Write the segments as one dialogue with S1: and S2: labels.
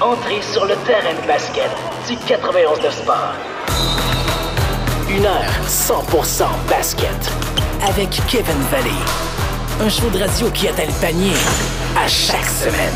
S1: Entrez sur le terrain de basket du 91 de Sport. Une heure 100% basket avec Kevin Valley. Un show de radio qui atteint le panier à chaque semaine.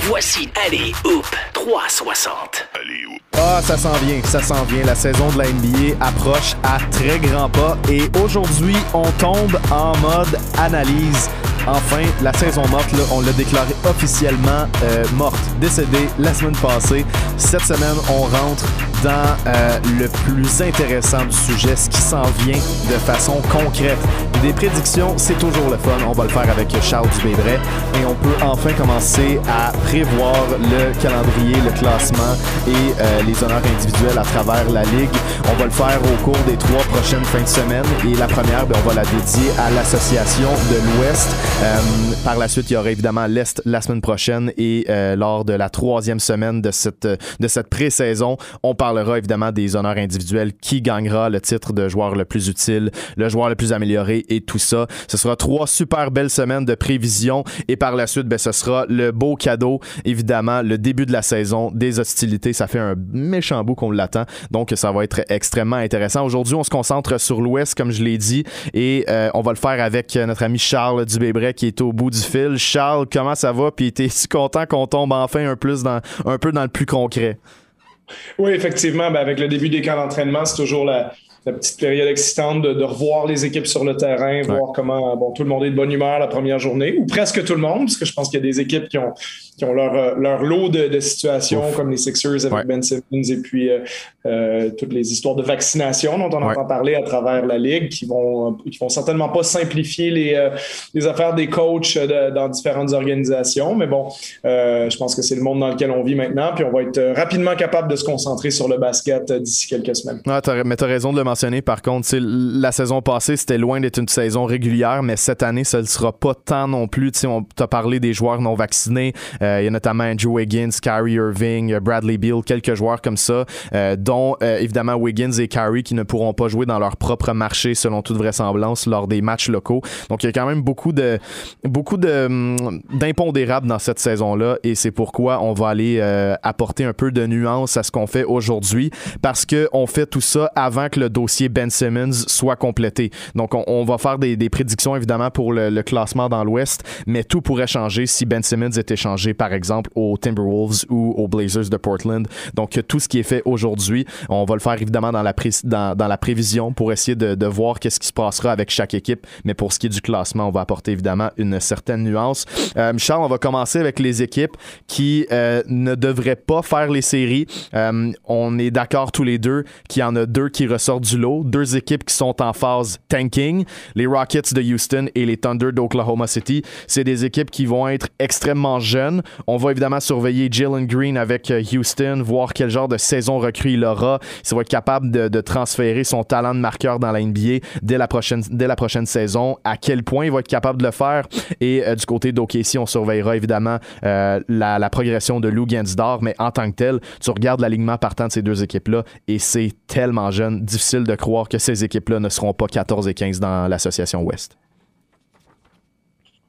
S1: Voici Allez Hoop 360.
S2: Allez, Hoop.
S3: Ah, ça s'en vient, ça s'en vient. La saison de la NBA approche à très grands pas et aujourd'hui, on tombe en mode analyse. Enfin, la saison morte, on l'a déclarée officiellement euh, morte, décédée la semaine passée. Cette semaine, on rentre dans euh, le plus intéressant du sujet, ce qui s'en vient de façon concrète. Des prédictions, c'est toujours le fun. On va le faire avec Charles Dubébret et on peut enfin commencer à prévoir le calendrier, le classement et euh, les honneurs individuels à travers la ligue. On va le faire au cours des trois prochaines fins de semaine et la première, ben, on va la dédier à l'association de l'Ouest. Euh, par la suite, il y aura évidemment l'Est la semaine prochaine et euh, lors de la troisième semaine de cette, de cette pré-saison, on parlera évidemment des honneurs individuels, qui gagnera le titre de joueur le plus utile, le joueur le plus amélioré et tout ça. Ce sera trois super belles semaines de prévision et par la suite, ben, ce sera le beau cadeau, évidemment, le début de la saison, des hostilités. Ça fait un méchant bout qu'on l'attend, donc ça va être extrêmement intéressant. Aujourd'hui, on se concentre sur l'Ouest, comme je l'ai dit, et euh, on va le faire avec notre ami Charles Qui est au bout du fil. Charles, comment ça va? Puis t'es-tu content qu'on tombe enfin un, plus dans, un peu dans le plus concret?
S4: Oui, effectivement, ben avec le début des camps d'entraînement, c'est toujours la, la petite période excitante de, de, revoir les équipes sur le terrain, voir comment bon, tout le monde est de bonne humeur la première journée, ou presque tout le monde, parce que je pense qu'il y a des équipes qui ont, qui ont leur, euh, leur lot de, de situations, Ouf. comme les Sixers avec ouais. Ben Simmons et puis euh, euh, toutes les histoires de vaccination dont on ouais. entend parler à travers la Ligue, qui vont, qui vont certainement pas simplifier les, euh, les affaires des coachs de, dans différentes organisations. Mais bon, je pense que c'est le monde dans lequel on vit maintenant, puis on va être rapidement capable de se concentrer sur le basket d'ici quelques semaines.
S3: As, mais tu as raison de le mentionner. Par contre, la saison passée, c'était loin d'être une saison régulière, mais cette année, ça ne sera pas tant non plus. Tu as parlé des joueurs non vaccinés. Euh, il y a notamment Andrew Wiggins, Kyrie Irving, Bradley Beal, quelques joueurs comme ça, euh, dont euh, évidemment Wiggins et Kyrie qui ne pourront pas jouer dans leur propre marché selon toute vraisemblance lors des matchs locaux. Donc il y a quand même beaucoup de beaucoup hum, d'impondérables dans cette saison-là et c'est pourquoi on va aller euh, apporter un peu de nuance à ce qu'on fait aujourd'hui parce que on fait tout ça avant que le dossier Ben Simmons soit complété. Donc on, va faire des, prédictions évidemment pour le, classement dans l'Ouest, mais tout pourrait changer si Ben Simmons était par exemple aux Timberwolves ou aux Blazers de Portland. Donc tout ce qui est fait aujourd'hui, on va le faire évidemment dans la, pré dans, dans la prévision pour essayer de, de voir qu'est-ce qui se passera avec chaque équipe. Mais pour ce qui est du classement, on va apporter évidemment une certaine nuance. Euh, Charles, on va commencer avec les équipes qui euh, ne devraient pas faire les séries. Euh, on est d'accord tous les deux qu'il y en a deux qui ressortent du lot. Deux équipes qui sont en phase tanking. Les Rockets de Houston et les Thunder d'Oklahoma City. C'est des équipes qui vont être extrêmement jeunes. On va évidemment surveiller Jalen Green avec Houston, voir quel genre de saison recrue il aura. S'il va être capable de, transférer son talent de marqueur dans la NBA dès la prochaine, saison. À quel point il va être capable de le faire? Et euh, du côté d'OKC, on surveillera évidemment euh, la, progression de Lou Gensdor. Mais en tant que tel, tu regardes l'alignement partant de ces deux équipes-là et c'est tellement jeune, difficile de croire que ces équipes-là ne seront pas 14 et 15 dans l'association Ouest.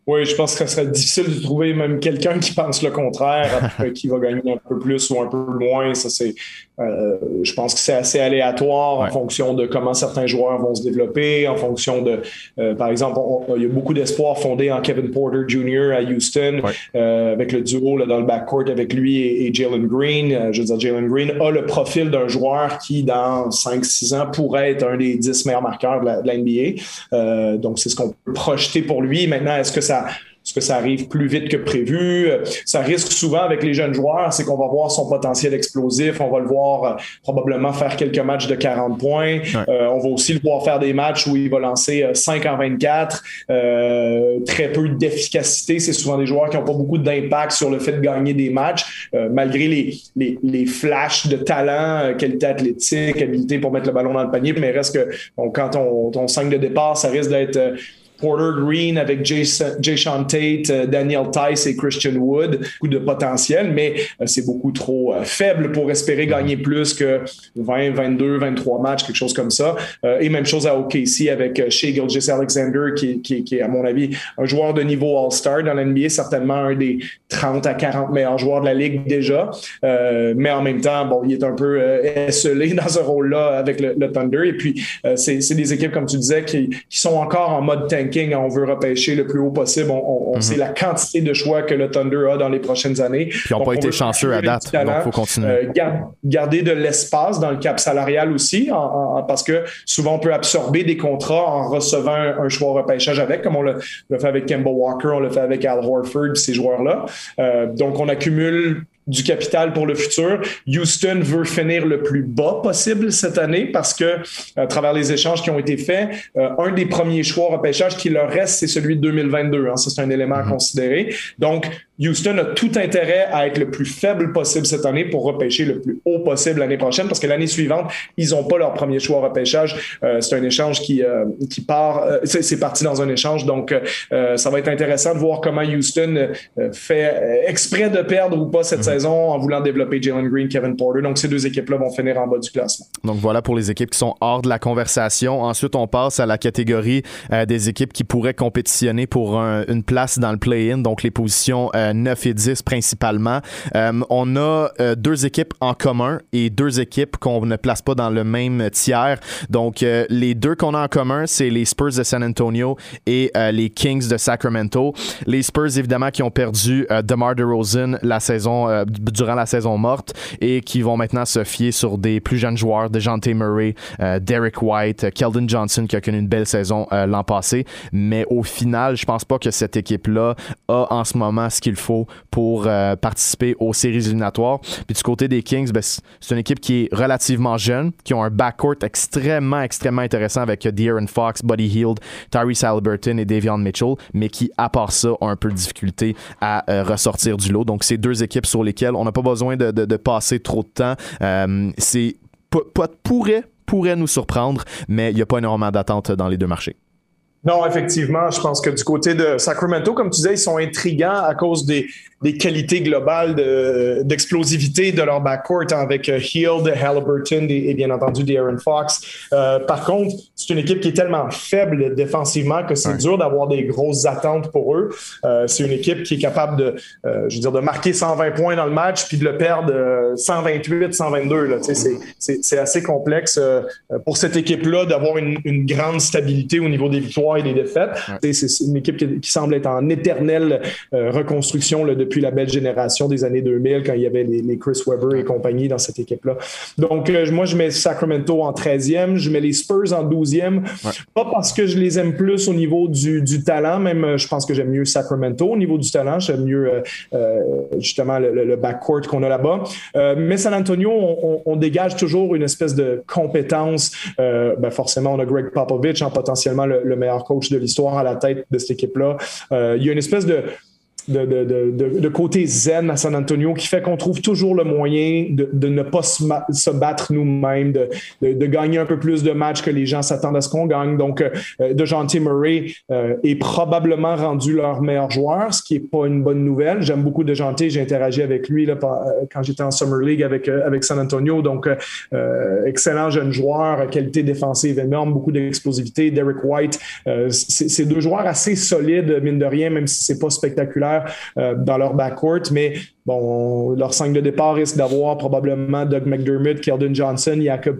S4: Oui, je pense que ce serait difficile de trouver même quelqu'un qui pense le contraire, qui va gagner un peu plus ou un peu moins. Ça, c'est, euh, je pense que c'est assez aléatoire ouais. en fonction de comment certains joueurs vont se développer, en fonction de, euh, par exemple, on, il y a beaucoup d'espoir fondé en Kevin Porter Jr. à Houston, ouais. euh, avec le duo là, dans le backcourt avec lui et, et Jalen Green. Euh, je veux dire, Jalen Green a le profil d'un joueur qui, dans 5-6 ans, pourrait être un des 10 meilleurs marqueurs de la, de la NBA. Euh, donc, c'est ce qu'on peut projeter pour lui. Maintenant, est-ce que ça est-ce que ça arrive plus vite que prévu? Ça risque souvent avec les jeunes joueurs, c'est qu'on va voir son potentiel explosif, on va le voir euh, probablement faire quelques matchs de 40 points. Ouais. Euh, on va aussi le voir faire des matchs où il va lancer 5 en 24, euh, très peu d'efficacité. C'est souvent des joueurs qui n'ont pas beaucoup d'impact sur le fait de gagner des matchs, euh, malgré les, les, les, flashs de talent, euh, qualité athlétique, habilité pour mettre le ballon dans le panier. Mais reste que bon, quand ton, ton 5 de départ, ça risque d'être Porter Green avec Jay, Sean Tate, euh, Daniel Tice et Christian Wood. Beaucoup de potentiel, mais euh, c'est beaucoup trop euh, faible pour espérer gagner plus que 20, 22, 23 matchs, quelque chose comme ça. et même chose à OKC avec Shea Gilgis Alexander, qui, est, à mon avis, un joueur de niveau All-Star dans l'NBA, certainement un des 30 à 40 meilleurs joueurs de la Ligue déjà. mais en même temps, bon, il est un peu esselé dans ce rôle-là avec le, Thunder. Et puis, c'est des équipes, comme tu disais, qui, qui sont encore en mode tank on veut repêcher le plus haut possible. On, mhm. sait la quantité de choix que le Thunder a dans les prochaines années.
S3: Puis ils n'ont pas été chanceux à date, donc il faut continuer.
S4: Euh, garder de l'espace dans le cap salarial aussi, parce que souvent on peut absorber des contrats en recevant un, choix repêchage avec, comme on le, fait avec Kemba Walker, on le fait avec Al Horford, ces joueurs-là. Euh, donc on accumule du capital pour le futur. Houston veut finir le plus bas possible cette année parce que, à travers les échanges qui ont été faits, euh, un des premiers choix repêchage qui leur reste, c'est celui de 2022. Hein. Ça, c'est un élément à mm-hmm. considérer. Donc, Houston a tout intérêt à être le plus faible possible cette année pour repêcher le plus haut possible l'année prochaine parce que l'année suivante, ils n'ont pas leur premier choix repêchage. Euh, c'est un échange qui, euh, qui part, euh, c'est parti dans un échange. Donc, ça va être intéressant de voir comment Houston fait exprès de perdre ou pas cette mhm. saison en voulant développer Jalen Green, Kevin Porter. Donc, ces deux équipes-là vont finir en bas du classement.
S3: Donc, voilà pour les équipes qui sont hors de la conversation. Ensuite, on passe à la catégorie des équipes qui pourraient compétitionner pour une place dans le play-in, donc les positions 9 et 10 principalement. Euh, on a euh, deux équipes en commun et deux équipes qu'on ne place pas dans le même tiers. Donc, euh, les deux qu'on a en commun, c'est les Spurs de San Antonio et les Kings de Sacramento. Les Spurs, évidemment, qui ont perdu DeMar DeRozan la saison, durant la saison morte et qui vont maintenant se fier sur des plus jeunes joueurs, DeJounte Murray, Derek White, Keldon Johnson qui a connu une belle saison l'an passé. Mais au final, je pense pas que cette équipe-là a en ce moment ce qu'il faut pour euh, participer aux séries éliminatoires. Puis du côté des Kings, ben, c'est une équipe qui est relativement jeune, qui ont un backcourt extrêmement, extrêmement intéressant avec De'Aaron Fox, Buddy Hield, Tyrese Halliburton et Davion Mitchell, mais qui, à part ça, ont un peu de difficulté à euh, ressortir du lot. Donc, c'est deux équipes sur lesquelles on n'a pas besoin de, de, passer trop de temps. Euh, c'est pourrait, pourrait nous surprendre, mais il n'y a pas énormément d'attente dans les deux marchés.
S4: Non, effectivement, je pense que du côté de Sacramento, comme tu disais, ils sont intrigants à cause des, des qualités globales d'explosivité de, leur backcourt avec euh, Hield, Halliburton et, bien entendu De'Aaron Fox. Euh, par contre, c'est une équipe qui est tellement faible défensivement que c'est dur d'avoir des grosses attentes pour eux. Euh, c'est une équipe qui est capable de, je veux dire, de marquer 120 points dans le match puis de le perdre 128, 122. C'est assez complexe pour cette équipe-là d'avoir une, une, grande stabilité au niveau des victoires et des défaites. C'est une équipe qui, semble être en éternelle reconstruction là, depuis la belle génération des années 2000 quand il y avait les, Chris Webber et compagnie dans cette équipe-là. Donc, euh, moi, je mets Sacramento en 13e, je mets les Spurs en 12e. Pas parce que je les aime plus au niveau du, talent, même euh, je pense que j'aime mieux Sacramento au niveau du talent, j'aime mieux euh, justement le, backcourt qu'on a là-bas. mais San Antonio, on, dégage toujours une espèce de compétence. ben forcément, on a Greg Popovich, en hein, potentiellement le, meilleur coach de l'histoire à la tête de cette équipe-là. il y a une espèce de de, de, de, côté zen à San Antonio qui fait qu'on trouve toujours le moyen de, ne pas se, battre nous-mêmes, de, gagner un peu plus de matchs que les gens s'attendent à ce qu'on gagne. Donc, euh, de Jean-T. Murray euh, est probablement rendu leur meilleur joueur, ce qui n'est pas une bonne nouvelle. J'aime beaucoup de Jean-T. J'ai interagi avec lui là, euh, quand j'étais en Summer League avec, avec San Antonio. Donc, excellent jeune joueur, qualité défensive énorme, beaucoup d'explosivité. Derek White, c'est deux joueurs assez solides, mine de rien, même si c'est pas spectaculaire euh, dans leur backcourt, mais bon, leur 5 de départ risque d'avoir probablement Doug McDermott, Keldon Johnson, Jacob.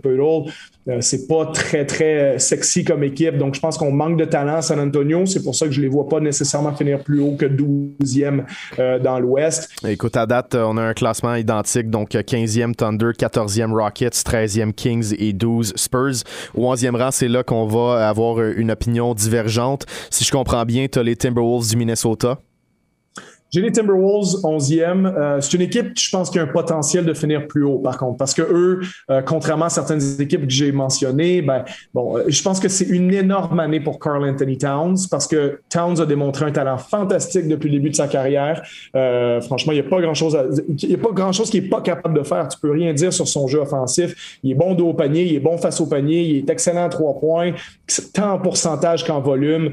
S4: Euh, c'est pas très, très sexy comme équipe. Donc, je pense qu'on manque de talent à San Antonio. C'est pour ça que je les vois pas nécessairement finir plus haut que 12e euh, dans l'Ouest.
S3: Écoute, à date, on a un classement identique. Donc, 15e Thunder, 14e Rockets, 13e Kings et 12 Spurs. Au 11e rang, c'est là qu'on va avoir une opinion divergente. Si je comprends bien, tu as les Timberwolves du Minnesota.
S4: J'ai Timberwolves 11e. Euh, c'est une équipe, je pense, qui a un potentiel de finir plus haut, par contre, parce que eux, euh, contrairement à certaines équipes que j'ai mentionnées, ben, bon, euh, je pense que c'est une énorme année pour Carl Anthony Towns, parce que Towns a démontré un talent fantastique depuis le début de sa carrière. franchement, il n'y a pas grand-chose, y a pas grand-chose qu'il n'est pas capable de faire. Tu peux rien dire sur son jeu offensif. Il est bon dos au panier, il est bon face au panier, il est excellent à trois points, tant en pourcentage qu'en volume.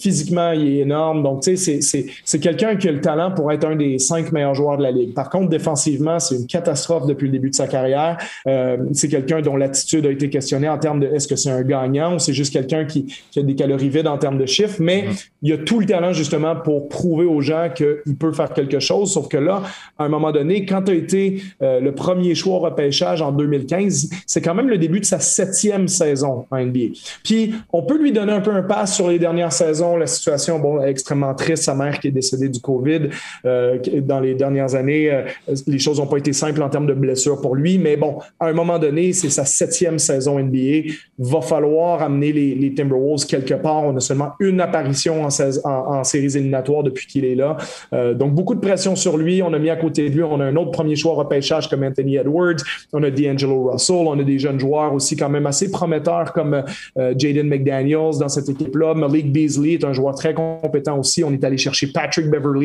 S4: physiquement, il est énorme. Donc, tu sais, c'est quelqu'un qui a le talent pour être un des cinq meilleurs joueurs de la Ligue. Par contre, défensivement, c'est une catastrophe depuis le début de sa carrière. Euh, c'est quelqu'un dont l'attitude a été questionnée en termes de est-ce que c'est un gagnant ou c'est juste quelqu'un qui, a des calories vides en termes de chiffres, mais mm-hmm. il a tout le talent justement pour prouver aux gens qu'il peut faire quelque chose. Sauf que là, à un moment donné, quand tu as été euh, le premier choix au repêchage en 2015, c'est quand même le début de sa septième saison en NBA. Puis, on peut lui donner un peu un pass sur les dernières saisons. La situation, bon, est extrêmement triste. Sa mère qui est décédée du COVID euh, dans les dernières années. Euh, les choses n'ont pas été simples en termes de blessures pour lui, mais bon, à un moment donné, c'est sa septième saison NBA. Va falloir amener les, Timberwolves quelque part. On a seulement une apparition en, en, séries éliminatoires depuis qu'il est là. Euh, donc, beaucoup de pression sur lui. On a mis à côté de lui, on a un autre premier choix repêchage comme Anthony Edwards. On a D'Angelo Russell. On a des jeunes joueurs aussi quand même assez prometteurs comme Jaden McDaniels dans cette équipe-là. Malik Beasley est un joueur très compétent aussi. On est allé chercher Patrick Beverly.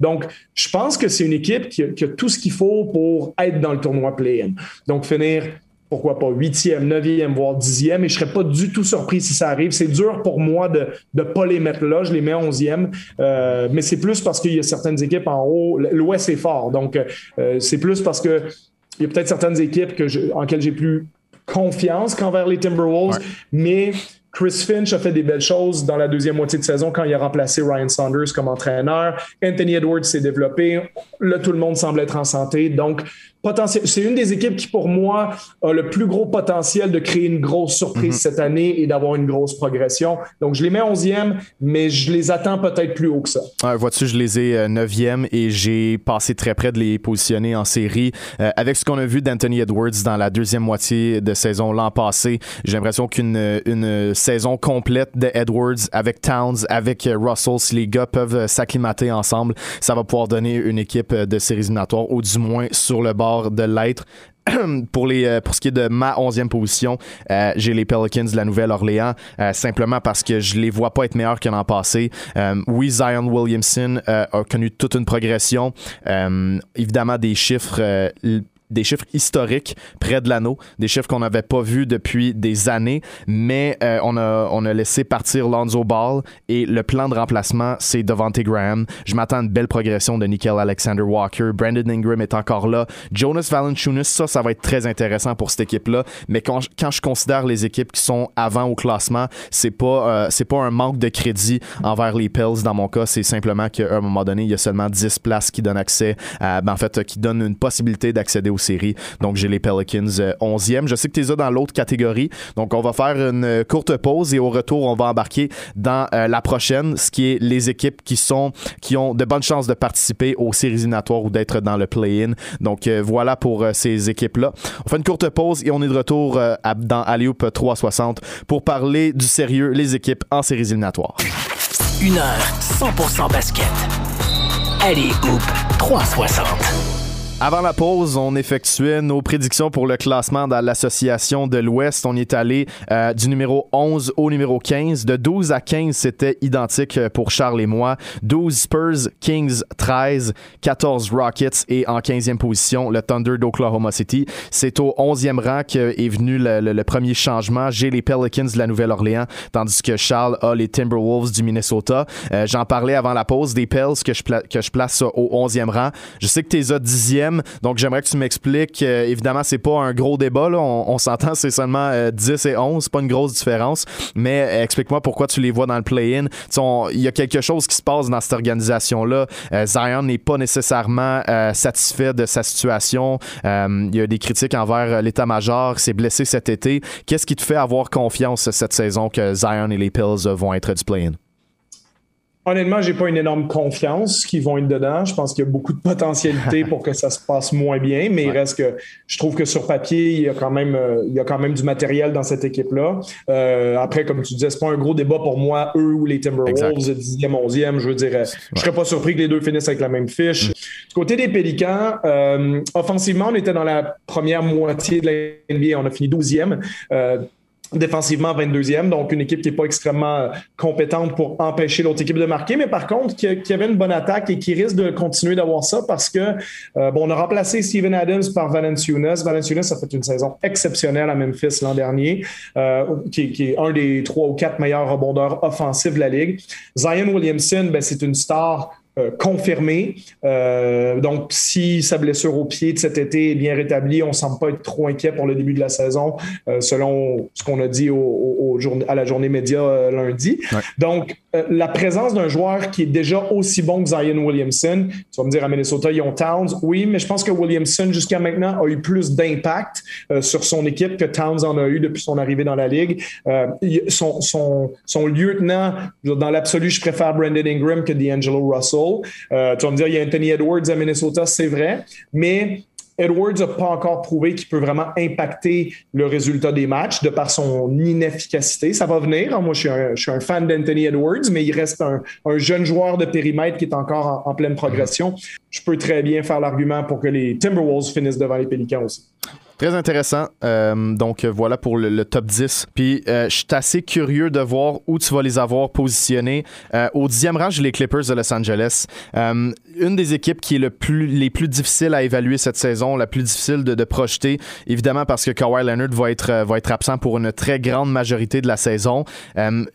S4: Donc, je pense que c'est une équipe qui a, tout ce qu'il faut pour être dans le tournoi play-in. Donc, finir pourquoi pas huitième, neuvième, voire dixième, et je serais pas du tout surpris si ça arrive. C'est dur pour moi de ne pas les mettre là, je les mets onzième, euh, mais c'est plus parce qu'il y a certaines équipes en haut, l'Ouest est fort, donc euh, c'est plus parce que il y a peut-être certaines équipes que en lesquelles j'ai plus confiance qu'envers les Timberwolves, mais Chris Finch a fait des belles choses dans la deuxième moitié de saison quand il a remplacé Ryan Saunders comme entraîneur. Anthony Edwards s'est développé. Là, tout le monde semble être en santé. Donc, c'est une des équipes qui, pour moi, a le plus gros potentiel de créer une grosse surprise mhm. cette année et d'avoir une grosse progression. Donc, je les mets 11e, mais je les attends peut-être plus haut que ça.
S3: Vois-tu, je les ai 9e euh, et j'ai passé très près de les positionner en série. Euh, avec ce qu'on a vu d'Anthony Edwards dans la deuxième moitié de saison l'an passé, j'ai l'impression qu'une une saison complète d'Edwards avec Towns, avec Russell, si les gars peuvent s'acclimater ensemble, ça va pouvoir donner une équipe de séries éliminatoires, ou du moins sur le bord de l'être. pour, les, euh, pour ce qui est de ma onzième position, euh, j'ai les Pelicans de la Nouvelle-Orléans, euh, simplement parce que je les vois pas être meilleurs que l'an passé. oui, Zion Williamson a connu toute une progression. évidemment, des chiffres des chiffres historiques près de l'anneau, des chiffres qu'on n'avait pas vus depuis des années, mais euh, on, a, on a laissé partir Lonzo Ball et le plan de remplacement, c'est Devante Graham. Je m'attends à une belle progression de Nickel Alexander Walker. Brandon Ingram est encore là. Jonas Valanciunas, ça, ça va être très intéressant pour cette équipe-là, mais quand je, quand je considère les équipes qui sont avant au classement, c'est pas, euh, c'est pas un manque de crédit envers les Pels dans mon cas, c'est simplement qu'à un moment donné, il y a seulement 10 places qui donnent accès, ben, en fait, qui donnent une possibilité d'accéder aux Donc, j'ai les Pelicans 11e. Euh, Je sais que tu es dans l'autre catégorie. Donc, on va faire une euh, courte pause et au retour, on va embarquer dans euh, la prochaine, ce qui est les équipes qui sont qui ont de bonnes chances de participer aux séries éliminatoires ou d'être dans le play-in. Donc, voilà pour ces équipes-là. On fait une courte pause et on est de retour dans Alley-Oop 360 pour parler du sérieux, les équipes en séries éliminatoires.
S1: Une heure 100% basket. Alley-Oop 360.
S3: Avant la pause, on effectuait nos prédictions pour le classement dans l'association de l'Ouest. On est allé euh, du numéro 11 au numéro 15. De 12 à 15, c'était identique pour Charles et moi. 12 Spurs, Kings 13, 14 Rockets et en 15e position, le Thunder d'Oklahoma City. C'est au 11e rang qu'est venu le, premier changement. J'ai les Pelicans de la Nouvelle-Orléans, tandis que Charles a les Timberwolves du Minnesota. Euh, j'en parlais avant la pause des Pels que je, que je place au 11e rang. Je sais que tu es à 10e donc, j'aimerais que tu m'expliques. Euh, évidemment, c'est pas un gros débat. On, s'entend, c'est seulement 10 euh, et 11. C'est pas une grosse différence. Mais euh, explique-moi pourquoi tu les vois dans le play-in. Il y a quelque chose qui se passe dans cette organisation-là. Zion n'est pas nécessairement satisfait de sa situation. Il y a des critiques envers l'état-major. s'est blessé cet été. Qu'est-ce qui te fait avoir confiance cette saison que Zion et les Pills vont être du play-in?
S4: Honnêtement, j'ai pas une énorme confiance qu'ils vont être dedans. Je pense qu'il y a beaucoup de potentialité pour que ça se passe moins bien, mais il reste que je trouve que sur papier, il y a quand même, euh, il y a quand même du matériel dans cette équipe-là. Euh, après, comme tu disais, c'est pas un gros débat pour moi, eux ou les Timberwolves, 10e, 11e. Je veux dire, euh, je serais pas surpris que les deux finissent avec la même fiche. Mm. Du côté des Pélicans, offensivement, on était dans la première moitié de la NBA. On a fini 12e défensivement 22e, donc une équipe qui n'est pas extrêmement euh, compétente pour empêcher l'autre équipe de marquer, mais par contre qui, avait une bonne attaque et qui risque de continuer d'avoir ça parce que euh, bon, on a remplacé Steven Adams par Valanciunas. Valanciunas a fait une saison exceptionnelle à Memphis l'an dernier, euh, qui, qui, est un des trois ou quatre meilleurs rebondeurs offensifs de la ligue. Zion Williamson, ben, c'est une star euh, confirmé. Euh, donc, si sa blessure au pied de cet été est bien rétablie, on ne semble pas être trop inquiet pour le début de la saison, euh, selon ce qu'on a dit au, à la journée média lundi. Donc, la présence d'un joueur qui est déjà aussi bon que Zion Williamson, tu vas me dire à Minnesota, ils ont Towns. Oui, mais je pense que Williamson, jusqu'à maintenant, a eu plus d'impact sur son équipe que Towns en a eu depuis son arrivée dans la Ligue. son, son, son lieutenant, dans l'absolu, je préfère Brandon Ingram que D'Angelo Russell. Euh, tu vas me dire, il y a Anthony Edwards à Minnesota, c'est vrai, mais Edwards n'a pas encore prouvé qu'il peut vraiment impacter le résultat des matchs de par son inefficacité. Ça va venir. Hein. Moi, je suis un, fan d'Anthony Edwards, mais il reste un, jeune joueur de périmètre qui est encore en, pleine progression. Je peux très bien faire l'argument pour que les Timberwolves finissent devant les Pélicans aussi.
S3: Très intéressant. Euh, donc voilà pour le, top 10. Puis euh, je suis assez curieux de voir où tu vas les avoir positionnés. Euh, au dixième rang, j'ai les Clippers de Los Angeles. une des équipes qui est les plus difficiles à évaluer cette saison, la plus difficile de, projeter, évidemment parce que Kawhi Leonard va être absent pour une très grande majorité de la saison.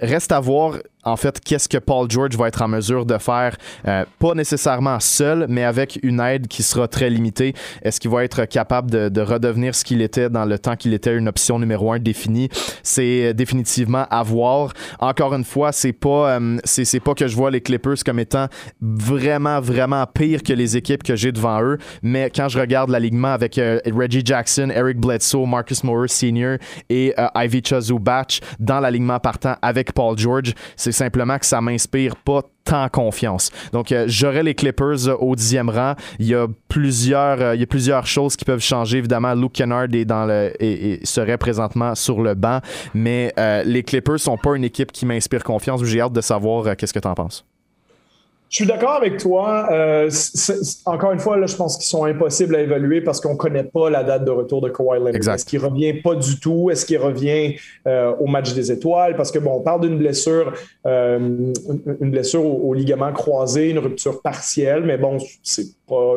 S3: reste à voir en fait, qu'est-ce que Paul George va être en mesure de faire, euh, pas nécessairement seul, mais avec une aide qui sera très limitée. Est-ce qu'il va être capable de, redevenir ce qu'il était dans le temps qu'il était une option numéro un définie? C'est définitivement à voir. Encore une fois, c'est pas, euh, pas que je vois les Clippers comme étant vraiment, vraiment pire que les équipes que j'ai devant eux, mais quand je regarde l'alignement avec euh, Reggie Jackson, Eric Bledsoe, Marcus Morris Sr. et Ivy Batch dans l'alignement partant avec Paul George, c'est c'est simplement que ça m'inspire pas tant confiance. Donc, euh, j'aurais les Clippers euh, au dixième rang. Il y a plusieurs, euh, il y a plusieurs choses qui peuvent changer. Évidemment, Luke Kennard dans le, serait présentement sur le banc, mais les Clippers sont pas une équipe qui m'inspire confiance. J'ai hâte de savoir qu'est-ce que tu en penses.
S4: Je suis d'accord avec toi. Euh, encore une fois, là, je pense qu'ils sont impossibles à évaluer parce qu'on ne connaît pas la date de retour de Kawhi Leonard. Est-ce qu'il revient pas du tout? Est-ce qu'il revient euh, au match des étoiles? Parce que bon, on parle d'une blessure, euh, une blessure au, ligament croisé, une rupture partielle, mais bon, c'est pas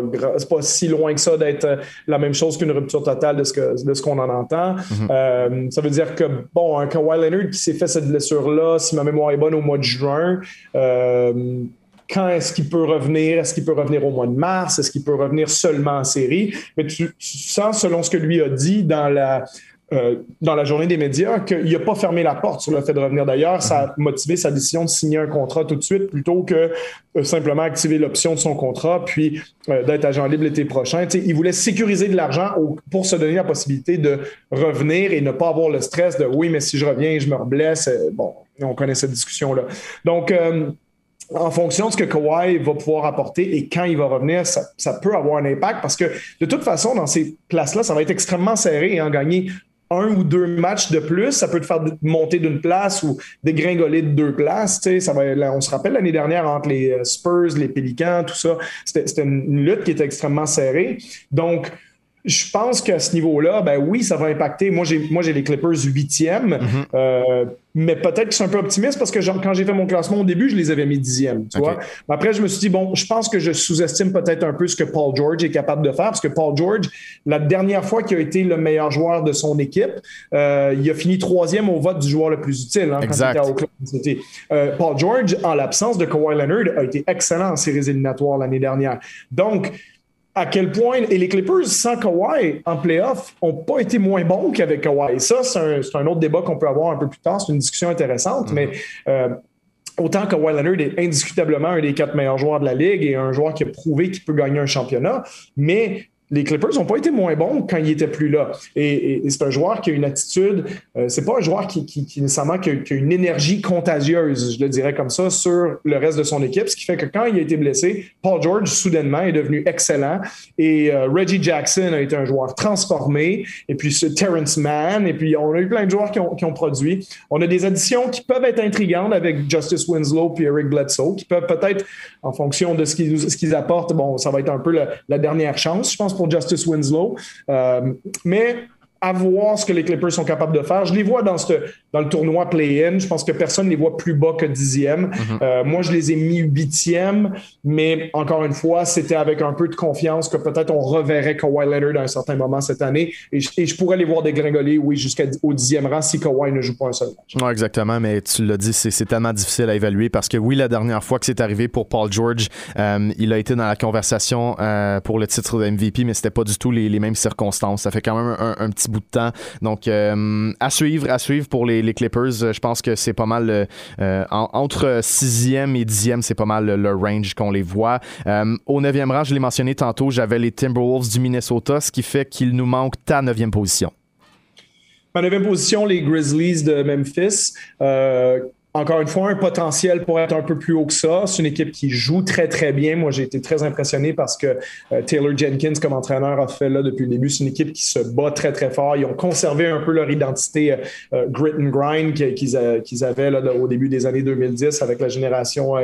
S4: pas si loin que ça d'être la même chose qu'une rupture totale de ce que de ce qu'on en entend. Mm-hmm. ça veut dire que bon, un Kawhi Leonard qui s'est fait cette blessure-là, si ma mémoire est bonne, au mois de juin quand est-ce qu'il peut revenir? Est-ce qu'il peut revenir au mois de mars? Est-ce qu'il peut revenir seulement en série? Mais tu, sens, selon ce que lui a dit dans la, euh, dans la journée des médias, qu'il n'a pas fermé la porte sur le fait de revenir. D'ailleurs, ça a motivé sa décision de signer un contrat tout de suite plutôt que euh, simplement activer l'option de son contrat puis euh, d'être agent libre l'été prochain. il voulait sécuriser de l'argent pour se donner la possibilité de revenir et ne pas avoir le stress de oui, mais si je reviens, je me reblesse. Bon, on connaît cette discussion-là. Donc, en fonction de ce que Kawhi va pouvoir apporter et quand il va revenir, ça, peut avoir un impact parce que de toute façon, dans ces places-là, ça va être extrêmement serré et en gagner un ou deux matchs de plus, ça peut te faire monter d'une place ou dégringoler de deux places. Ça va, on se rappelle l'année dernière entre les euh, Spurs, les Pélicans, tout ça. C'était une lutte qui était extrêmement serrée. Donc, je pense qu'à ce niveau-là, ben oui, ça va impacter. Moi, j'ai, moi, j'ai les Clippers huitième, mm euh, mais peut-être qu'ils sont un peu optimistes parce que quand j'ai fait mon classement au début, je les avais mis dixième. Tu vois? Après, je me suis dit, bon, je pense que je sous-estime peut-être un peu ce que Paul George est capable de faire parce que Paul George, la dernière fois qu'il a été le meilleur joueur de son équipe, euh, il a fini troisième au vote du joueur le plus utile hein,
S3: exact.
S4: quand il était euh, Paul George, en l'absence de Kawhi Leonard, a été excellent en séries éliminatoires l'année dernière. Donc, à quel point, et les Clippers sans Kawhi en playoff n'ont pas été moins bons qu'avec Kawhi. Ça, c'est un, autre débat qu'on peut avoir un peu plus tard. C'est une discussion intéressante, mm-hmm. mais euh, autant Kawhi Leonard est indiscutablement un des quatre meilleurs joueurs de la ligue et un joueur qui a prouvé qu'il peut gagner un championnat, mais les Clippers n'ont pas été moins bons quand il était plus là. Et, c'est un joueur qui a une attitude, euh, c'est pas un joueur qui, qui, qui nécessairement qui a, une énergie contagieuse, je le dirais comme ça, sur le reste de son équipe, ce qui fait que quand il a été blessé, Paul George soudainement est devenu excellent et euh, Reggie Jackson a été un joueur transformé et puis ce Terrence Mann et puis on a eu plein de joueurs qui ont, qui ont produit. On a des additions qui peuvent être intrigantes avec Justice Winslow puis Eric Bledsoe, qui peuvent peut-être, en fonction de ce qu'ils, ce apportent, bon, ça va être un peu la, dernière chance, je pense, Justice Winslow. Euh, mais à voir ce que les Clippers sont capables de faire. Je les vois dans, ce, dans le tournoi play-in. Je pense que personne ne les voit plus bas que dixième. Mhm. euh, moi, je les ai mis huitième, mais encore une fois, c'était avec un peu de confiance que peut-être on reverrait Kawhi Leonard à un certain moment cette année. Et je, pourrais les voir dégringoler, oui, jusqu'au dixième rang si Kawhi ne joue pas un seul match.
S3: Non, exactement, mais tu l'as dit, c'est tellement difficile à évaluer parce que oui, la dernière fois que c'est arrivé pour Paul George, euh, il a été dans la conversation euh, pour le titre de MVP, mais c'était pas du tout les, les, mêmes circonstances. Ça fait quand même un, un petit bout de temps. Donc, euh, à suivre, à suivre pour les, Clippers. Je pense que c'est pas mal euh, entre sixième et dixième, c'est pas mal le, range qu'on les voit. Euh, au neuvième rang, je l'ai mentionné tantôt, j'avais les Timberwolves du Minnesota, ce qui fait qu'il nous manque ta neuvième position.
S4: Ma neuvième position, les Grizzlies de Memphis encore une fois, un potentiel pour être un peu plus haut que ça. C'est une équipe qui joue très, très bien. Moi, j'ai été très impressionné parce que euh, Taylor Jenkins, comme entraîneur, a fait là depuis le début. C'est une équipe qui se bat très, très fort. Ils ont conservé un peu leur identité euh, euh, grit and grind qu'ils avaient là, au début des années 2010 avec la génération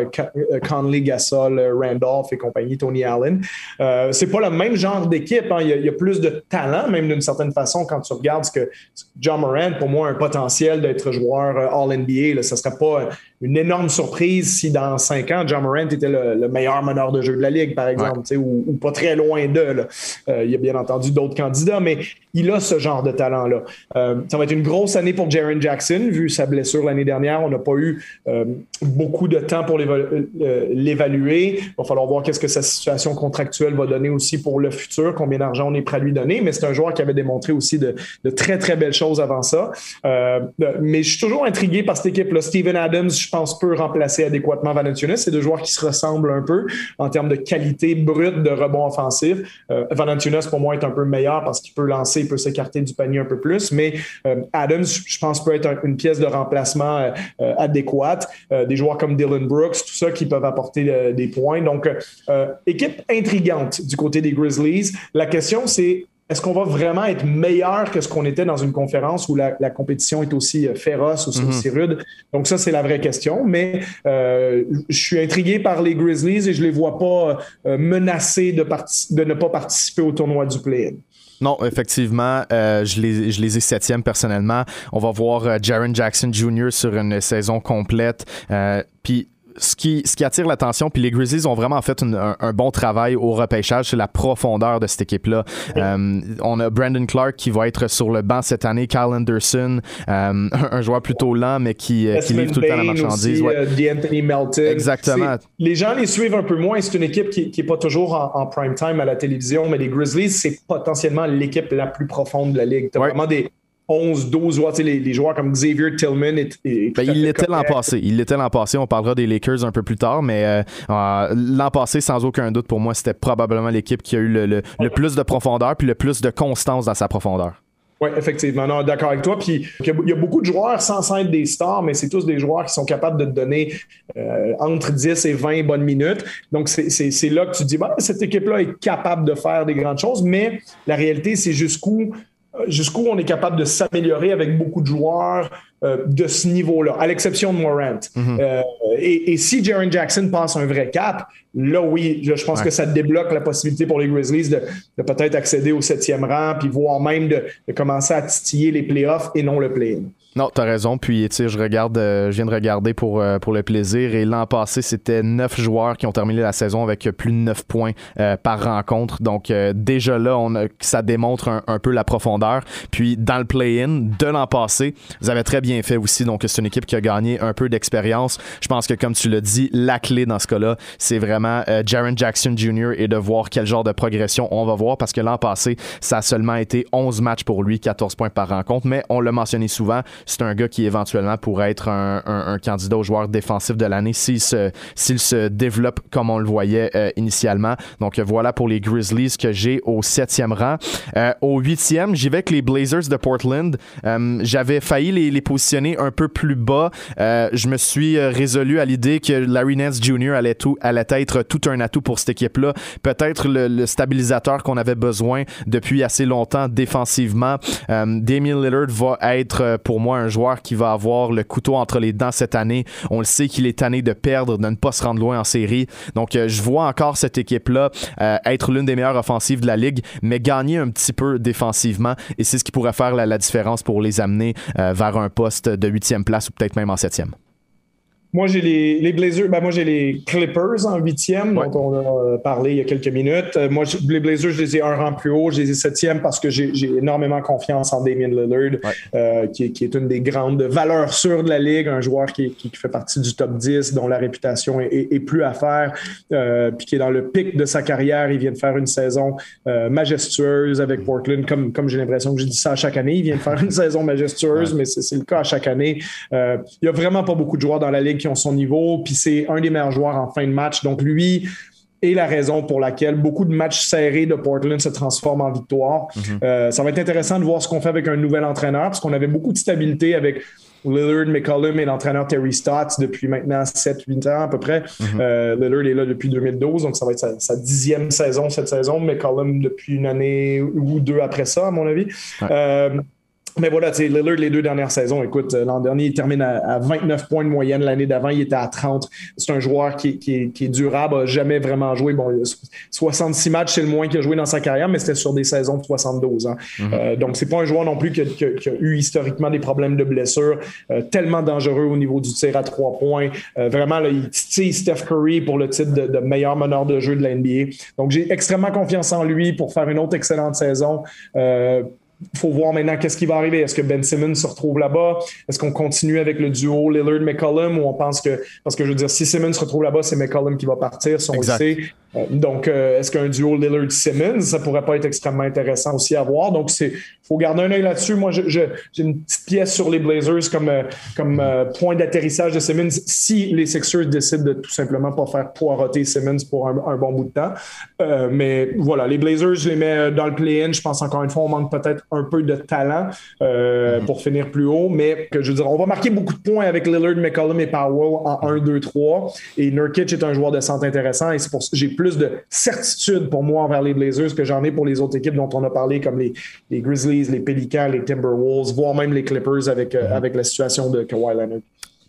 S4: Conley, Gasol, Randolph et compagnie, Tony Allen. c'est pas le même genre d'équipe. Hein. Il, y a plus de talent, même d'une certaine façon, quand tu regardes ce que John Morant, pour moi, a un potentiel d'être joueur All-NBA. Ça serait pas une énorme surprise si dans cinq ans, John Morant était le, meilleur meneur de jeu de la Ligue, par exemple, ou, pas très loin d'eux. Euh, il y a bien entendu d'autres candidats, mais il a ce genre de talent-là. Euh, ça va être une grosse année pour Jaron Jackson, vu sa blessure l'année dernière. On n'a pas eu euh, beaucoup de temps pour l'évaluer. Il va falloir voir qu'est-ce que sa situation contractuelle va donner aussi pour le futur, combien d'argent on est prêt à lui donner. Mais c'est un joueur qui avait démontré aussi de, très, très belles choses avant ça. mais je suis toujours intrigué par cette équipe-là. Steven Adams, je pense, peut remplacer adéquatement Valanciunas. C'est deux joueurs qui se ressemblent un peu en termes de qualité brute de rebond offensif. Euh, pour moi, est un peu meilleur parce qu'il peut lancer, il peut s'écarter du panier un peu plus. Mais euh, Adams, je pense, peut être une pièce de remplacement euh, euh, adéquate. des joueurs comme Dylan Brooks, tout ça qui peuvent apporter des points. Donc, équipe intrigante du côté des Grizzlies. La question, c'est est-ce qu'on va vraiment être meilleur que ce qu'on était dans une conférence où la, compétition est aussi euh, féroce, aussi, mhm. rude? Donc ça, c'est la vraie question. Mais euh, je suis intrigué par les Grizzlies et je les vois pas euh, menacés de, de ne pas participer au tournoi du play-in.
S3: Non, effectivement, je, les, je les ai septième personnellement. On va voir Jaron Jackson Jr. sur une saison complète. Puis ce qui, ce qui attire l'attention, puis les Grizzlies ont vraiment fait un, bon travail au repêchage, c'est la profondeur de cette équipe-là. Euh, on a Brandon Clark qui va être sur le banc cette année, Kyle Anderson, euh, un joueur plutôt lent, mais qui, euh, qui livre tout le temps la marchandise.
S4: Aussi, Anthony Melton.
S3: Exactement.
S4: Les gens les suivent un peu moins. C'est une équipe qui n'est pas toujours en, prime time à la télévision, mais les Grizzlies, c'est potentiellement l'équipe la plus profonde de la ligue. Tu vraiment des, 11, 12 joueurs, les, les, joueurs comme Xavier Tillman. Et,
S3: ben, il l'était l'an passé. Il l'était l'an passé. On parlera des Lakers un peu plus tard, mais euh, euh, l'an passé, sans aucun doute, pour moi, c'était probablement l'équipe qui a eu le, plus de profondeur puis le plus de constance dans sa profondeur.
S4: Oui, effectivement. Non, d'accord avec toi. Puis il y a beaucoup de joueurs sans être des stars, mais c'est tous des joueurs qui sont capables de te donner euh, entre 10 et 20 bonnes minutes. Donc, c'est là que tu dis, bah, cette équipe-là est capable de faire des grandes choses, mais la réalité, c'est jusqu'où jusqu'où on est capable de s'améliorer avec beaucoup de joueurs euh, de ce niveau-là, à l'exception de Morant. Mhm. Euh, et, si Jaron Jackson passe un vrai cap, là oui, je, pense que ça débloque la possibilité pour les Grizzlies de, peut-être accéder au septième rang, puis voire même de, de commencer à titiller les playoffs et non le play-in.
S3: Non, t'as raison. Puis, tu sais, je regarde, euh, je viens de regarder pour, euh, pour le plaisir. Et l'an passé, c'était neuf joueurs qui ont terminé la saison avec plus de neuf points euh, par rencontre. Donc, déjà là, on ça démontre un, peu la profondeur. Puis, dans le play-in de l'an passé, vous avez très bien fait aussi. Donc, c'est une équipe qui a gagné un peu d'expérience. Je pense que, comme tu l'as dit, la clé dans ce cas-là, c'est vraiment Jaron Jackson Jr. et de voir quel genre de progression on va voir. Parce que l'an passé, ça a seulement été 11 matchs pour lui, 14 points par rencontre. Mais on l'a mentionné souvent, c'est un gars qui éventuellement pourrait être un, candidat au joueur défensif de l'année s'il se, s'il se développe comme on le voyait initialement. Donc voilà pour les Grizzlies que j'ai au septième rang. au huitième, j'y vais avec les Blazers de Portland. J'avais failli les, les, positionner un peu plus bas. je me suis résolu à l'idée que Larry Nance Jr. allait, tout, allait être tout un atout pour cette équipe-là. Peut-être le, stabilisateur qu'on avait besoin depuis assez longtemps défensivement. Euh, Damien Lillard va être euh, pour moi un joueur qui va avoir le couteau entre les dents cette année. On le sait qu'il est tanné de perdre, de ne pas se rendre loin en série. Donc euh, je vois encore cette équipe-là être l'une des meilleures offensives de la ligue, mais gagner un petit peu défensivement. Et c'est ce qui pourrait faire la, la différence pour les amener vers un poste de huitième place ou peut-être même en septième.
S4: Moi, j'ai les, les, Blazers. Ben, moi, j'ai les Clippers en huitième, dont on a euh, parlé il y a quelques minutes. Euh, moi, les Blazers, je les ai un rang plus haut. Je les ai septième parce que j'ai énormément confiance en Damien Lillard, euh, qui, est une des grandes valeurs sûres de la Ligue, un joueur qui, qui, fait partie du top 10, dont la réputation est, plus à faire, puis qui est dans le pic de sa carrière. Il vient de faire une saison majestueuse avec Portland, comme, comme j'ai l'impression que je dis ça à chaque année. Il vient de faire une saison majestueuse, mais c'est le cas à chaque année. il n'y a vraiment pas beaucoup de joueurs dans la Ligue qui ont son niveau, puis c'est un des meilleurs joueurs en fin de match. Donc lui est la raison pour laquelle beaucoup de matchs serrés de Portland se transforment en victoire. Mhm. Euh, ça va être intéressant de voir ce qu'on fait avec un nouvel entraîneur, parce qu'on avait beaucoup de stabilité avec Lillard, McCollum et l'entraîneur Terry Stotts depuis maintenant 7-8 ans à peu près. Mhm. Euh, Lillard est là depuis 2012, donc ça va être sa, dixième saison cette saison. McCollum depuis une année ou deux après ça, à mon avis. Euh, mais voilà, Lillard, les deux dernières saisons, écoute, euh, l'an dernier, il termine à, 29 points de moyenne. L'année d'avant, il était à 30. C'est un joueur qui, est durable, n'a jamais vraiment joué. Bon, 66 matchs, c'est le moins qu'il a joué dans sa carrière, mais c'était sur des saisons de 72. Hein. Mm-hmm. euh, donc, c'est pas un joueur non plus qui a, eu historiquement des problèmes de blessure, euh, tellement dangereux au niveau du tir à trois points. Euh, vraiment, là, il titille Steph Curry pour le titre de, meilleur meneur de jeu de la NBA. Donc, j'ai extrêmement confiance en lui pour faire une autre excellente saison il faut voir maintenant qu'est-ce qui va arriver. Est-ce que Ben Simmons se retrouve là-bas? Est-ce qu'on continue avec le duo Lillard-McCollum ou on pense que, parce que je veux dire, si Simmons se retrouve là-bas, c'est McCollum qui va partir, si on le sait. Euh, donc, euh, est-ce qu'un duo Lillard-Simmons, ça pourrait pas être extrêmement intéressant aussi à voir? Donc, c'est faut garder un œil là-dessus. Moi, j'ai une petite pièce sur les Blazers comme, euh, comme point d'atterrissage de Simmons si les Sixers décident de tout simplement pas faire poireauter Simmons pour un, bon bout de temps. mais voilà, les Blazers, je les mets dans le play-in. Je pense encore une fois, on manque peut-être un peu de talent mm-hmm. pour finir plus haut. Mais que je veux dire, on va marquer beaucoup de points avec Lillard, McCollum et Powell en 1, 2, 3. Et Nurkic est un joueur de centre intéressant et c'est pour ça que j'ai plus de certitude pour moi envers les Blazers que j'en ai pour les autres équipes dont on a parlé, comme les, Grizzlies, les Pelicans, les Timberwolves, voire même les Clippers avec, euh, avec la situation de Kawhi Leonard.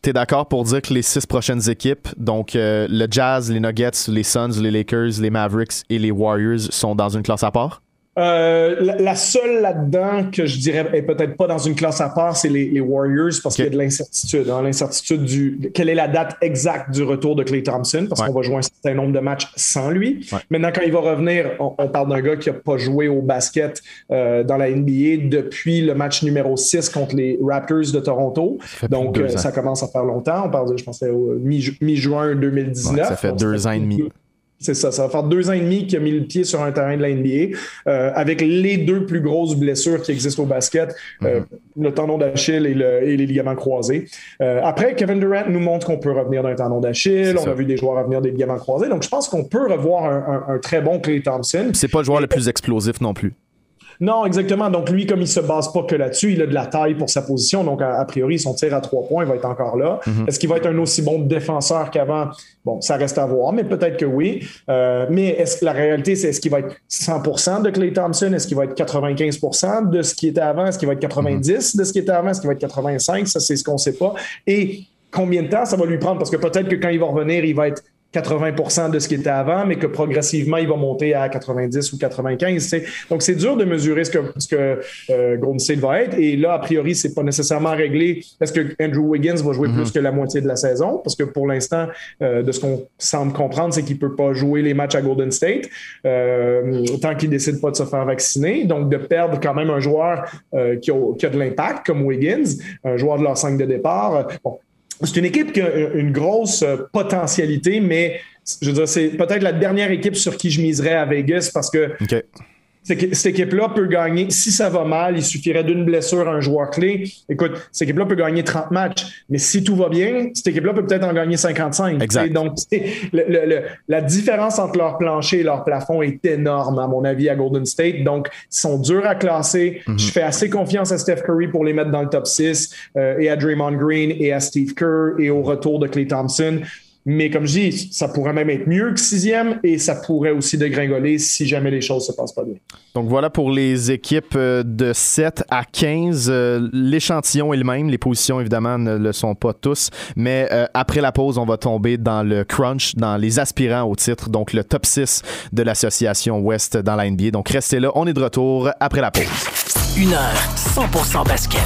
S3: T'es d'accord pour dire que les six prochaines équipes, donc euh, le Jazz, les Nuggets, les Suns, les Lakers, les Mavericks et les Warriors, sont dans une classe à part?
S4: Euh, la, seule là-dedans que je dirais est peut-être pas dans une classe à part, c'est les, Warriors parce qu'il y a de l'incertitude. Hein, l'incertitude du quelle est la date exacte du retour de Clay Thompson parce qu'on va jouer un certain nombre de matchs sans lui. Maintenant, quand il va revenir, on, parle d'un gars qui n'a pas joué au basket euh, dans la NBA depuis le match numéro 6 contre les Raptors de Toronto. Donc, euh, ça commence à faire longtemps. On parle de, je pense, mi-juin 2019.
S3: ça fait deux ans et demi.
S4: C'est ça, ça va faire deux ans et demi qu'il a mis le pied sur un terrain de la NBA, euh, avec les deux plus grosses blessures qui existent au basket, euh, mhm. le tendon d'Achille et, les ligaments croisés. Euh, après, Kevin Durant nous montre qu'on peut revenir d'un tendon d'Achille, on a vu des joueurs revenir des ligaments croisés, donc je pense qu'on peut revoir un, un très bon Clay Thompson.
S3: C'est pas le joueur le plus explosif non plus.
S4: Non, exactement. Donc, lui, comme il se base pas que là-dessus, il a de la taille pour sa position. Donc, a, priori, son tir à trois points il va être encore là. Mhm. Est-ce qu'il va être un aussi bon défenseur qu'avant? Bon, ça reste à voir, mais peut-être que oui. Euh, mais est-ce que la réalité, c'est est-ce qu'il va être 100% de Clay Thompson? Est-ce qu'il va être 95% de ce qui était avant? Est-ce qu'il va être 90 mhm. de ce qui était avant? Est-ce qu'il va être 85? Ça, c'est ce qu'on sait pas. Et combien de temps ça va lui prendre? Parce que peut-être que quand il va revenir, il va être 80% de ce qui était avant, mais que progressivement, il va monter à 90 ou 95. Donc, c'est dur de mesurer ce que, ce que euh, Golden State va être. Et là, a priori, c'est pas nécessairement réglé. Est-ce que Andrew Wiggins va jouer mm-hmm. plus que la moitié de la saison? Parce que pour l'instant, euh, de ce qu'on semble comprendre, c'est qu'il peut pas jouer les matchs à Golden State euh, tant qu'il décide pas de se faire vacciner. Donc, de perdre quand même un joueur euh, qui, a, qui, a, de l'impact, comme Wiggins, un joueur de leur 5 de départ. Bon, c'est une équipe qui a une grosse euh, potentialité, mais je veux dire, c'est peut-être la dernière équipe sur qui je miserais à Vegas parce que cette équipe-là peut gagner, si ça va mal, il suffirait d'une blessure à un joueur clé. Écoute, cette équipe-là peut gagner 30 matchs, mais si tout va bien, cette équipe-là peut peut-être en gagner 55.
S3: Exact.
S4: Donc, la différence entre leur plancher et leur plafond est énorme, à mon avis, à Golden State. Donc, ils sont durs à classer. Mhm. Je fais assez confiance à Steph Curry pour les mettre dans le top 6 euh, et à Draymond Green et à Steve Kerr et au retour de Clay Thompson. Mais comme je dis, ça pourrait même être mieux que sixième et ça pourrait aussi dégringoler si jamais les choses se passent pas bien.
S3: Donc voilà pour les équipes euh, de 7 à 15. Euh, l'échantillon est le même. Les positions, évidemment, ne le sont pas tous. Mais euh, après la pause, on va tomber dans le crunch, dans les aspirants au titre, donc le top 6 de l'association Ouest dans la NBA. Donc restez là, on est de retour après la pause.
S1: Une heure 100% basket.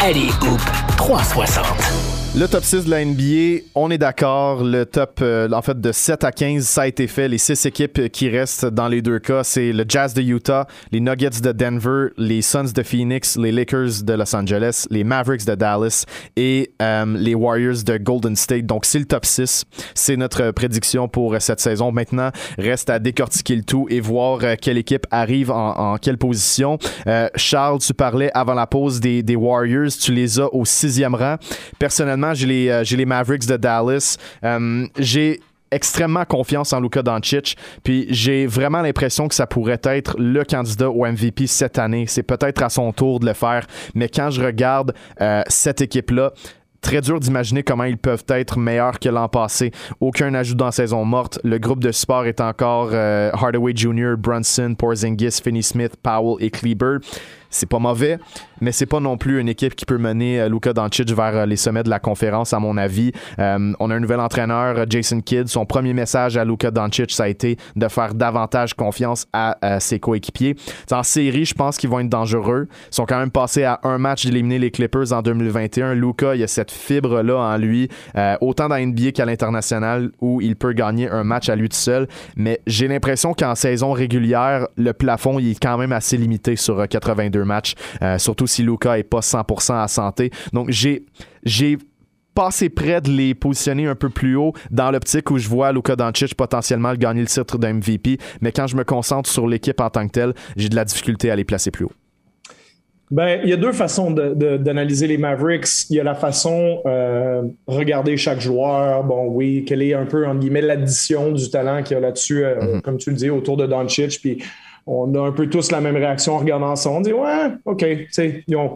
S1: Allez, Hoop 360.
S3: Le top 6 de la NBA, on est d'accord. Le top, euh, en fait, de 7 à 15, ça a été fait. Les six équipes qui restent dans les deux cas, c'est le Jazz de Utah, les Nuggets de Denver, les Suns de Phoenix, les Lakers de Los Angeles, les Mavericks de Dallas et euh, les Warriors de Golden State. Donc, c'est le top 6. C'est notre prédiction pour cette saison. Maintenant, reste à décortiquer le tout et voir euh, quelle équipe arrive en, quelle position. Charles, tu parlais avant la pause des, des Warriors. Tu les as au sixième rang. Personnellement, euh, j'ai les, Mavericks de Dallas. Euh, j'ai extrêmement confiance en Luka Doncic. Puis j'ai vraiment l'impression que ça pourrait être le candidat au MVP cette année. C'est peut-être à son tour de le faire. Mais quand je regarde euh, cette équipe-là, très dur d'imaginer comment ils peuvent être meilleurs que l'an passé. Aucun ajout dans saison morte. Le groupe de support est encore Hardaway Jr., Brunson, Porzingis, Finney-Smith, Powell et Kleber c'est pas mauvais, mais c'est pas non plus une équipe qui peut mener euh, Luka Doncic vers euh, les sommets de la conférence, à mon avis. Euh, on a un nouvel entraîneur, Jason Kidd. Son premier message à Luka Doncic, ça a été de faire davantage confiance à, ses coéquipiers. En série, je pense qu'ils vont être dangereux. Ils sont quand même passés à un match d'éliminer les Clippers en 2021. Luka, il y a cette fibre-là en lui, autant dans NBA qu'à l'international, où il peut gagner un match à lui tout seul. Mais j'ai l'impression qu'en saison régulière, le plafond est quand même assez limité sur 82 match, euh, surtout si Luca est pas 100% à santé. Donc j'ai j'ai passé près de les positionner un peu plus haut dans l'optique où je vois Luka Doncic potentiellement gagner le titre d'un MVP, mais quand je me concentre sur l'équipe en tant que telle, j'ai de la difficulté à les placer plus haut.
S4: Ben, il y a deux façons d'analyser les Mavericks. Il y a la façon euh, regarder chaque joueur. Bon, oui, quelle est un peu en guillemets l'addition du talent qu'il y a là-dessus, euh, mm-hmm. comme tu le dis, autour de Doncic. Puis on a un peu tous la même réaction en regardant ça. On dit, ouais, OK, ils ont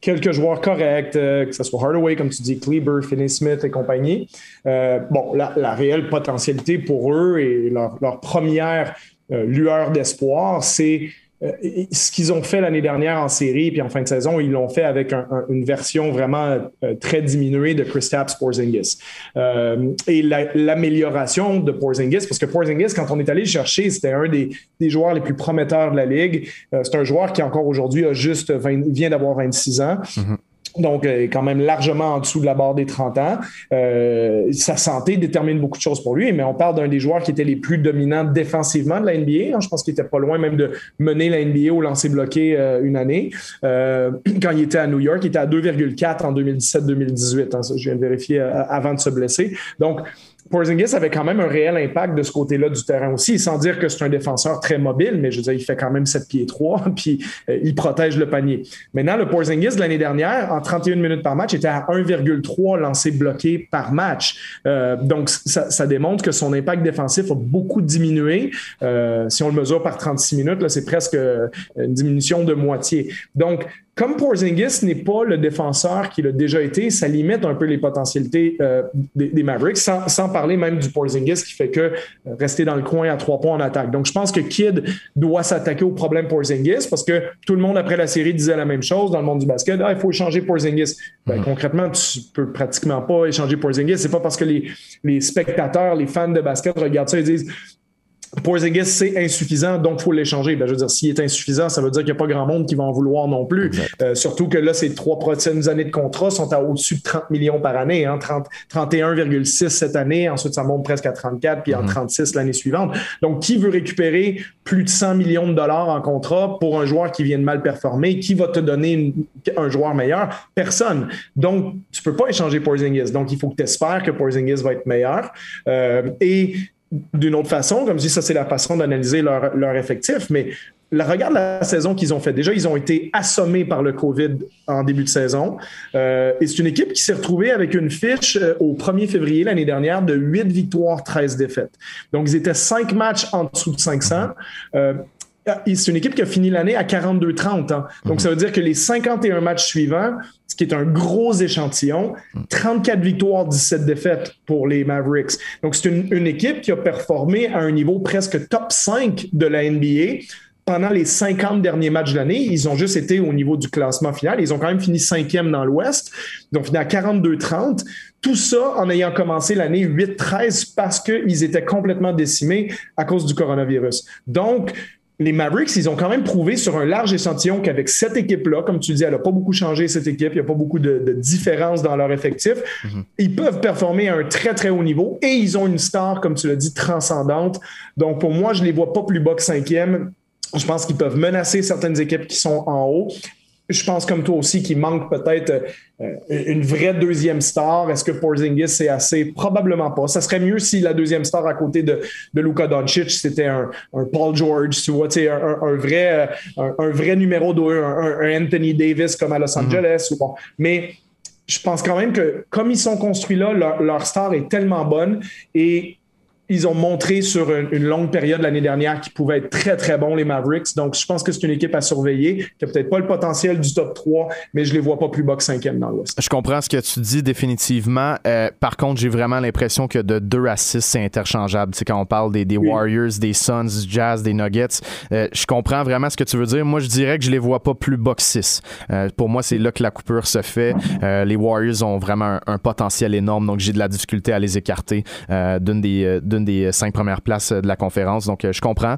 S4: quelques joueurs corrects, euh, que ce soit Hardaway, comme tu dis, Kleber, Finney-Smith et compagnie. Euh, bon, la, réelle potentialité pour eux et leur, première euh, lueur d'espoir, c'est ce qu'ils ont fait l'année dernière en série, puis en fin de saison, ils l'ont fait avec une version vraiment euh, très diminuée de Kristaps Porzingis. Euh, et l'amélioration de Porzingis, parce que Porzingis, quand on est allé le chercher, c'était un des, joueurs les plus prometteurs de la ligue. c'est un joueur qui encore aujourd'hui a juste vient d'avoir 26 ans. Mm-hmm. Donc, euh, quand même largement en dessous de la barre des 30 ans. Euh, sa santé détermine beaucoup de choses pour lui, mais on parle d'un des joueurs qui était les plus dominants défensivement de la NBA. Hein. Je pense qu'il était pas loin même de mener la NBA au lancer bloqué euh, une année. quand il était à New York, il était à 2,4 en 2017-2018. Hein. je viens de vérifier avant de se blesser. Donc, Porzingis avait quand même un réel impact de ce côté-là du terrain aussi, sans dire que c'est un défenseur très mobile, mais je veux dire, il fait quand même 7 pieds 3, puis euh, il protège le panier. Maintenant, le Porzingis l'année dernière, en 31 minutes par match, était à 1,3 lancés bloqués par match. Euh, donc, ça, démontre que son impact défensif a beaucoup diminué. Euh, si on le mesure par 36 minutes, c'est presque une diminution de moitié. Donc, comme Porzingis n'est pas le défenseur qu'il a déjà été, ça limite un peu les potentialités euh, des, Mavericks, sans, parler même du Porzingis qui fait que euh, rester dans le coin à trois points en attaque. Donc, je pense que Kidd doit s'attaquer au problème Porzingis parce que tout le monde après la série disait la même chose dans le monde du basket. Ah, il faut échanger Porzingis. Ben, mhm. Concrètement, tu peux pratiquement pas échanger Porzingis. C'est pas parce que les, les spectateurs, les fans de basket regardent ça et disent Porzingis, c'est insuffisant, donc il faut l'échanger. Ben, je veux dire, s'il est insuffisant, ça veut dire qu'il n'y a pas grand monde qui va en vouloir non plus. Euh, surtout que là, ces trois prochaines années de contrat sont à au-dessus de 30 millions par année. Hein, 31,6 cette année, ensuite ça monte presque à 34, puis en 36 mhm. l'année suivante. Donc, qui veut récupérer plus de 100 millions de dollars en contrat pour un joueur qui vient de mal performer? Qui va te donner un joueur meilleur? Personne. Donc, tu peux pas échanger Porzingis. Donc, il faut que tu espères que Porzingis va être meilleur. Euh, et d'une autre façon, comme je dis, ça c'est la façon d'analyser leur, leur effectif, mais regarde la saison qu'ils ont fait. Déjà, ils ont été assommés par le COVID en début de saison. Euh, et c'est une équipe qui s'est retrouvée avec une fiche euh, au 1er février l'année dernière de 8 victoires, 13 défaites. Donc, ils étaient 5 matchs en dessous de 500. Euh, c'est une équipe qui a fini l'année à 42-30. Hein. Donc, ça veut dire que les 51 matchs suivants, ce qui est un gros échantillon, 34 victoires, 17 défaites pour les Mavericks. Donc, c'est une, une équipe qui a performé à un niveau presque top 5 de la NBA pendant les 50 derniers matchs de l'année. Ils ont juste été au niveau du classement final. Ils ont quand même fini cinquième dans l'Ouest. Ils ont fini à 42-30. Tout ça en ayant commencé l'année 8-13 parce qu'ils étaient complètement décimés à cause du coronavirus. Donc, les Mavericks, ils ont quand même prouvé sur un large échantillon qu'avec cette équipe-là, comme tu dis, elle n'a pas beaucoup changé, cette équipe, il n'y a pas beaucoup de, de différence dans leur effectif. Mhm. Ils peuvent performer à un très, très haut niveau et ils ont une star, comme tu l'as dit, transcendante. Donc, pour moi, je ne les vois pas plus bas que cinquième. Je pense qu'ils peuvent menacer certaines équipes qui sont en haut. Je pense comme toi aussi qu'il manque peut-être euh, une vraie deuxième star. Est-ce que Porzingis c'est assez? Probablement pas. Ça serait mieux si la deuxième star à côté de, de Luka Doncic, c'était un, Paul George, tu vois, un, vrai, euh, un, vrai numéro 2, un, Anthony Davis comme à Los mm-hmm. Angeles. Mais je pense quand même que comme ils sont construits là, leur, leur star est tellement bonne et ils ont montré sur une, longue période l'année dernière qu'ils pouvaient être très, très bons, les Mavericks. Donc, je pense que c'est une équipe à surveiller, qui n'a peut-être pas le potentiel du top 3, mais je les vois pas plus bas que cinquième dans l'Ouest.
S3: Je comprends ce que tu dis définitivement. Euh, par contre, j'ai vraiment l'impression que de 2 à 6, c'est interchangeable. C'est quand on parle des, Warriors, des Suns, du Jazz, des Nuggets. Euh, je comprends vraiment ce que tu veux dire. Moi, je dirais que je les vois pas plus bas que 6. Euh, pour moi, c'est là que la coupure se fait. les Warriors ont vraiment un, potentiel énorme, donc j'ai de la difficulté à les écarter d'une des des euh, cinq premières places euh, de la conférence. Donc, euh, je comprends.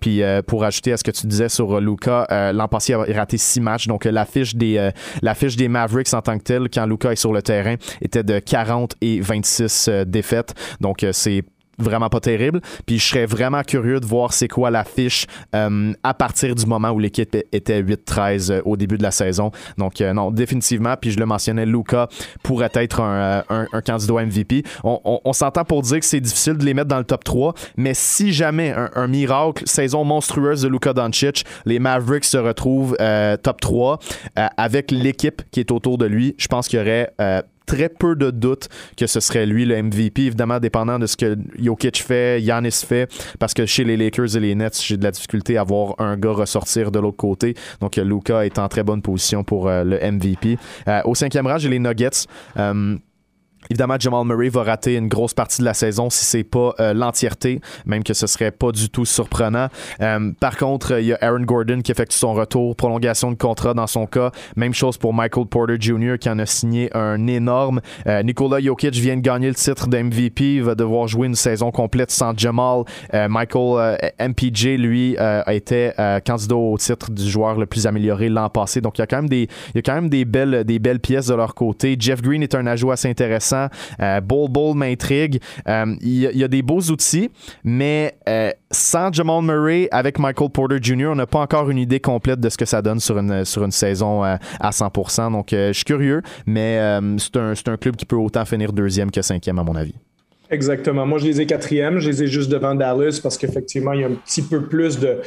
S3: puis, pour ajouter à ce que tu disais sur Luca, l'an passé, il a raté six matchs. Donc, l'affiche des, l'affiche des Mavericks en tant que tel, quand Luca est sur le terrain, était de 40 et 26 défaites. Donc, c'est vraiment pas terrible. Puis je serais vraiment curieux de voir c'est quoi la fiche euh, à partir du moment où l'équipe était 8-13 euh, au début de la saison. Donc euh, non, définitivement. Puis je le mentionnais, Luca pourrait être un, un, candidat MVP. On, s'entend pour dire que c'est difficile de les mettre dans le top 3, mais si jamais un, miracle, saison monstrueuse de Luca Doncic, les Mavericks se retrouvent top 3 avec l'équipe qui est autour de lui, je pense qu'il y aurait très peu de doute que ce serait lui le MVP, évidemment dépendant de ce que Jokic fait, Yanis fait, parce que chez les Lakers et les Nets, j'ai de la difficulté à voir un gars ressortir de l'autre côté. Donc Luca est en très bonne position pour euh, le MVP. Euh, au cinquième rang, j'ai les Nuggets. Euh, Évidemment, Jamal Murray va rater une grosse partie de la saison si c'est pas euh, l'entièreté, même que ce serait pas du tout surprenant. Euh, par contre, il y a Aaron Gordon qui effectue son retour, prolongation de contrat dans son cas. Même chose pour Michael Porter Jr. qui en a signé un énorme. Euh, Nikola Jokic vient de gagner le titre d'MVP, va devoir jouer une saison complète sans Jamal. Michael MPJ, lui, été candidat au titre du joueur le plus amélioré l'an passé. Donc, il y a quand même des, il y a quand même des belles, des belles pièces de leur côté. Jeff Green est un ajout assez intéressant euh, Bol Bol m'intrigue. Euh, il y, a des beaux outils, mais euh, sans Jamal Murray, avec Michael Porter Jr., on n'a pas encore une idée complète de ce que ça donne sur une, sur une saison à 100%. Donc, je suis curieux, mais c'est un, un club qui peut autant finir deuxième que cinquième, à mon avis.
S4: Exactement. Moi, je les ai quatrième. Je les ai juste devant Dallas parce qu'effectivement, il y a un petit peu plus de,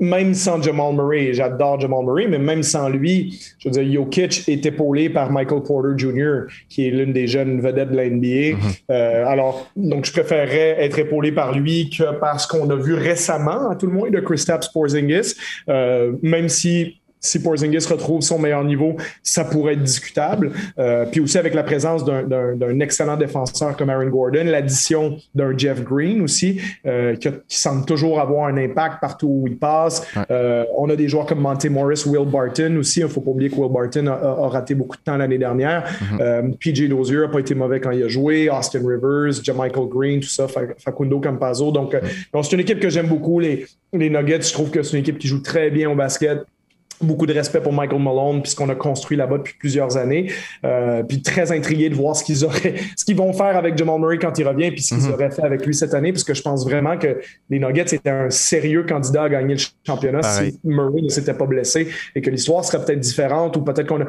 S4: même sans Jamal Murray, j'adore Jamal Murray, mais même sans lui, je veux dire, Jokic est épaulé par Michael Porter Jr., qui est l'une des jeunes vedettes de la NBA. Mm-hmm. Euh, alors, donc, je préférerais être épaulé par lui que par ce qu'on a vu récemment, à tout le moins, de Kristaps Porzingis, euh, même si si Porzingis retrouve son meilleur niveau, ça pourrait être discutable. Euh, puis aussi avec la présence d'un excellent défenseur comme Aaron Gordon, l'addition d'un Jeff Green aussi, euh, qui, semble toujours avoir un impact partout où il passe. Euh, on a des joueurs comme Monte Morris, Will Barton aussi. Il ne faut pas oublier que Will Barton a, raté beaucoup de temps l'année dernière. Mm-hmm. PJ Dozier n'a pas été mauvais quand il a joué. Austin Rivers, Michael Green, tout ça, Facundo Campazzo. Donc, donc c'est une équipe que j'aime beaucoup. Les, les Nuggets, je trouve que c'est une équipe qui joue très bien au basket beaucoup de respect pour Michael Malone puis ce qu'on a construit là-bas depuis plusieurs années. Euh, puis très intrigué de voir ce qu'ils auraient, ce qu'ils vont faire avec Jamal Murray quand il revient, puis ce qu'ils mhm. auraient fait avec lui cette année, parce que je pense vraiment que les Nuggets étaient un sérieux candidat à gagner le championnat si Murray ne s'était pas blessé et que l'histoire serait peut-être différente ou peut-être qu'on a,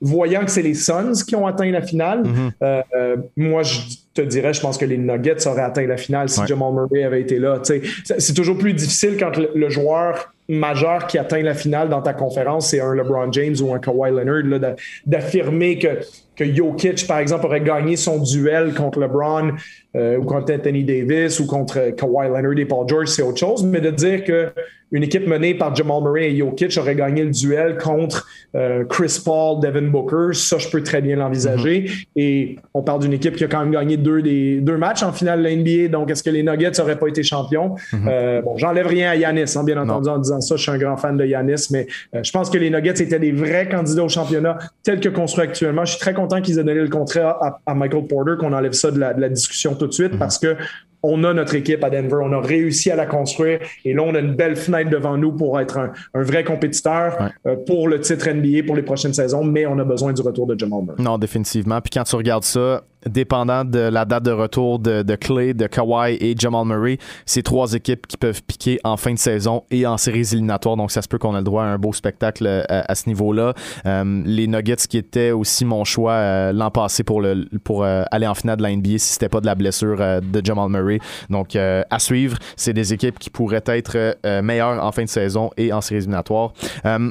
S4: voyant que c'est les Suns qui ont atteint la finale, mhm. euh, euh, moi je te dirais, je pense que les Nuggets auraient atteint la finale si Jamal Murray avait été là. C'est toujours plus difficile quand le joueur majeur qui atteint la finale dans ta conférence, c'est un LeBron James ou un Kawhi Leonard, d'affirmer que, que Jokic, par exemple, aurait gagné son duel contre LeBron euh, ou contre Anthony Davis ou contre Kawhi Leonard et Paul George, c'est autre chose, mais de dire que une équipe menée par Jamal Murray et Jokic aurait gagné le duel contre euh, Chris Paul, Devin Booker. Ça, je peux très bien l'envisager. Mm-hmm. Et on parle d'une équipe qui a quand même gagné deux, des, deux matchs en finale de l'NBA. Donc, est-ce que les Nuggets n'auraient pas été champions? Mm-hmm. Euh, bon, j'enlève rien à Yanis, hein, bien entendu, en disant ça. Je suis un grand fan de Yanis, mais euh, je pense que les Nuggets étaient des vrais candidats au championnat tel que construit actuellement. Je suis très content qu'ils aient donné le contrat à, Michael Porter, qu'on enlève ça de la, discussion tout de suite, mm-hmm. parce que on a notre équipe à Denver, on a réussi à la construire et là, on a une belle fenêtre devant nous pour être un, vrai compétiteur euh, pour le titre NBA pour les prochaines saisons, mais on a besoin du retour de Jamal Murray.
S3: Non, définitivement. Puis quand tu regardes ça, dépendant de la date de retour de, Clay, de Kawhi et Jamal Murray, c'est trois équipes qui peuvent piquer en fin de saison et en séries éliminatoires. Donc, ça se peut qu'on ait le droit à un beau spectacle euh, à, ce niveau-là. Euh, les Nuggets qui étaient aussi mon choix euh, l'an passé pour, le, pour aller en finale de la NBA si c'était pas de la blessure de Jamal Murray. Donc, à suivre, c'est des équipes qui pourraient être meilleures en fin de saison et en séries éliminatoires.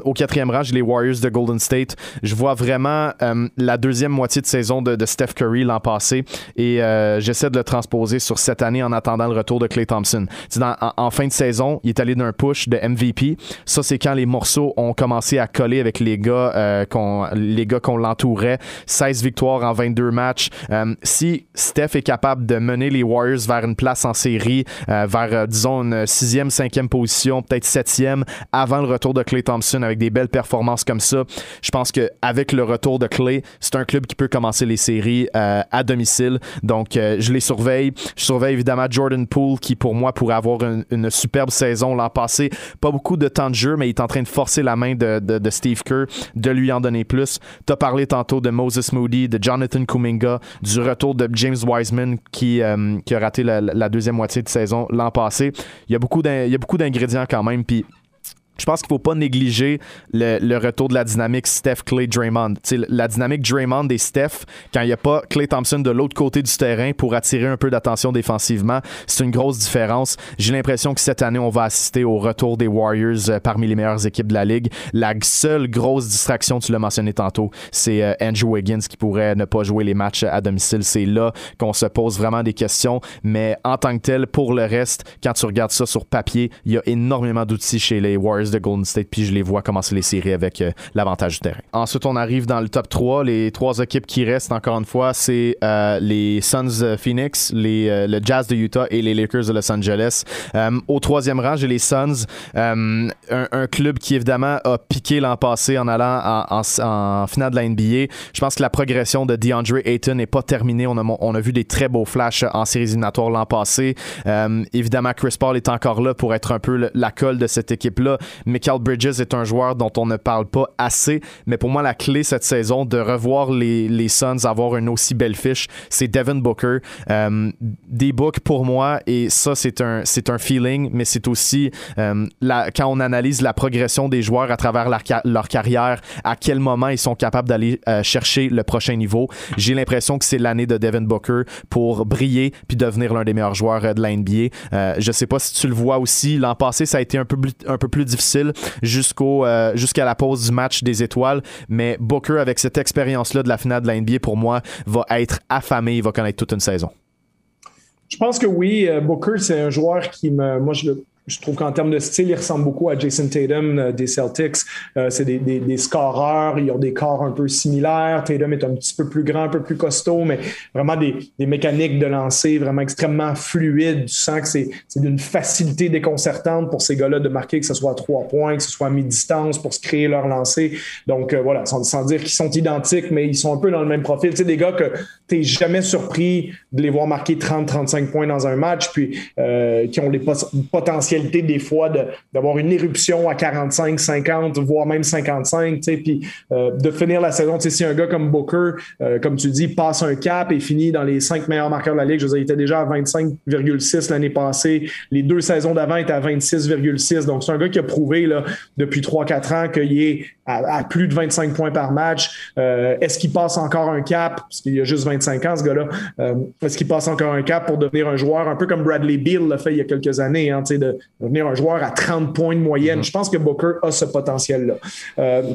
S3: au quatrième rang, les Warriors de Golden State. Je vois vraiment la deuxième moitié de saison de, de Steph Curry passé et euh, j'essaie de le transposer sur cette année en attendant le retour de Clay Thompson. en, fin de saison, il est allé d'un push de MVP. Ça, c'est quand les morceaux ont commencé à coller avec les gars euh, qu'on les gars qu'on l'entourait. 16 victoires en 22 matchs. Euh, si Steph est capable de mener les Warriors vers une place en série, vers, disons, une sixième, cinquième position, peut-être septième, avant le retour de Clay Thompson avec des belles performances comme ça, je pense qu'avec le retour de Clay, c'est un club qui peut commencer les séries à domicile. Donc, euh, je les surveille. Je surveille évidemment Jordan Poole qui, pour moi, pourrait avoir une, superbe saison l'an passé. Pas beaucoup de temps de jeu, mais il est en train de forcer la main de, de, Steve Kerr, de lui en donner plus. Tu as parlé tantôt de Moses Moody, de Jonathan Kuminga, du retour de James Wiseman qui, euh, qui a raté la, deuxième moitié de saison l'an passé. Il y a beaucoup d'ingrédients quand même. Puis je pense qu'il ne faut pas négliger le, retour de la dynamique Steph, Clay, Draymond. la dynamique Draymond et Steph, quand il n'y a pas Clay Thompson de l'autre côté du terrain pour attirer un peu d'attention défensivement, c'est une grosse différence. J'ai l'impression que cette année, on va assister au retour des Warriors euh, parmi les meilleures équipes de la ligue. La seule grosse distraction, tu l'as mentionné tantôt, c'est euh, Andrew Wiggins qui pourrait ne pas jouer les matchs à domicile. C'est là qu'on se pose vraiment des questions. Mais en tant que tel, pour le reste, quand tu regardes ça sur papier, il y a énormément d'outils chez les Warriors de Golden State, puis je les vois commencer les séries avec euh, l'avantage du terrain. Ensuite, on arrive dans le top 3. Les trois équipes qui restent, encore une fois, c'est euh, les Suns Phoenix, les, euh, le Jazz de Utah et les Lakers de Los Angeles. au troisième rang, j'ai les Suns, un, club qui évidemment a piqué l'an passé en allant en, finale de la NBA. Je pense que la progression de DeAndre Ayton n'est pas terminée. On a, vu des très beaux flashs en séries éliminatoires l'an passé. évidemment, Chris Paul est encore là pour être un peu la colle de cette équipe-là. Michael Bridges est un joueur dont on ne parle pas assez, mais pour moi, la clé cette saison de revoir les, les Suns avoir une aussi belle fiche, c'est Devin Booker. Euh, des books pour moi, et ça, c'est un, c'est un feeling, mais c'est aussi euh, la, quand on analyse la progression des joueurs à travers leur, leur carrière, à quel moment ils sont capables d'aller euh, chercher le prochain niveau. J'ai l'impression que c'est l'année de Devin Booker pour briller puis devenir l'un des meilleurs joueurs de la NBA. je sais pas si tu le vois aussi. L'an passé, ça a été un peu, un peu plus difficile jusqu'au euh, jusqu'à la pause du match des étoiles. Mais Booker, avec cette expérience-là de la finale de la NBA, pour moi, va être affamé. Il va connaître toute une saison.
S4: Je pense que oui, euh, Booker, c'est un joueur qui me. Moi, je le je trouve qu'en termes de style, il ressemble beaucoup à Jason Tatum euh, des Celtics. Euh, c'est des, des, scoreurs, ils ont des corps un peu similaires. Tatum est un petit peu plus grand, un peu plus costaud, mais vraiment des, des mécaniques de lancer vraiment extrêmement fluides. Tu sens que c'est d'une facilité déconcertante pour ces gars-là de marquer, que ce soit à trois points, que ce soit à mi-distance pour se créer leur lancer. Donc euh, voilà, sans, sans dire qu'ils sont identiques, mais ils sont un peu dans le même profil. Tu sais, des gars que tu n'es jamais surpris de les voir marquer 30-35 points dans un match, puis qui ont les potentiels des fois d'avoir une éruption à 45, 50, voire même 55, puis euh, de finir la saison. Si un gars comme Booker, euh, comme tu dis, passe un cap et finit dans les cinq meilleurs marqueurs de la Ligue, je veux dire, il était déjà à 25,6 l'année passée. Les deux saisons d'avant étaient à 26,6. Donc, c'est un gars qui a prouvé là, depuis 3-4 ans qu'il est à, plus de 25 points par match. Euh, est-ce qu'il passe encore un cap, parce qu'il a juste 25 ans, ce gars-là, est-ce qu'il passe encore un cap pour devenir un joueur un peu comme Bradley Beal l'a fait il y a quelques années, hein, de devenir un joueur à 30 points de moyenne? Mm-hmm. Je pense que Booker a ce potentiel-là. Euh,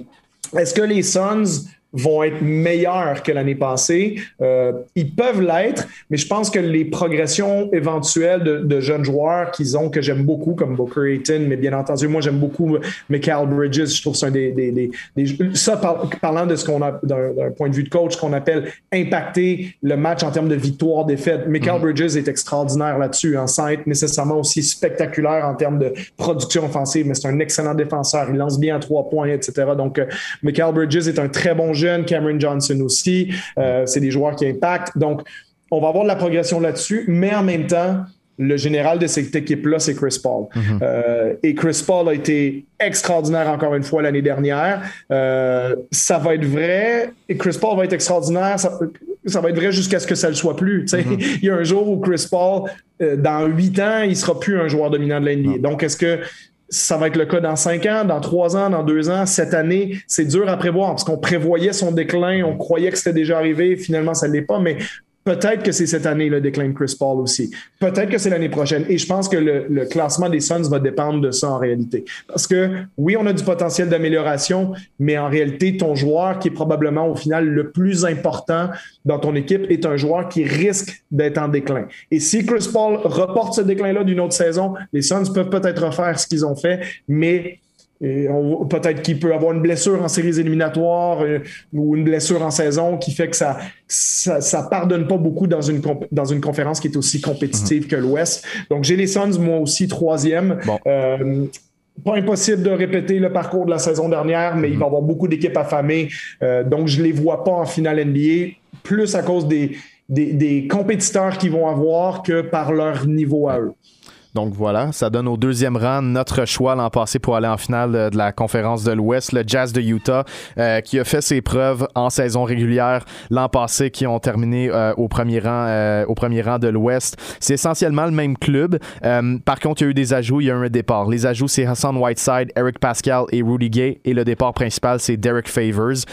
S4: est-ce que les Suns vont être meilleurs que l'année passée. Euh, ils peuvent l'être, mais je pense que les progressions éventuelles de, jeunes joueurs qu'ils ont, que j'aime beaucoup, comme Booker Ayton, mais bien entendu, moi j'aime beaucoup Michael Bridges, je trouve c'est un des, des, des, Ça, parlant de ce qu'on a, d'un point de vue de coach, qu'on appelle impacter le match en termes de victoire-défaite. Michael mm-hmm. Bridges est extraordinaire là-dessus, hein, sans être nécessairement aussi spectaculaire en termes de production offensive, mais c'est un excellent défenseur. Il lance bien à trois points, etc. Donc, euh, Michael Bridges est un très bon jeu Cameron Johnson aussi. Euh, c'est des joueurs qui impactent. Donc, on va avoir de la progression là-dessus, mais en même temps, le général de cette équipe-là, c'est Chris Paul. Mhm. Euh, et Chris Paul a été extraordinaire encore une fois l'année dernière. Euh, ça va être vrai, et Chris Paul va être extraordinaire, ça, va être vrai jusqu'à ce que ça ne le soit plus. Mhm. Il y a un jour où Chris Paul, dans huit ans, il ne sera plus un joueur dominant de l'NBA. Donc, est-ce que ça va être le cas dans cinq ans, dans trois ans, dans deux ans, cette année. C'est dur à prévoir parce qu'on prévoyait son déclin, on croyait que c'était déjà arrivé, finalement, ça ne l'est pas, mais Peut-être que c'est cette année le déclin de Chris Paul aussi. Peut-être que c'est l'année prochaine. Et je pense que le, classement des Suns va dépendre de ça en réalité. Parce que oui, on a du potentiel d'amélioration, mais en réalité, ton joueur qui est probablement au final le plus important dans ton équipe est un joueur qui risque d'être en déclin. Et si Chris Paul reporte ce déclin-là d'une autre saison, les Suns peuvent peut-être refaire ce qu'ils ont fait, mais peut-être qu'il peut avoir une blessure en séries éliminatoires euh, ou une blessure en saison qui fait que ça, ça, pardonne pas beaucoup dans une, dans une conférence qui est aussi compétitive que l'Ouest. Donc, j'ai les Suns, moi aussi, troisième. Euh, pas impossible de répéter le parcours de la saison dernière, mais il va y avoir beaucoup d'équipes affamées. Euh, donc, je les vois pas en finale NBA, plus à cause des, des, des compétiteurs qu'ils vont avoir que par leur niveau à eux.
S3: Donc voilà, ça donne au deuxième rang notre choix l'an passé pour aller en finale de, la conférence de l'Ouest, le Jazz de Utah, euh, qui a fait ses preuves en saison régulière l'an passé, qui ont terminé euh, au premier rang, euh, au premier rang de l'Ouest. C'est essentiellement le même club. par contre, il y a eu des ajouts, il y a eu un départ. Les ajouts, c'est Hassan Whiteside, Eric Pascal et Rudy Gay, et le départ principal, c'est Derek Favors.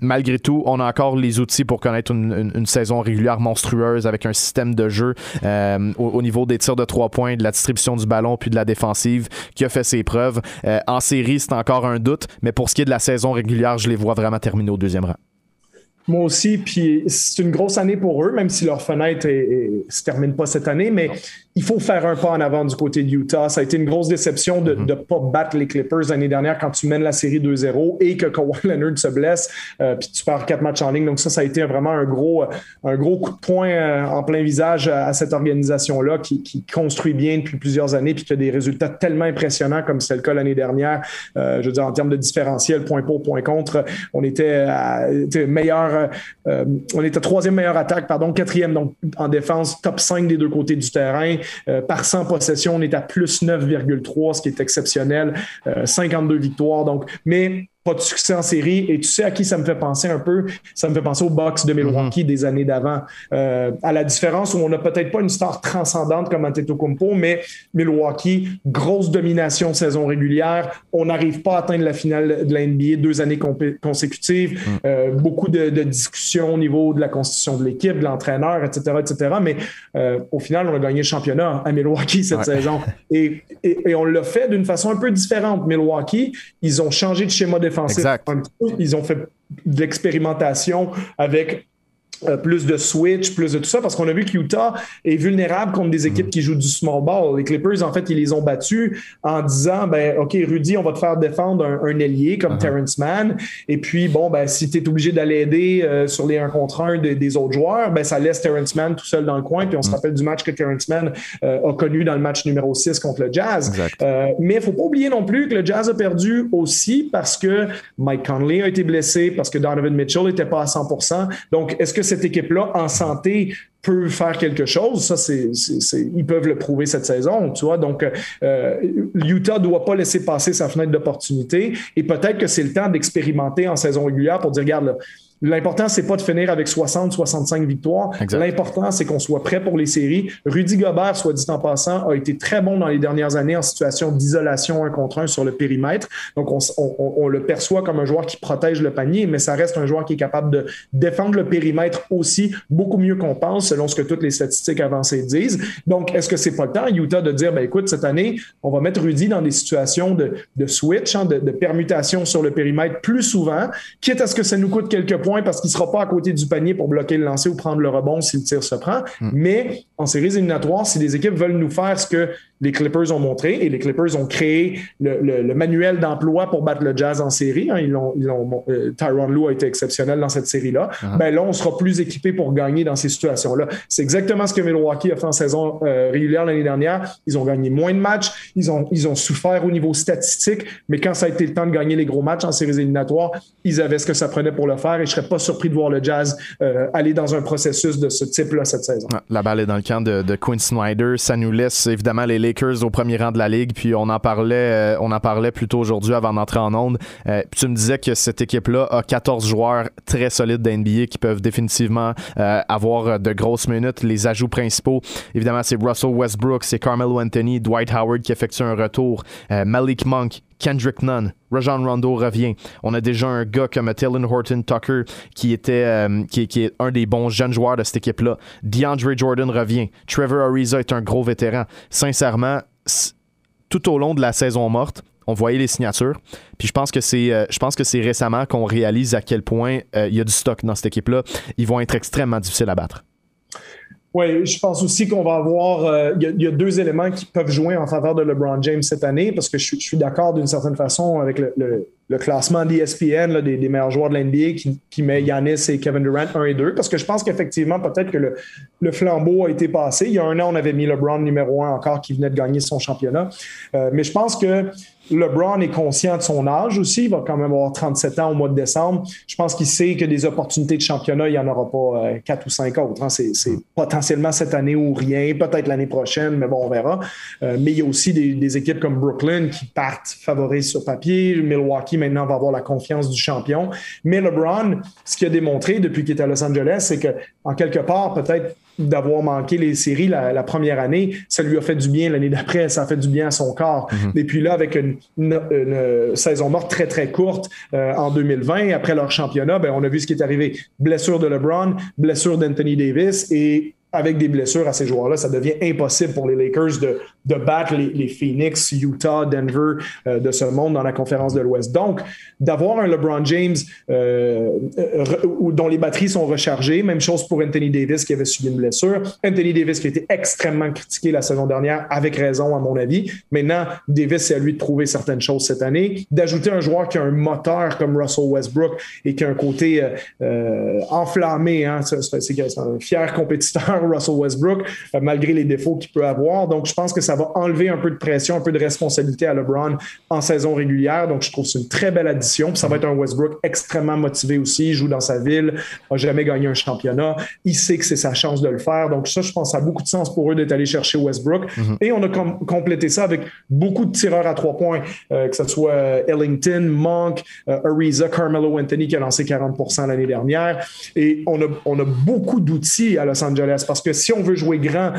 S3: malgré tout, on a encore les outils pour connaître une, saison régulière monstrueuse avec un système de jeu au, au, niveau des tirs de trois points, de la distribution du ballon puis de la défensive qui a fait ses preuves. Euh, en série, c'est encore un doute, mais pour ce qui est de la saison régulière, je les vois vraiment terminer au deuxième rang.
S4: Moi aussi, puis c'est une grosse année pour eux, même si leur fenêtre ne se termine pas cette année, mais il faut faire un pas en avant du côté de Utah. Ça a été une grosse déception de ne mm-hmm. pas battre les Clippers l'année dernière quand tu mènes la série 2-0 et que Kawhi Leonard se blesse, euh, puis tu perds quatre matchs en ligne. Donc ça, ça a été vraiment un gros, un gros coup de poing euh, en plein visage à, cette organisation-là qui, construit bien depuis plusieurs années puis qui a des résultats tellement impressionnants comme c'était le cas l'année dernière. Euh, je veux dire, en termes de différentiel, point pour, point contre, on était, meilleur, on était troisième meilleure attaque, pardon, quatrième donc en défense, top 5 des deux côtés du terrain. Euh, par 100 possessions, on est à plus 9,3, ce qui est exceptionnel. 52 euh, victoires. Donc, mais pas de succès en série. Et tu sais à qui ça me fait penser un peu? Ça me fait penser au box de Milwaukee mhm. des années d'avant. Euh, à la différence où on n'a peut-être pas une star transcendante comme Antetokounmpo, mais Milwaukee, grosse domination saison régulière. On n'arrive pas à atteindre la finale de la NBA deux années consécutives. Mhm. Euh, beaucoup de, discussions au niveau de la constitution de l'équipe, de l'entraîneur, etc., etc. Mais euh, au final, on a gagné le championnat à Milwaukee cette saison. Et, et, et on l'a fait d'une façon un peu différente. Milwaukee, ils ont changé de schéma défensif ils ont fait de l'expérimentation avec euh, plus de switch, plus de tout ça, parce qu'on a vu que Utah est vulnérable contre des équipes qui jouent du small ball. Les Clippers, en fait, ils les ont battus en disant, ben, OK, Rudy, on va te faire défendre un, ailier comme uh-huh. Terrence Mann. Et puis, bon, ben, si tu es obligé d'aller aider euh, sur les 1 contre 1 des autres joueurs, ben, ça laisse Terrence Mann tout seul dans le coin. Puis on se mm. rappelle du match que Terrence Mann euh, a connu dans le match numéro 6 contre le Jazz. mais il faut pas oublier non plus que le Jazz a perdu aussi parce que Mike Conley a été blessé, parce que Donovan Mitchell n'était pas à 100% Donc, est-ce que cette équipe-là, en santé, peut faire quelque chose. Ça, c'est, ils peuvent le prouver cette saison, tu vois. Donc, euh, Utah doit pas laisser passer sa fenêtre d'opportunité et peut-être que c'est le temps d'expérimenter en saison régulière pour dire, regarde, L'important, c'est pas de finir avec 60, 65 victoires. L'important, c'est qu'on soit prêt pour les séries. Rudy Gobert, soit dit en passant, a été très bon dans les dernières années en situation d'isolation un contre un sur le périmètre. Donc, on, le perçoit comme un joueur qui protège le panier, mais ça reste un joueur qui est capable de défendre le périmètre aussi beaucoup mieux qu'on pense, selon ce que toutes les statistiques avancées disent. Donc, est-ce que c'est pas le temps, Utah, de dire, ben écoute, cette année, on va mettre Rudy dans des situations de, switch, hein, de, de permutation sur le périmètre plus souvent, quitte à ce que ça nous coûte quelques parce qu'il ne sera pas à côté du panier pour bloquer le lancer ou prendre le rebond si le tir se prend. Hmm. Mais en séries éliminatoires, si les équipes veulent nous faire ce que les Clippers ont montré et les Clippers ont créé le, manuel d'emploi pour battre le Jazz en série. Hein. ils ils euh, Tyron Lue a été exceptionnel dans cette série-là. Uh-huh. Ben là, on sera plus équipé pour gagner dans ces situations-là. C'est exactement ce que Milwaukee a fait en saison euh, régulière l'année dernière. Ils ont gagné moins de matchs, ils ont, ils ont souffert au niveau statistique, mais quand ça a été le temps de gagner les gros matchs en séries éliminatoires, ils avaient ce que ça prenait pour le faire et je serais pas surpris de voir le Jazz euh, aller dans un processus de ce type-là cette saison.
S3: La balle est dans le camp de, de Quinn Snyder. Ça nous laisse évidemment les Lakers au premier rang de la ligue, puis on en parlait, euh, on en parlait plus tôt aujourd'hui avant d'entrer en onde. Euh, puis tu me disais que cette équipe-là a 14 joueurs très solides d'NBA qui peuvent définitivement euh, avoir de grosses minutes. Les ajouts principaux, évidemment, c'est Russell Westbrook, c'est Carmelo Anthony, Dwight Howard qui effectue un retour, Malik Monk, Kendrick Nunn, Rajon Rondo revient. On a déjà un gars comme Taylor Horton Tucker qui était qui, est un des bons jeunes joueurs de cette équipe-là. DeAndre Jordan revient. Trevor Ariza est un gros vétéran. Sincèrement, tout au long de la saison morte, on voyait les signatures. Puis je pense que c'est, euh, je pense que c'est récemment qu'on réalise à quel point euh, il y a du stock dans cette équipe-là. Ils vont être extrêmement difficiles à battre.
S4: Oui, je pense aussi qu'on va avoir. Euh, il y, a deux éléments qui peuvent jouer en faveur de LeBron James cette année, parce que je, suis d'accord d'une certaine façon avec le, classement d'ESPN des, meilleurs joueurs de l'NBA qui, qui met Yanis et Kevin Durant 1 et 2, parce que je pense qu'effectivement, peut-être que le, flambeau a été passé. Il y a un an, on avait mis LeBron numéro 1 encore qui venait de gagner son championnat. mais je pense que LeBron est conscient de son âge aussi. Il va quand même avoir 37 ans au mois de décembre. Je pense qu'il sait que des opportunités de championnat, il n'y en aura pas euh, quatre ou cinq autres. Hein. C'est, potentiellement cette année ou rien, peut-être l'année prochaine, mais bon, on verra. Euh, mais il y a aussi des, équipes comme Brooklyn qui partent favorisées sur papier. Milwaukee, maintenant, va avoir la confiance du champion. Mais LeBron, ce qu'il a démontré depuis qu'il est à Los Angeles, c'est que, en quelque part, peut-être d'avoir manqué les séries la, première année, ça lui a fait du bien l'année d'après, ça a fait du bien à son corps. Mhm. Et puis là, avec une, saison morte très, très courte euh, en 2020, après leur championnat, ben, on a vu ce qui est arrivé. Blessure de LeBron, blessure d'Anthony Davis et avec des blessures à ces joueurs-là, ça devient impossible pour les Lakers de, de battre les, Phoenix, Utah, Denver euh, de ce monde dans la conférence de l'Ouest. Donc, d'avoir un LeBron James euh, dont les batteries sont rechargées, même chose pour Anthony Davis qui avait subi une blessure. Anthony Davis qui a été extrêmement critiqué la saison dernière, avec raison à mon avis. Maintenant, Davis, c'est à lui de prouver certaines choses cette année. D'ajouter un joueur qui a un moteur comme Russell Westbrook et qui a un côté euh, enflammé, hein, c'est un fier compétiteur Russell Westbrook, euh, malgré les défauts qu'il peut avoir. Donc, je pense que ça va enlever un peu de pression, un peu de responsabilité à LeBron en saison régulière. Donc, je trouve que c'est une très belle addition. ça va être un Westbrook extrêmement motivé aussi. Il joue dans sa ville, n'a jamais gagné un championnat. Il sait que c'est sa chance de le faire. Donc, ça, je pense, ça a beaucoup de sens pour eux d'être allés chercher Westbrook. Mm-hmm. Et on a complété ça avec beaucoup de tireurs à trois points, euh, que ce soit euh, Ellington, Monk, Ariza, Carmelo Anthony qui a lancé 40% l'année dernière. Et on a, on a beaucoup d'outils à Los Angeles parce que si on veut jouer grand,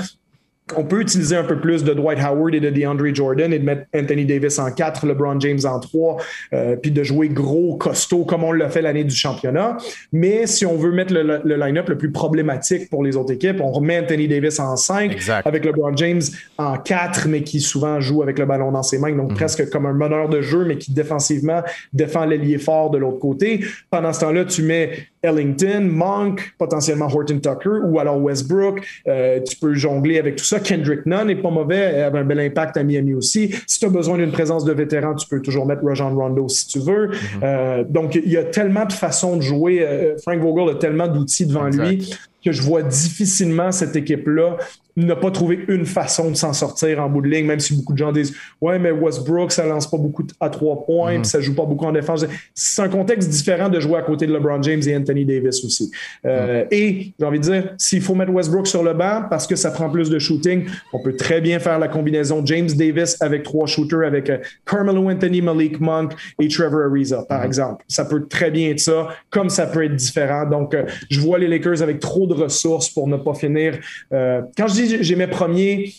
S4: on peut utiliser un peu plus de Dwight Howard et de DeAndre Jordan et de mettre Anthony Davis en 4, LeBron James en 3, euh, puis de jouer gros, costaud comme on l'a fait l'année du championnat. Mais si on veut mettre le, line-up le plus problématique pour les autres équipes, on remet Anthony Davis en 5 avec LeBron James en 4, mais qui souvent joue avec le ballon dans ses mains, donc mhm. presque comme un meneur de jeu, mais qui défensivement défend l'ailier fort de l'autre côté. Pendant ce temps-là, tu mets Ellington, Monk, potentiellement Horton Tucker ou alors Westbrook. Euh, tu peux jongler avec tout ça. Kendrick Nunn n'est pas mauvais, il avait un bel impact à Miami aussi. Si tu as besoin d'une présence de vétéran, tu peux toujours mettre Rajon Rondo si tu veux. Mm-hmm. Euh, donc, il y a tellement de façons de jouer. Euh, Frank Vogel a tellement d'outils devant lui que je vois difficilement cette équipe-là n'a pas trouvé une façon de s'en sortir en bout de ligne, même si beaucoup de gens disent Ouais, mais Westbrook, ça lance pas beaucoup à trois points, puis ça joue pas beaucoup en défense. C'est un contexte différent de jouer à côté de LeBron James et Anthony Davis aussi. Euh, mm-hmm. Et j'ai envie de dire, s'il faut mettre Westbrook sur le banc parce que ça prend plus de shooting, on peut très bien faire la combinaison James Davis avec trois shooters, avec euh, Carmelo Anthony, Malik Monk et Trevor Ariza, par mm-hmm. exemple. Ça peut très bien être ça, comme ça peut être différent. Donc, euh, je vois les Lakers avec trop de ressources pour ne pas finir. quand je dis j'ai mes premiers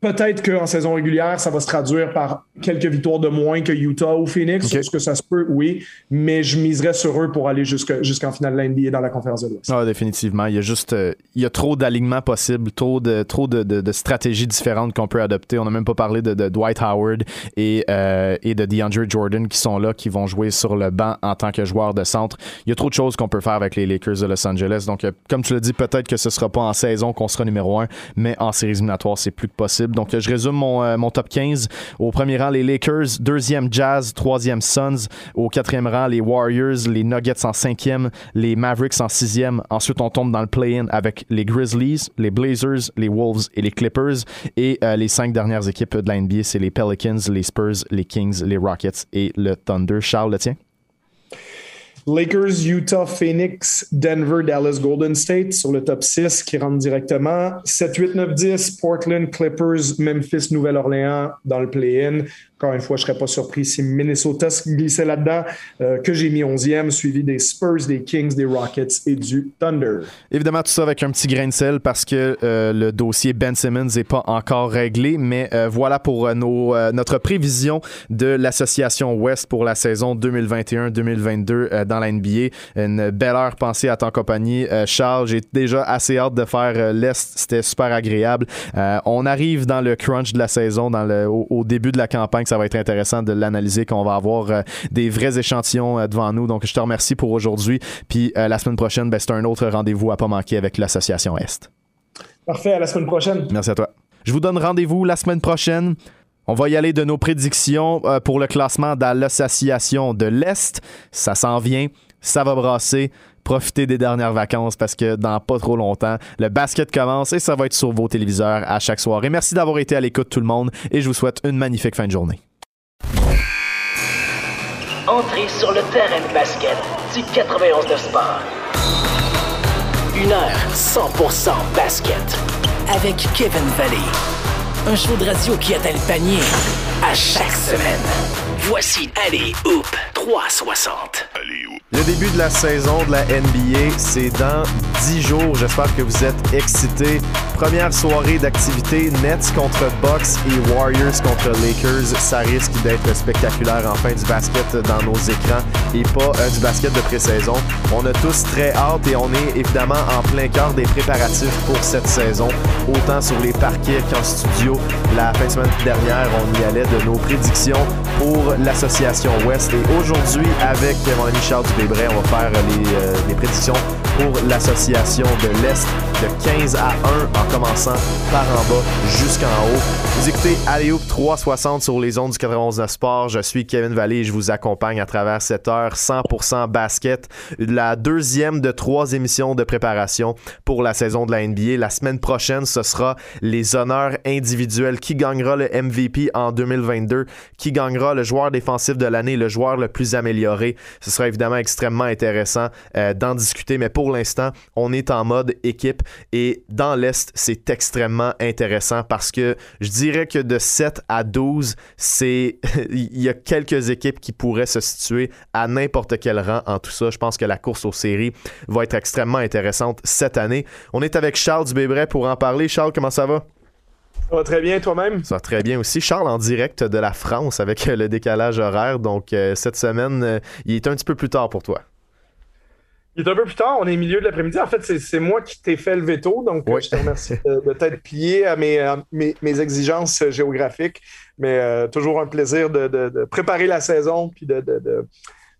S4: Peut-être qu'en saison régulière, ça va se traduire par quelques victoires de moins que Utah ou Phoenix. Est-ce que ça se peut? Oui. Mais je miserais sur eux pour aller jusqu'en finale de la NBA dans la conférence de l'Ouest.
S3: Ah, définitivement. Il y a juste euh, il y a trop d'alignements possibles, trop de, trop de, stratégies différentes qu'on peut adopter. On n'a même pas parlé de, Dwight Howard et, euh, et de DeAndre Jordan qui sont là, qui vont jouer sur le banc en tant que joueurs de centre. Il y a trop de choses qu'on peut faire avec les Lakers de Los Angeles. Donc, euh, comme tu l'as dit, peut-être que ce ne sera pas en saison qu'on sera numéro un, mais en séries éliminatoires, c'est plus que possible. Donc, je résume mon, euh, top 15. Au premier rang, les Lakers. Deuxième, Jazz. Troisième, Suns. Au quatrième rang, les Warriors. Les Nuggets en cinquième. Les Mavericks en sixième. Ensuite, on tombe dans le play-in avec les Grizzlies, les Blazers, les Wolves et les Clippers. Et euh, les cinq dernières équipes de la NBA, c'est les Pelicans, les Spurs, les Kings, les Rockets et le Thunder. Charles, le tien?
S4: Lakers, Utah, Phoenix, Denver, Dallas, Golden State sur le top 6 qui rentrent directement. 7, 8, 9, 10, Portland, Clippers, Memphis, Nouvelle-Orléans dans le play-in. Encore une fois, je ne serais pas surpris si Minnesota se glissait là-dedans, euh, que j'ai mis 11e, suivi des Spurs, des Kings, des Rockets et du Thunder.
S3: Évidemment, tout ça avec un petit grain de sel parce que euh, le dossier Ben Simmons n'est pas encore réglé, mais euh, voilà pour nos, notre prévision de l'association West pour la saison 2021-2022 dans la NBA. Une belle heure pensée à ton compagnie. Charles, j'ai déjà assez hâte de faire l'Est. C'était super agréable. on arrive dans le crunch de la saison, au début de la campagne ça va être intéressant de l'analyser, qu'on va avoir euh, des vrais échantillons euh, devant nous. Donc, je te remercie pour aujourd'hui. Puis euh, la semaine prochaine, ben, c'est un autre rendez-vous à pas manquer avec l'Association Est.
S4: Parfait, à la semaine prochaine.
S3: Merci à toi. Je vous donne rendez-vous la semaine prochaine. On va y aller de nos prédictions pour le classement dans l'Association de l'Est. Ça s'en vient, ça va brasser profitez des dernières vacances parce que dans pas trop longtemps, le basket commence et ça va être sur vos téléviseurs à chaque soir. Et merci d'avoir été à l'écoute tout le monde et je vous souhaite une magnifique fin de journée.
S1: Entrez sur le terrain de basket du 91 de Sport. Une heure 100% basket avec Kevin Valley. Un show de radio qui atteint le panier à chaque semaine. Voici Allez Hoop 360.
S3: Allez Hoop. Le début de la saison de la NBA, c'est dans 10 jours. J'espère que vous êtes excités. Première soirée d'activité, Nets contre Bucks et Warriors contre Lakers. Ça risque d'être spectaculaire. Enfin, du basket dans nos écrans et pas euh, du basket de pré-saison. On a tous très hâte et on est évidemment en plein cœur des préparatifs pour cette saison. Autant sur les parquets qu'en studio. La fin de semaine dernière, on y allait de nos prédictions pour l'association West. Et aujourd'hui, avec mon ami Charles Dubébray, on va faire les, euh, les prédictions pour l'association de l'Est de 15 à 1 en commençant par en bas jusqu'en haut. Vous écoutez Alléoup 360 sur les ondes du 9 Sport. Je suis Kevin Vallée et je vous accompagne à travers cette heure 100% basket. La deuxième de trois émissions de préparation pour la saison de la NBA. La semaine prochaine, ce sera les honneurs individuels. Qui gagnera le MVP en 2022? Qui gagnera le joueur défensif de l'année, le joueur le plus amélioré? Ce sera évidemment extrêmement intéressant euh, d'en discuter, mais pour l'instant, on est en mode équipe et dans l'Est, c'est extrêmement intéressant parce que je dirais que de 7 à 12, c'est il y a quelques équipes qui pourraient se situer à n'importe quel rang en tout ça. Je pense que la course aux séries va être extrêmement intéressante cette année. On est avec Charles Dubébret pour en parler. Charles, comment ça va?
S4: Ça va très bien, toi-même?
S3: Ça va très bien aussi. Charles en direct de la France avec le décalage horaire. Donc, euh, cette semaine, euh, il est un petit peu plus tard pour toi.
S4: Il est un peu plus tard, on est au milieu de l'après-midi. En fait, c'est moi qui t'ai fait le veto, donc euh, je te remercie de, t'être plié à mes, mes, exigences géographiques. Mais euh, toujours un plaisir de, préparer la saison puis de,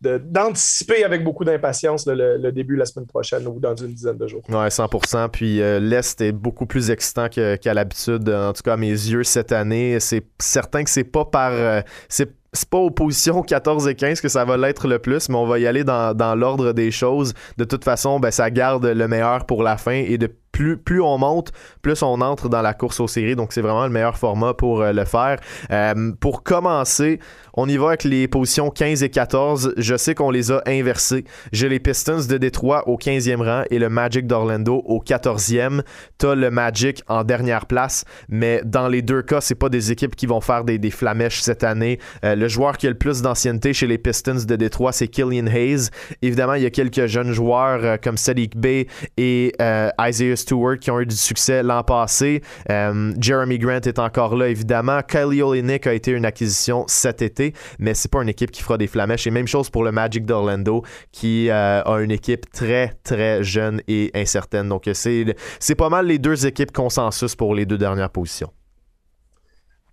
S4: d'anticiper avec beaucoup d'impatience le, début la semaine prochaine ou dans une dizaine de jours.
S3: Oui, 100% Puis euh, l'Est est beaucoup plus excitant qu'à l'habitude, en tout cas à mes yeux, cette année. C'est certain que c'est pas par. c'est c'est pas aux positions 14 et 15 que ça va l'être le plus, mais on va y aller dans, dans l'ordre des choses. De toute façon, ben, ça garde le meilleur pour la fin et de plus, on monte, plus on entre dans la course aux séries. Donc, c'est vraiment le meilleur format pour euh, le faire. Euh, pour commencer, on y va avec les positions 15 et 14. Je sais qu'on les a inversées. J'ai les Pistons de Détroit au 15e rang et le Magic d'Orlando au 14e. T'as le Magic en dernière place, mais dans les deux cas, c'est pas des équipes qui vont faire des, des flamèches cette année. Euh, le joueur qui a le plus d'ancienneté chez les Pistons de Détroit, c'est Killian Hayes. Évidemment, il y a quelques jeunes joueurs comme Sadiq Bey et Isaiah Stewart qui ont eu du succès l'an passé. Euh, Jeremy Grant est encore là, évidemment. Kylie Olynyk a été une acquisition cet été, mais c'est pas une équipe qui fera des flamèches. Et même chose pour le Magic d'Orlando, qui euh, a une équipe très, très jeune et incertaine. Donc, c'est pas mal les deux équipes consensus pour les deux dernières positions.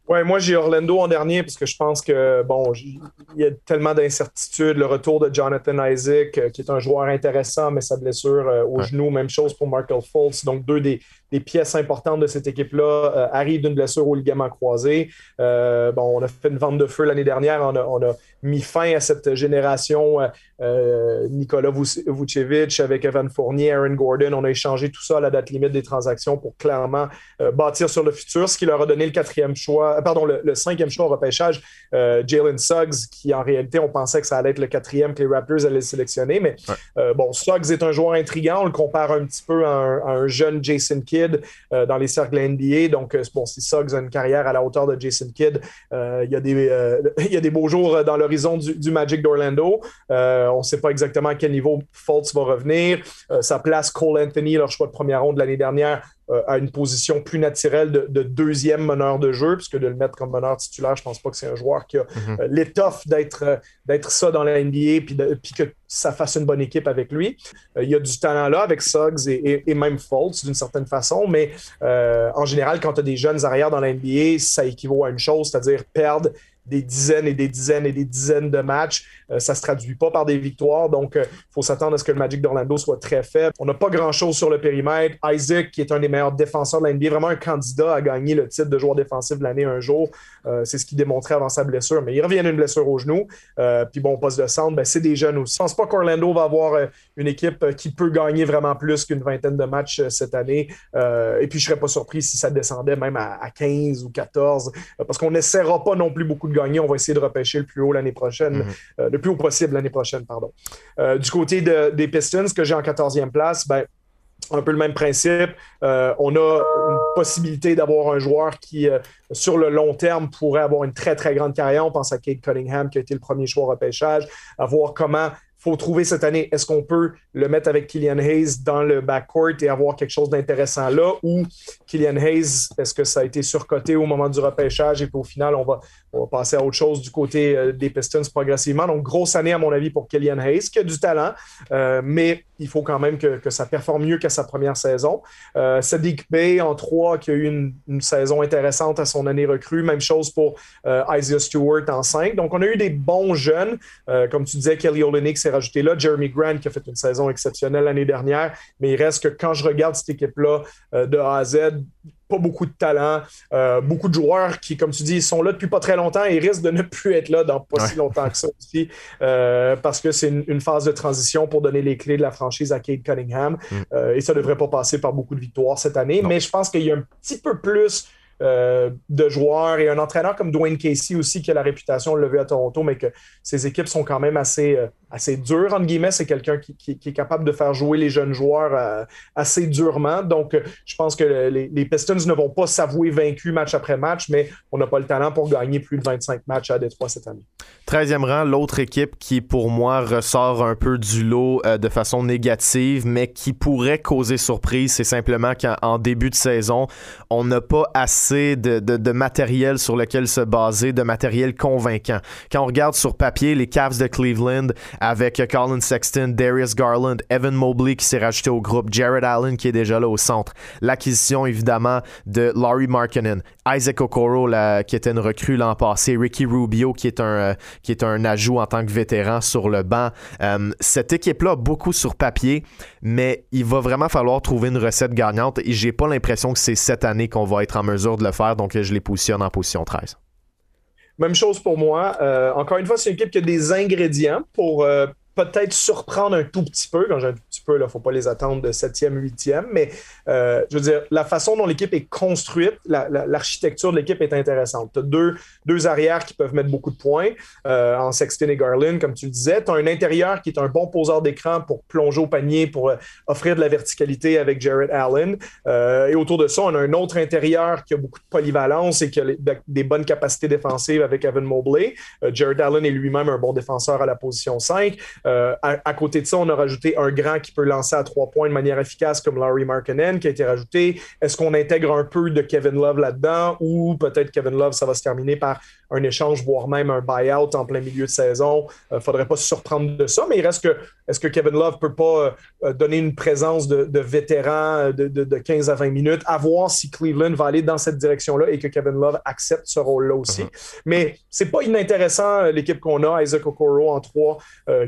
S4: Ouais, moi j'ai Orlando en dernier parce que je pense que bon, il y a tellement d'incertitudes. Le retour de Jonathan Isaac, euh, qui est un joueur intéressant, mais sa blessure au genou, même chose pour Markel Fultz. Donc deux des, des pièces importantes de cette équipe-là euh, arrivent d'une blessure au ligament croisé. Euh, bon, on a fait une vente de feu l'année dernière. On a, on a, mis fin à cette génération euh, Nicolas Vucevic avec Evan Fournier, Aaron Gordon. On a échangé tout ça à la date limite des transactions pour clairement bâtir sur le futur, ce qui leur a donné le quatrième choix, pardon, le, cinquième choix au repêchage, Jalen Suggs, qui en réalité, on pensait que ça allait être le quatrième que les Raptors allaient sélectionner. Mais bon, Suggs est un joueur intriguant. On le compare un petit peu à un, à un jeune Jason Kidd euh, dans les cercles NBA. Donc, euh, bon, si Suggs a une carrière à la hauteur de Jason Kidd, euh, il, y a des, il y a des beaux jours dans l'horizon du, Magic d'Orlando. on ne sait pas exactement à quel niveau Fultz va revenir. sa place Cole Anthony, leur choix de première ronde l'année dernière, à une position plus naturelle de, deuxième meneur de jeu, puisque de le mettre comme meneur titulaire, je pense pas que c'est un joueur qui a mhm. euh, l'étoffe d'être euh, d'être ça dans la NBA, puis, que ça fasse une bonne équipe avec lui. il y a du talent là avec Suggs et, et, même Fultz d'une certaine façon, mais en général, quand tu as des jeunes arrières dans la NBA, ça équivaut à une chose, c'est-à-dire perdre des dizaines et des dizaines et des dizaines de matchs. Euh, ça ne se traduit pas par des victoires. Donc, il euh, faut s'attendre à ce que le Magic d'Orlando soit très faible. On n'a pas grand-chose sur le périmètre. Isaac, qui est un des meilleurs défenseurs de l'NBA, vraiment un candidat à gagner le titre de joueur défensif de l'année un jour. Euh, c'est ce qu'il démontrait avant sa blessure. Mais il revient d'une blessure au genou. puis bon, poste de centre, ben, c'est des jeunes aussi. Je ne pense pas qu'Orlando va avoir une équipe qui peut gagner vraiment plus qu'une vingtaine de matchs cette année. et puis, je ne serais pas surpris si ça descendait même à, 15 ou 14, parce qu'on n'essaiera pas non plus beaucoup de gagner. On va essayer de repêcher le plus haut l'année prochaine, mhm. Le plus haut possible l'année prochaine, pardon. Euh, du côté des Pistons, que j'ai en 14e place, ben, un peu le même principe. Euh, on a une possibilité d'avoir un joueur qui, euh, sur le long terme, pourrait avoir une très, très grande carrière. On pense à Kate Cunningham, qui a été le premier choix au repêchage, à voir comment faut trouver cette année, est-ce qu'on peut le mettre avec Killian Hayes dans le backcourt et avoir quelque chose d'intéressant là? Ou Killian Hayes, est-ce que ça a été surcoté au moment du repêchage et puis au final, on va, passer à autre chose du côté euh, des Pistons progressivement. Donc, grosse année, à mon avis, pour Killian Hayes, qui a du talent, euh, mais il faut quand même que, ça performe mieux qu'à sa première saison. Euh, Sadiq Bey en 3, qui a eu une, saison intéressante à son année recrue. Même chose pour euh, Isaiah Stewart en 5. Donc, on a eu des bons jeunes. comme tu disais, Kelly Olynyk s'est rajouté là. Jeremy Grant qui a fait une saison exceptionnelle l'année dernière. Mais il reste que quand je regarde cette équipe-là de A à Z, pas beaucoup de talent, euh, beaucoup de joueurs qui, comme tu dis, sont là depuis pas très longtemps et risquent de ne plus être là dans pas si longtemps que ça aussi, euh, parce que c'est une, phase de transition pour donner les clés de la franchise à Kate Cunningham. Mm. Euh, et ça ne devrait pas passer par beaucoup de victoires cette année, mais je pense qu'il y a un petit peu plus de joueurs et un entraîneur comme Dwayne Casey aussi qui a la réputation, on l'a vu à Toronto, mais que ses équipes sont quand même assez assez dur, entre guillemets. C'est quelqu'un qui, est capable de faire jouer les jeunes joueurs euh, assez durement. Donc, euh, je pense que les, Pistons ne vont pas s'avouer vaincus match après match, mais on n'a pas le talent pour gagner plus de 25 matchs à Détroit cette année.
S3: 13e rang, l'autre équipe qui, pour moi, ressort un peu du lot euh, de façon négative, mais qui pourrait causer surprise, c'est simplement qu'en début de saison, on n'a pas assez de, de, matériel sur lequel se baser, de matériel convaincant. Quand on regarde sur papier les Cavs de Cleveland, avec Colin Sexton, Darius Garland, Evan Mobley qui s'est rajouté au groupe, Jared Allen qui est déjà là au centre. L'acquisition évidemment de Laurie Markkinen, Isaac Okoro qui était une recrue l'an passé, Ricky Rubio qui est un, euh, ajout en tant que vétéran sur le banc. Euh, cette équipe-là beaucoup sur papier, mais il va vraiment falloir trouver une recette gagnante et j'ai pas l'impression que c'est cette année qu'on va être en mesure de le faire, donc je les positionne en position 13.
S4: Même chose pour moi. encore une fois, c'est une équipe qui a des ingrédients pour peut-être surprendre un tout petit peu. Quand j'ai un tout petit peu, il ne faut pas les attendre de 7e, 8e. Mais euh, je veux dire, la façon dont l'équipe est construite, l'architecture de l'équipe est intéressante. Tu as deux, deux arrières qui peuvent mettre beaucoup de points euh, en Sexton et Garland, comme tu le disais. Tu as un intérieur qui est un bon poseur d'écran pour plonger au panier, pour euh, offrir de la verticalité avec Jared Allen. et autour de ça, on a un autre intérieur qui a beaucoup de polyvalence et qui a des bonnes capacités défensives avec Evan Mobley. Jared Allen est lui-même un bon défenseur à la position 5. Euh, à, côté de ça, on a rajouté un grand qui peut lancer à trois points de manière efficace comme Larry Markkinen qui a été rajouté. Est-ce qu'on intègre un peu de Kevin Love là-dedans ou peut-être Kevin Love, ça va se terminer par un échange, voire même un buyout en plein milieu de saison? Il euh, ne faudrait pas se surprendre de ça, mais il reste que est-ce que Kevin Love peut pas euh, donner une présence de, vétéran de, 15 à 20 minutes, à voir si Cleveland va aller dans cette direction-là et que Kevin Love accepte ce rôle-là aussi? Uh-huh. Mais c'est pas inintéressant l'équipe qu'on a, Isaac Okoro en trois,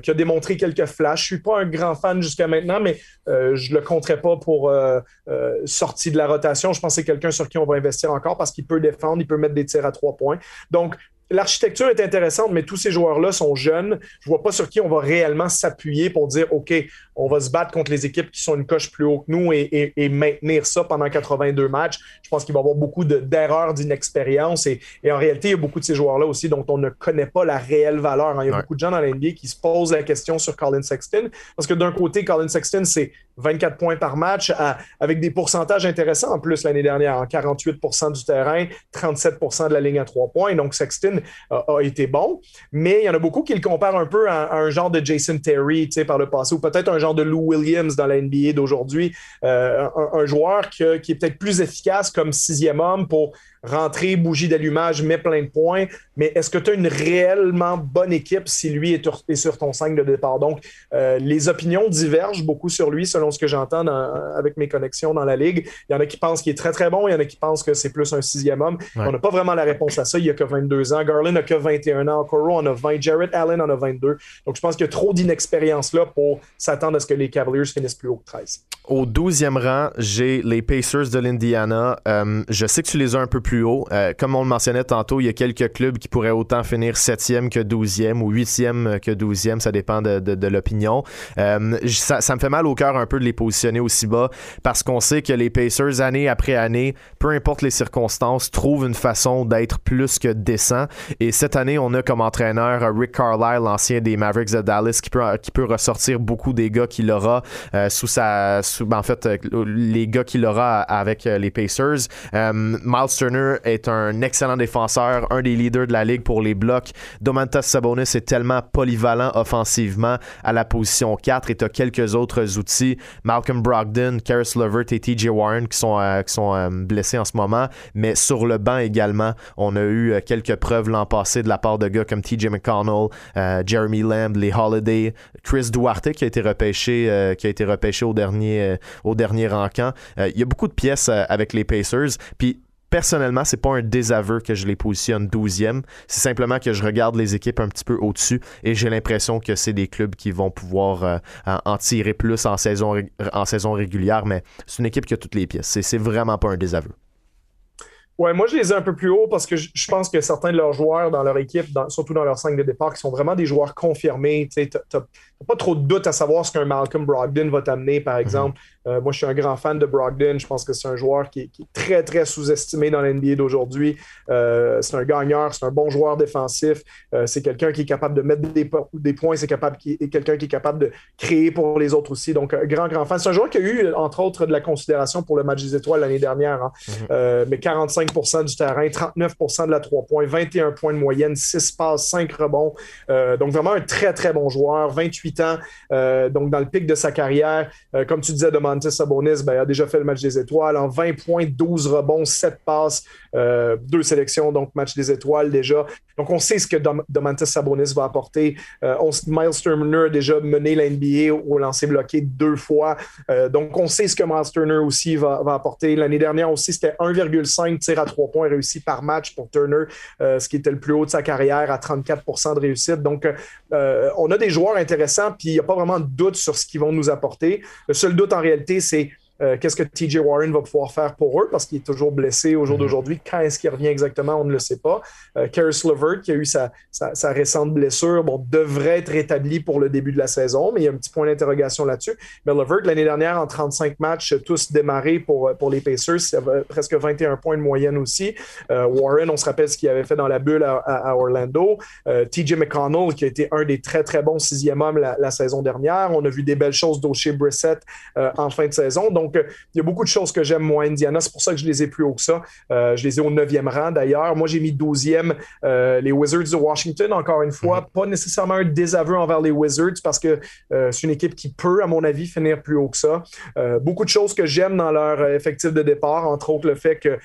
S4: qui a des montrer quelques flashs. Je suis pas un grand fan jusqu'à maintenant, mais euh, je le compterai pas pour euh, euh, sortie de la rotation. Je pense que c'est quelqu'un sur qui on va investir encore parce qu'il peut défendre, il peut mettre des tirs à trois points. Donc, l'architecture est intéressante, mais tous ces joueurs-là sont jeunes. Je vois pas sur qui on va réellement s'appuyer pour dire, OK, on va se battre contre les équipes qui sont une coche plus haut que nous et, maintenir ça pendant 82 matchs. Je pense qu'il va y avoir beaucoup d'erreurs, d'inexpérience et, en réalité, il y a beaucoup de ces joueurs-là aussi dont on ne connaît pas la réelle valeur. Hein. Il y a beaucoup de gens dans la NBA qui se posent la question sur Colin Sexton parce que d'un côté, Colin Sexton, c'est 24 points par match avec des pourcentages intéressants en plus l'année dernière, en 48% du terrain, 37% de la ligne à trois points. Donc Sexton a, été bon, mais il y en a beaucoup qui le comparent un peu à, un genre de Jason Terry par le passé ou peut-être un genre de Lou Williams dans la NBA d'aujourd'hui, euh, un, joueur qui est peut-être plus efficace comme sixième homme pour rentrer, bougie d'allumage, met plein de points, mais est-ce que tu as une réellement bonne équipe si lui est, sur ton 5 de départ? Donc, euh, les opinions divergent beaucoup sur lui selon ce que j'entends avec mes connexions dans la Ligue. Il y en a qui pensent qu'il est très, très bon, il y en a qui pensent que c'est plus un sixième homme. On n'a pas vraiment la réponse à ça. Il n'y a que 22 ans. Garland n'a que 21 ans. Coro en a 20. Jarrett Allen en a 22. Donc, je pense qu'il y a trop d'inexpérience là pour s'attendre à ce que les Cavaliers finissent plus haut que 13.
S3: Au 12e rang, j'ai les Pacers de l'Indiana. Euh, je sais que tu les as un peu plus Euh, comme on le mentionnait tantôt, il y a quelques clubs qui pourraient autant finir 7e que 12e ou 8e que 12e. Ça dépend de, l'opinion. Euh, ça, me fait mal au cœur un peu de les positionner aussi bas parce qu'on sait que les Pacers, année après année, peu importe les circonstances, trouvent une façon d'être plus que décent. Et cette année, on a comme entraîneur Rick Carlisle, l'ancien des Mavericks de Dallas, qui peut, qui peut ressortir beaucoup des gars qu'il aura sous sa ben, en fait, euh, les gars qu'il aura avec euh, les Pacers. Euh, Miles Turner est un excellent défenseur, un des leaders de la ligue pour les blocs. Domantas Sabonis est tellement polyvalent offensivement à la position 4 et tu as quelques autres outils. Malcolm Brogdon, Karis Levert et TJ Warren qui sont, qui sont blessés en ce moment. Mais sur le banc également, on a eu quelques preuves l'an passé de la part de gars comme TJ McConnell, Jeremy Lamb, les Holiday, Chris Duarte qui a été repêché, qui a été repêché au dernier euh, au dernier. Euh, il y a beaucoup de pièces euh, avec les Pacers. Puis personnellement, c'est pas un désaveu que je les positionne 12e. C'est simplement que je regarde les équipes un petit peu au-dessus et j'ai l'impression que c'est des clubs qui vont pouvoir en tirer plus en saison, régulière. Mais c'est une équipe qui a toutes les pièces. C'est vraiment pas un désaveu.
S4: Ouais, moi, je les ai un peu plus haut parce que je, pense que certains de leurs joueurs dans leur équipe, surtout dans leur 5 de départ, qui sont vraiment des joueurs confirmés. Tu n'as pas trop de doute à savoir ce qu'un Malcolm Brogdon va t'amener, par mhm. exemple. Euh, moi, je suis un grand fan de Brogdon. Je pense que c'est un joueur qui est, très, très sous-estimé dans l'NBA d'aujourd'hui. Euh, c'est un gagneur, c'est un bon joueur défensif. Euh, c'est quelqu'un qui est capable de mettre des, des points, c'est capable, qui, quelqu'un qui est capable de créer pour les autres aussi. Donc, un grand, grand fan. C'est un joueur qui a eu, entre autres, de la considération pour le match des étoiles l'année dernière. Hein. Mhm. mais 45% du terrain, 39% de la 3 points, 21 points de moyenne, 6 passes, 5 rebonds. donc, vraiment un très, très bon joueur. 28 ans, donc dans le pic de sa carrière. comme tu disais, de Domantas Sabonis ben, a déjà fait le match des étoiles en 20 points, 12 rebonds, 7 passes, euh, deux sélections, donc match des étoiles déjà. Donc on sait ce que Domantas Sabonis va apporter. Euh, Miles Turner a déjà mené la NBA au lancer bloqué deux fois. Euh, donc on sait ce que Miles Turner aussi va, apporter. L'année dernière aussi, c'était 1,5 tirs à trois points réussis par match pour Turner, ce qui était le plus haut de sa carrière à 34% de réussite. Donc on a des joueurs intéressants, puis il n'y a pas vraiment de doute sur ce qu'ils vont nous apporter. Le seul doute en réalité, c'est euh, qu'est-ce que TJ Warren va pouvoir faire pour eux? Parce qu'il est toujours blessé au jour mhm. d'aujourd'hui. Quand est-ce qu'il revient exactement, on ne le sait pas. Euh, Karis Levert, qui a eu sa, sa, récente blessure, bon, devrait être rétabli pour le début de la saison, mais il y a un petit point d'interrogation là-dessus. Mais Levert, l'année dernière, en 35 matchs, tous démarrés pour, pour les Pacers, c'est presque 21 points de moyenne aussi. Euh, Warren, on se rappelle ce qu'il avait fait dans la bulle à, Orlando. TJ McConnell, qui a été un des très, très bons sixième hommes la, saison dernière. On a vu des belles choses d'Oshie Brissett en fin de saison. Donc, donc, il y a beaucoup de choses que j'aime, moi, Indiana. C'est pour ça que je les ai plus haut que ça. Euh, je les ai au 9e rang, d'ailleurs. Moi, j'ai mis 12e euh, les Wizards de Washington. Encore une fois, mhm. pas nécessairement un désaveu envers les Wizards parce que euh, c'est une équipe qui peut, à mon avis, finir plus haut que ça. beaucoup de choses que j'aime dans leur effectif de départ, entre autres le fait que,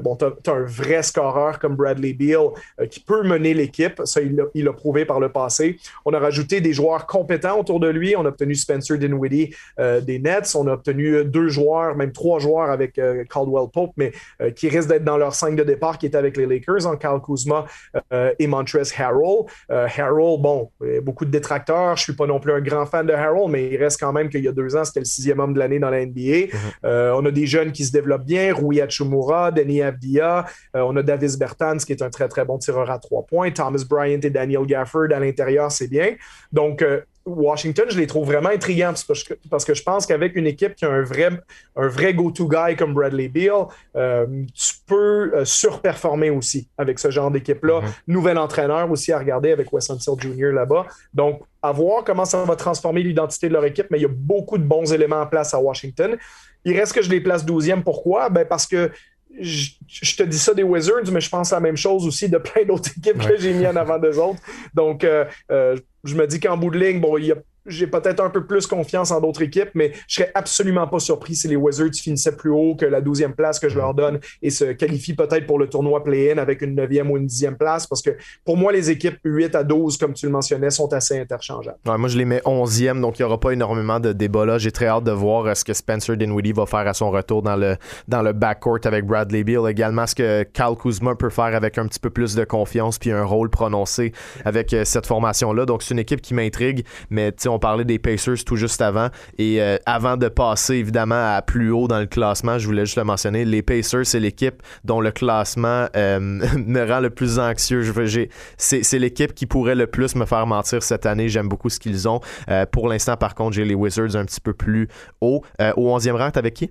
S4: bon, tu as, un vrai scoreur comme Bradley Beal qui peut mener l'équipe. Ça, il l'a prouvé par le passé. On a rajouté des joueurs compétents autour de lui. On a obtenu Spencer Dinwiddie des Nets. On a obtenu deux joueurs, même trois joueurs avec euh, Caldwell Pope, mais euh, qui risquent d'être dans leur 5 de départ qui est avec les Lakers, en Kyle Kuzma euh, et Montrezl Harrell. Harrell, bon, beaucoup de détracteurs. Je suis pas non plus un grand fan de Harrell, mais il reste quand même qu'il y a deux ans, c'était le sixième homme de l'année dans la NBA. Mm-hmm. on a des jeunes qui se développent bien, Rui Hachimura, Denis Avdia. on a Davis Bertans, qui est un très, très bon tireur à trois points. Thomas Bryant et Daniel Gafford à l'intérieur, c'est bien. Donc, Washington, je les trouve vraiment intrigants parce que, je pense qu'avec une équipe qui a un vrai, un vrai go-to-guy comme Bradley Beal, euh, tu peux euh, surperformer aussi avec ce genre d'équipe-là. Mm-hmm. Nouvel entraîneur aussi à regarder avec Wes Unseld Jr. là-bas. Donc, à voir comment ça va transformer l'identité de leur équipe, mais il y a beaucoup de bons éléments en place à Washington. Il reste que je les place 12e. Pourquoi? Ben parce que je, te dis ça des Wizards, mais je pense la même chose aussi de plein d'autres équipes que j'ai mis en avant des autres. Donc, euh, je me dis qu'en bout de ligne, bon, il y a j'ai peut-être un peu plus confiance en d'autres équipes, mais je serais absolument pas surpris si les Wizards finissaient plus haut que la 12e place que je leur donne et se qualifient peut-être pour le tournoi play-in avec une 9e ou une 10e place parce que pour moi, les équipes 8 à 12, comme tu le mentionnais, sont assez interchangeables.
S3: moi, je les mets 11e, donc il n'y aura pas énormément de débat là. J'ai très hâte de voir ce que Spencer Dinwiddie va faire à son retour dans le, dans le backcourt avec Bradley Beal. Également, ce que Cal Kuzma peut faire avec un petit peu plus de confiance puis un rôle prononcé avec euh, cette formation-là. Donc, c'est une équipe qui m'intrigue, mais on on parlait des Pacers tout juste avant. Et euh, avant de passer évidemment à plus haut dans le classement, je voulais juste le mentionner, les Pacers, c'est l'équipe dont le classement euh, me rend le plus anxieux. C'est l'équipe qui pourrait le plus me faire mentir cette année. J'aime beaucoup ce qu'ils ont. Euh, pour l'instant, par contre, j'ai les Wizards un petit peu plus haut. au 11e rang, avec qui?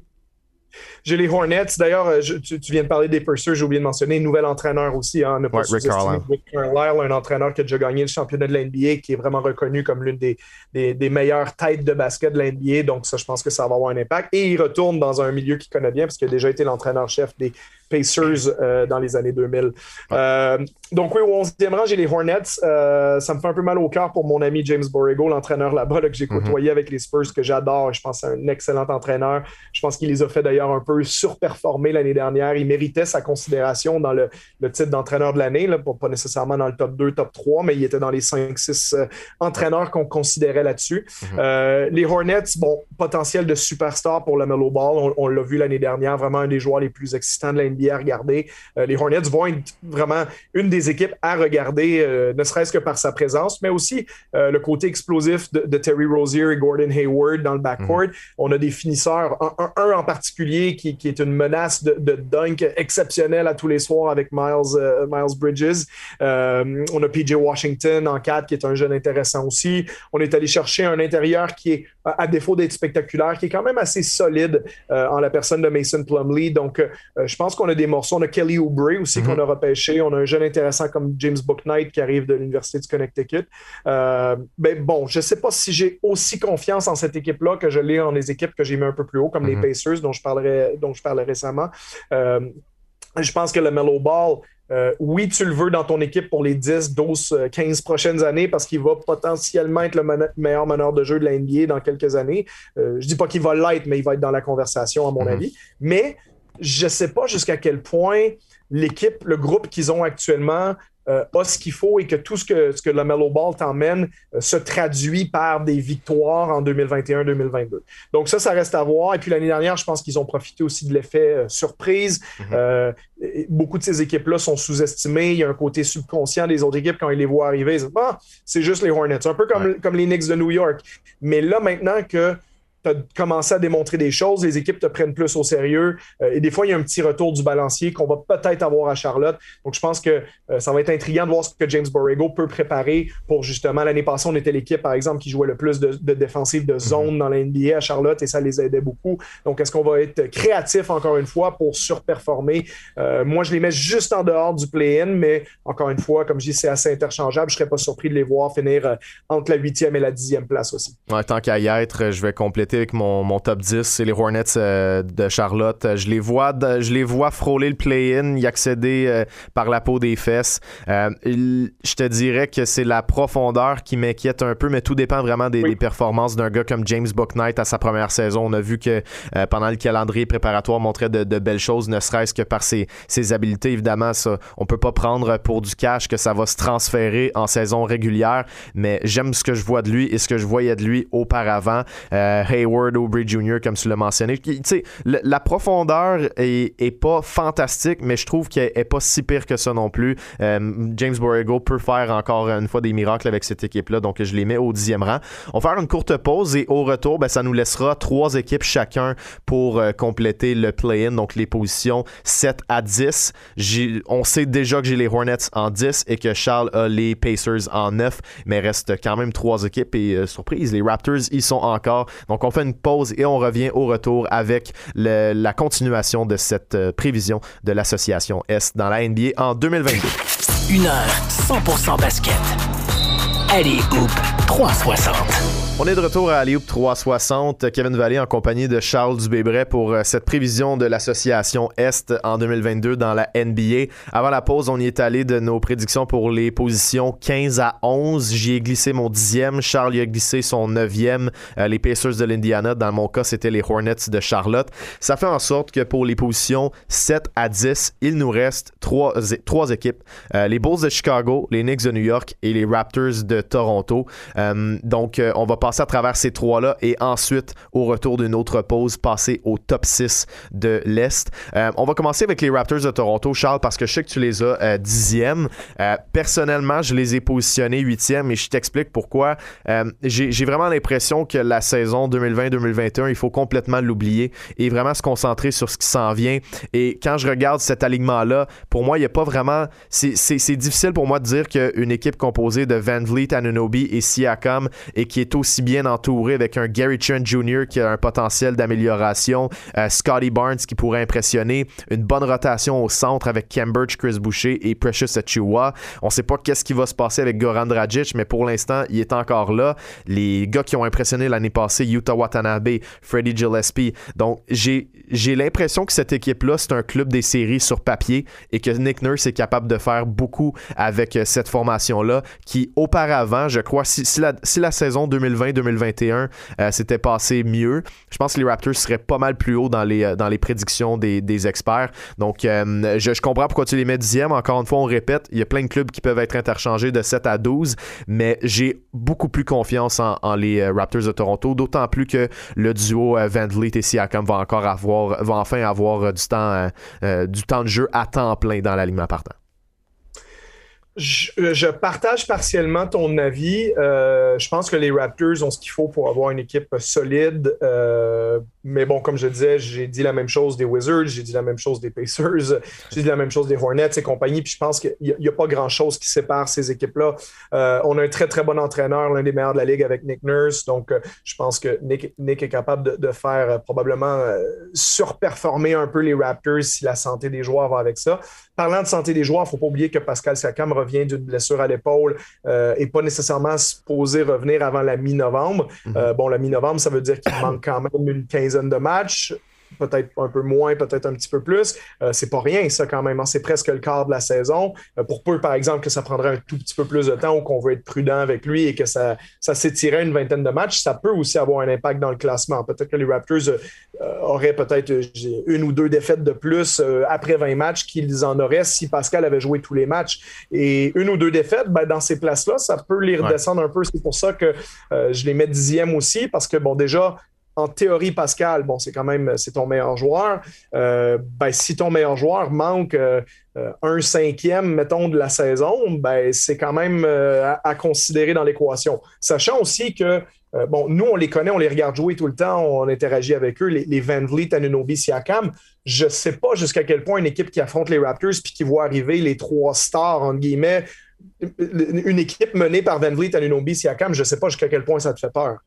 S4: J'ai les Hornets. D'ailleurs, euh, tu, viens de parler des Pursuers, j'ai oublié de mentionner. Nouvel entraîneur aussi. Hein,
S3: pas Rick Carlisle.
S4: Rick Carlisle, un entraîneur qui a déjà gagné le championnat de l'NBA, qui est vraiment reconnu comme l'une des, des, meilleures têtes de basket de l'NBA. Donc, ça, je pense que ça va avoir un impact. Et il retourne dans un milieu qu'il connaît bien, parce qu'il a déjà été l'entraîneur-chef des Pacers euh, dans les années 2000. Euh, donc oui, au 11e rang, j'ai les Hornets. Euh, ça me fait un peu mal au cœur pour mon ami James Borrego, l'entraîneur là-bas que j'ai mhm. côtoyé avec les Spurs, que j'adore. Je pense que c'est un excellent entraîneur. Je pense qu'il les a fait d'ailleurs un peu surperformer l'année dernière. Il méritait sa considération dans le, titre d'entraîneur de l'année, pas nécessairement dans le top 2, top 3, mais il était dans les 5-6 entraîneurs qu'on considérait là-dessus. Mhm. les Hornets, bon, potentiel de superstar pour le Mellow Ball. On, l'a vu l'année dernière, vraiment un des joueurs les plus excitants de l'année à regarder. Euh, les Hornets vont être vraiment une des équipes à regarder, euh, ne serait-ce que par sa présence, mais aussi euh, le côté explosif de, Terry Rozier et Gordon Hayward dans le backcourt. Mhm. On a des finisseurs, un, en particulier qui, est une menace de, dunk exceptionnelle à tous les soirs avec Miles, Miles Bridges. on a PJ Washington en 4 qui est un jeune intéressant aussi. On est allé chercher un intérieur qui est, à défaut d'être spectaculaire, qui est quand même assez solide en la personne de Mason Plumley. Donc, je pense qu'on a des morceaux. On a Kelly Oubre aussi qu'on mhm. a repêché. On a un jeune intéressant comme James Booknight qui arrive de l'Université du Connecticut. Euh, ben bon, je ne sais pas si j'ai aussi confiance en cette équipe-là que je l'ai en les équipes que j'ai mis un peu plus haut, comme les mhm. Pacers dont je, parlerai, dont je parlais récemment. Euh, je pense que le Mellow Ball, euh, oui, tu le veux dans ton équipe pour les 10, 12, 15 prochaines années parce qu'il va potentiellement être le meilleur meneur de jeu de la NBA dans quelques années. je dis pas qu'il va l'être, mais il va être dans la conversation, à mon mhm. avis. Mais je ne sais pas jusqu'à quel point l'équipe, le groupe qu'ils ont actuellement euh, a ce qu'il faut et que tout ce que, ce que le Mellow Ball t'emmène euh, se traduit par des victoires en 2021-2022. Donc ça, ça reste à voir. Et puis l'année dernière, je pense qu'ils ont profité aussi de l'effet euh, surprise. Mhm. beaucoup de ces équipes-là sont sous-estimées. Il y a un côté subconscient des autres équipes quand ils les voient arriver. Ils disent, ah, c'est juste les Hornets. Un peu comme, comme les Knicks de New York. Mais là, maintenant que tu as commencé à démontrer des choses, les équipes te prennent plus au sérieux. Euh, et des fois, il y a un petit retour du balancier qu'on va peut-être avoir à Charlotte. Donc, je pense que euh, ça va être intriguant de voir ce que James Borrego peut préparer pour justement. L'année passée, on était l'équipe, par exemple, qui jouait le plus de, de défensive de zone mhm. dans la NBA à Charlotte et ça les aidait beaucoup. Donc, est-ce qu'on va être créatif encore une fois pour surperformer? Euh, moi, je les mets juste en dehors du play-in, mais encore une fois, comme je dis, c'est assez interchangeable. Je ne serais pas surpris de les voir finir entre la huitième et la dixième place aussi.
S3: tant qu'à y être, je vais compléter avec mon, mon top 10. C'est les Hornets de Charlotte. Je les vois, je les vois frôler le play-in, y accéder euh, par la peau des fesses. Euh, je te dirais que c'est la profondeur qui m'inquiète un peu, mais tout dépend vraiment des, performances d'un gars comme James Bucknight à sa première saison. On a vu que euh, pendant le calendrier préparatoire montrait de, belles choses, ne serait-ce que par ses, ses, habiletés. Évidemment, ça, on peut pas prendre pour du cash que ça va se transférer en saison régulière, mais j'aime ce que je vois de lui et ce que je voyais de lui auparavant. Hayward, Aubrey Jr., comme tu l'as mentionné. Tu sais, la profondeur est, est pas fantastique, mais je trouve qu'elle est pas si pire que ça non plus. Euh, James Borrego peut faire encore une fois des miracles avec cette équipe-là, donc je les mets au dixième rang. On va faire une courte pause et au retour, ben, ça nous laissera trois équipes chacun pour euh, compléter le play-in, donc les positions 7 à 10. On sait déjà que j'ai les Hornets en 10 et que Charles a les Pacers en 9, mais reste quand même trois équipes et euh, surprise, les Raptors y sont encore. Donc on fait une pause et on revient au retour avec la continuation de cette prévision de l'association S dans la NBA en 2022.
S1: Une heure 100% basket. Allez, Hoop 360.
S3: On est de retour à Alioub 360. Kevin Vallée en compagnie de Charles Dubébret pour euh, cette prévision de l'association Est en 2022 dans la NBA. Avant la pause, on y est allé de nos prédictions pour les positions 15 à 11. J'y ai glissé mon dixième. Charles y a glissé son neuvième. Euh, les Pacers de l'Indiana, dans mon cas, c'était les Hornets de Charlotte. Ça fait en sorte que pour les positions 7 à 10, il nous reste trois, trois équipes. Euh, les Bulls de Chicago, les Knicks de New York et les Raptors de Toronto. donc, on va passer à travers ces trois-là et ensuite, au retour d'une autre pause, passer au top 6 de l'Est. Euh, on va commencer avec les Raptors de Toronto, Charles, parce que je sais que tu les as euh, dixièmes. Euh, personnellement, je les ai positionnés huitièmes et je t'explique pourquoi. J'ai vraiment l'impression que la saison 2020-2021, il faut complètement l'oublier et vraiment se concentrer sur ce qui s'en vient. Et quand je regarde cet alignement-là, pour moi, il n'y a pas vraiment... C'est difficile pour moi de dire qu'une équipe composée de Van Vliet, Anunobi et Siakam et qui est aussi bien entouré avec un Gary Trent Jr. qui a un potentiel d'amélioration, euh, Scotty Barnes qui pourrait impressionner, une bonne rotation au centre avec Cambridge, Chris Boucher et Precious Achua. On sait pas qu'est-ce qui va se passer avec Goran Dragic, mais pour l'instant, il est encore là. Les gars qui ont impressionné l'année passée, Utah Watanabe, Freddie Gillespie. Donc, j'ai, l'impression que cette équipe-là, c'est un club des séries sur papier et que Nick Nurse est capable de faire beaucoup avec euh, cette formation-là qui, auparavant, je crois, si, si, la, si la saison 2020 2021 euh, c'était passé mieux. Je pense que les Raptors seraient pas mal plus haut dans les, euh, prédictions des, experts. Donc, euh, je, comprends pourquoi tu les mets dixième. Encore une fois, on répète, il y a plein de clubs qui peuvent être interchangés de 7 à 12, mais j'ai beaucoup plus confiance en, les Raptors de Toronto, d'autant plus que le duo Van Vliet et Siakam va encore avoir, va enfin avoir du temps, du temps de jeu à temps plein dans l'alignement partant.
S4: Je, partage partiellement ton avis. Euh, je pense que les Raptors ont ce qu'il faut pour avoir une équipe solide. Euh, mais bon, comme je disais, j'ai dit la même chose des Wizards, j'ai dit la même chose des Pacers, j'ai dit la même chose des Hornets et compagnie. Puis je pense qu'il n'y a, pas grand-chose qui sépare ces équipes-là. Euh, on a un très, très bon entraîneur, l'un des meilleurs de la Ligue avec Nick Nurse. Donc, je pense que Nick, Nick est capable de, faire probablement surperformer un peu les Raptors si la santé des joueurs va avec ça. Parlant de santé des joueurs, il ne faut pas oublier que Pascal Siakam revient d'une blessure à l'épaule euh, et pas nécessairement supposé revenir avant la mi-novembre. Mhm. Euh, bon, la mi-novembre, ça veut dire qu'il manque quand même une quinzaine de matchs peut-être un peu moins, peut-être un petit peu plus. Euh, c'est pas rien, ça, quand même. Hein. C'est presque le quart de la saison. Euh, pour peu, par exemple, que ça prendrait un tout petit peu plus de temps ou qu'on veut être prudent avec lui et que ça, ça s'étirait une vingtaine de matchs, ça peut aussi avoir un impact dans le classement. Peut-être que les Raptors euh, auraient peut-être une ou deux défaites de plus après 20 matchs qu'ils en auraient si Pascal avait joué tous les matchs. Et une ou deux défaites, ben, dans ces places-là, ça peut les redescendre un peu. C'est pour ça que je les mets dixième aussi, parce que, bon, déjà, en théorie, Pascal, bon, c'est quand même c'est ton meilleur joueur. Euh, ben, si ton meilleur joueur manque euh, euh, un cinquième, mettons, de la saison, ben, c'est quand même à, considérer dans l'équation. Sachant aussi que bon, nous, on les connaît, on les regarde jouer tout le temps, on interagit avec eux, les, les Van Vliet, Anunobi, Siakam. Je ne sais pas jusqu'à quel point une équipe qui affronte les Raptors puis qui voit arriver les trois stars, entre guillemets, une équipe menée par Van Vliet, Anunobi, Siakam, je ne sais pas jusqu'à quel point ça te fait peur.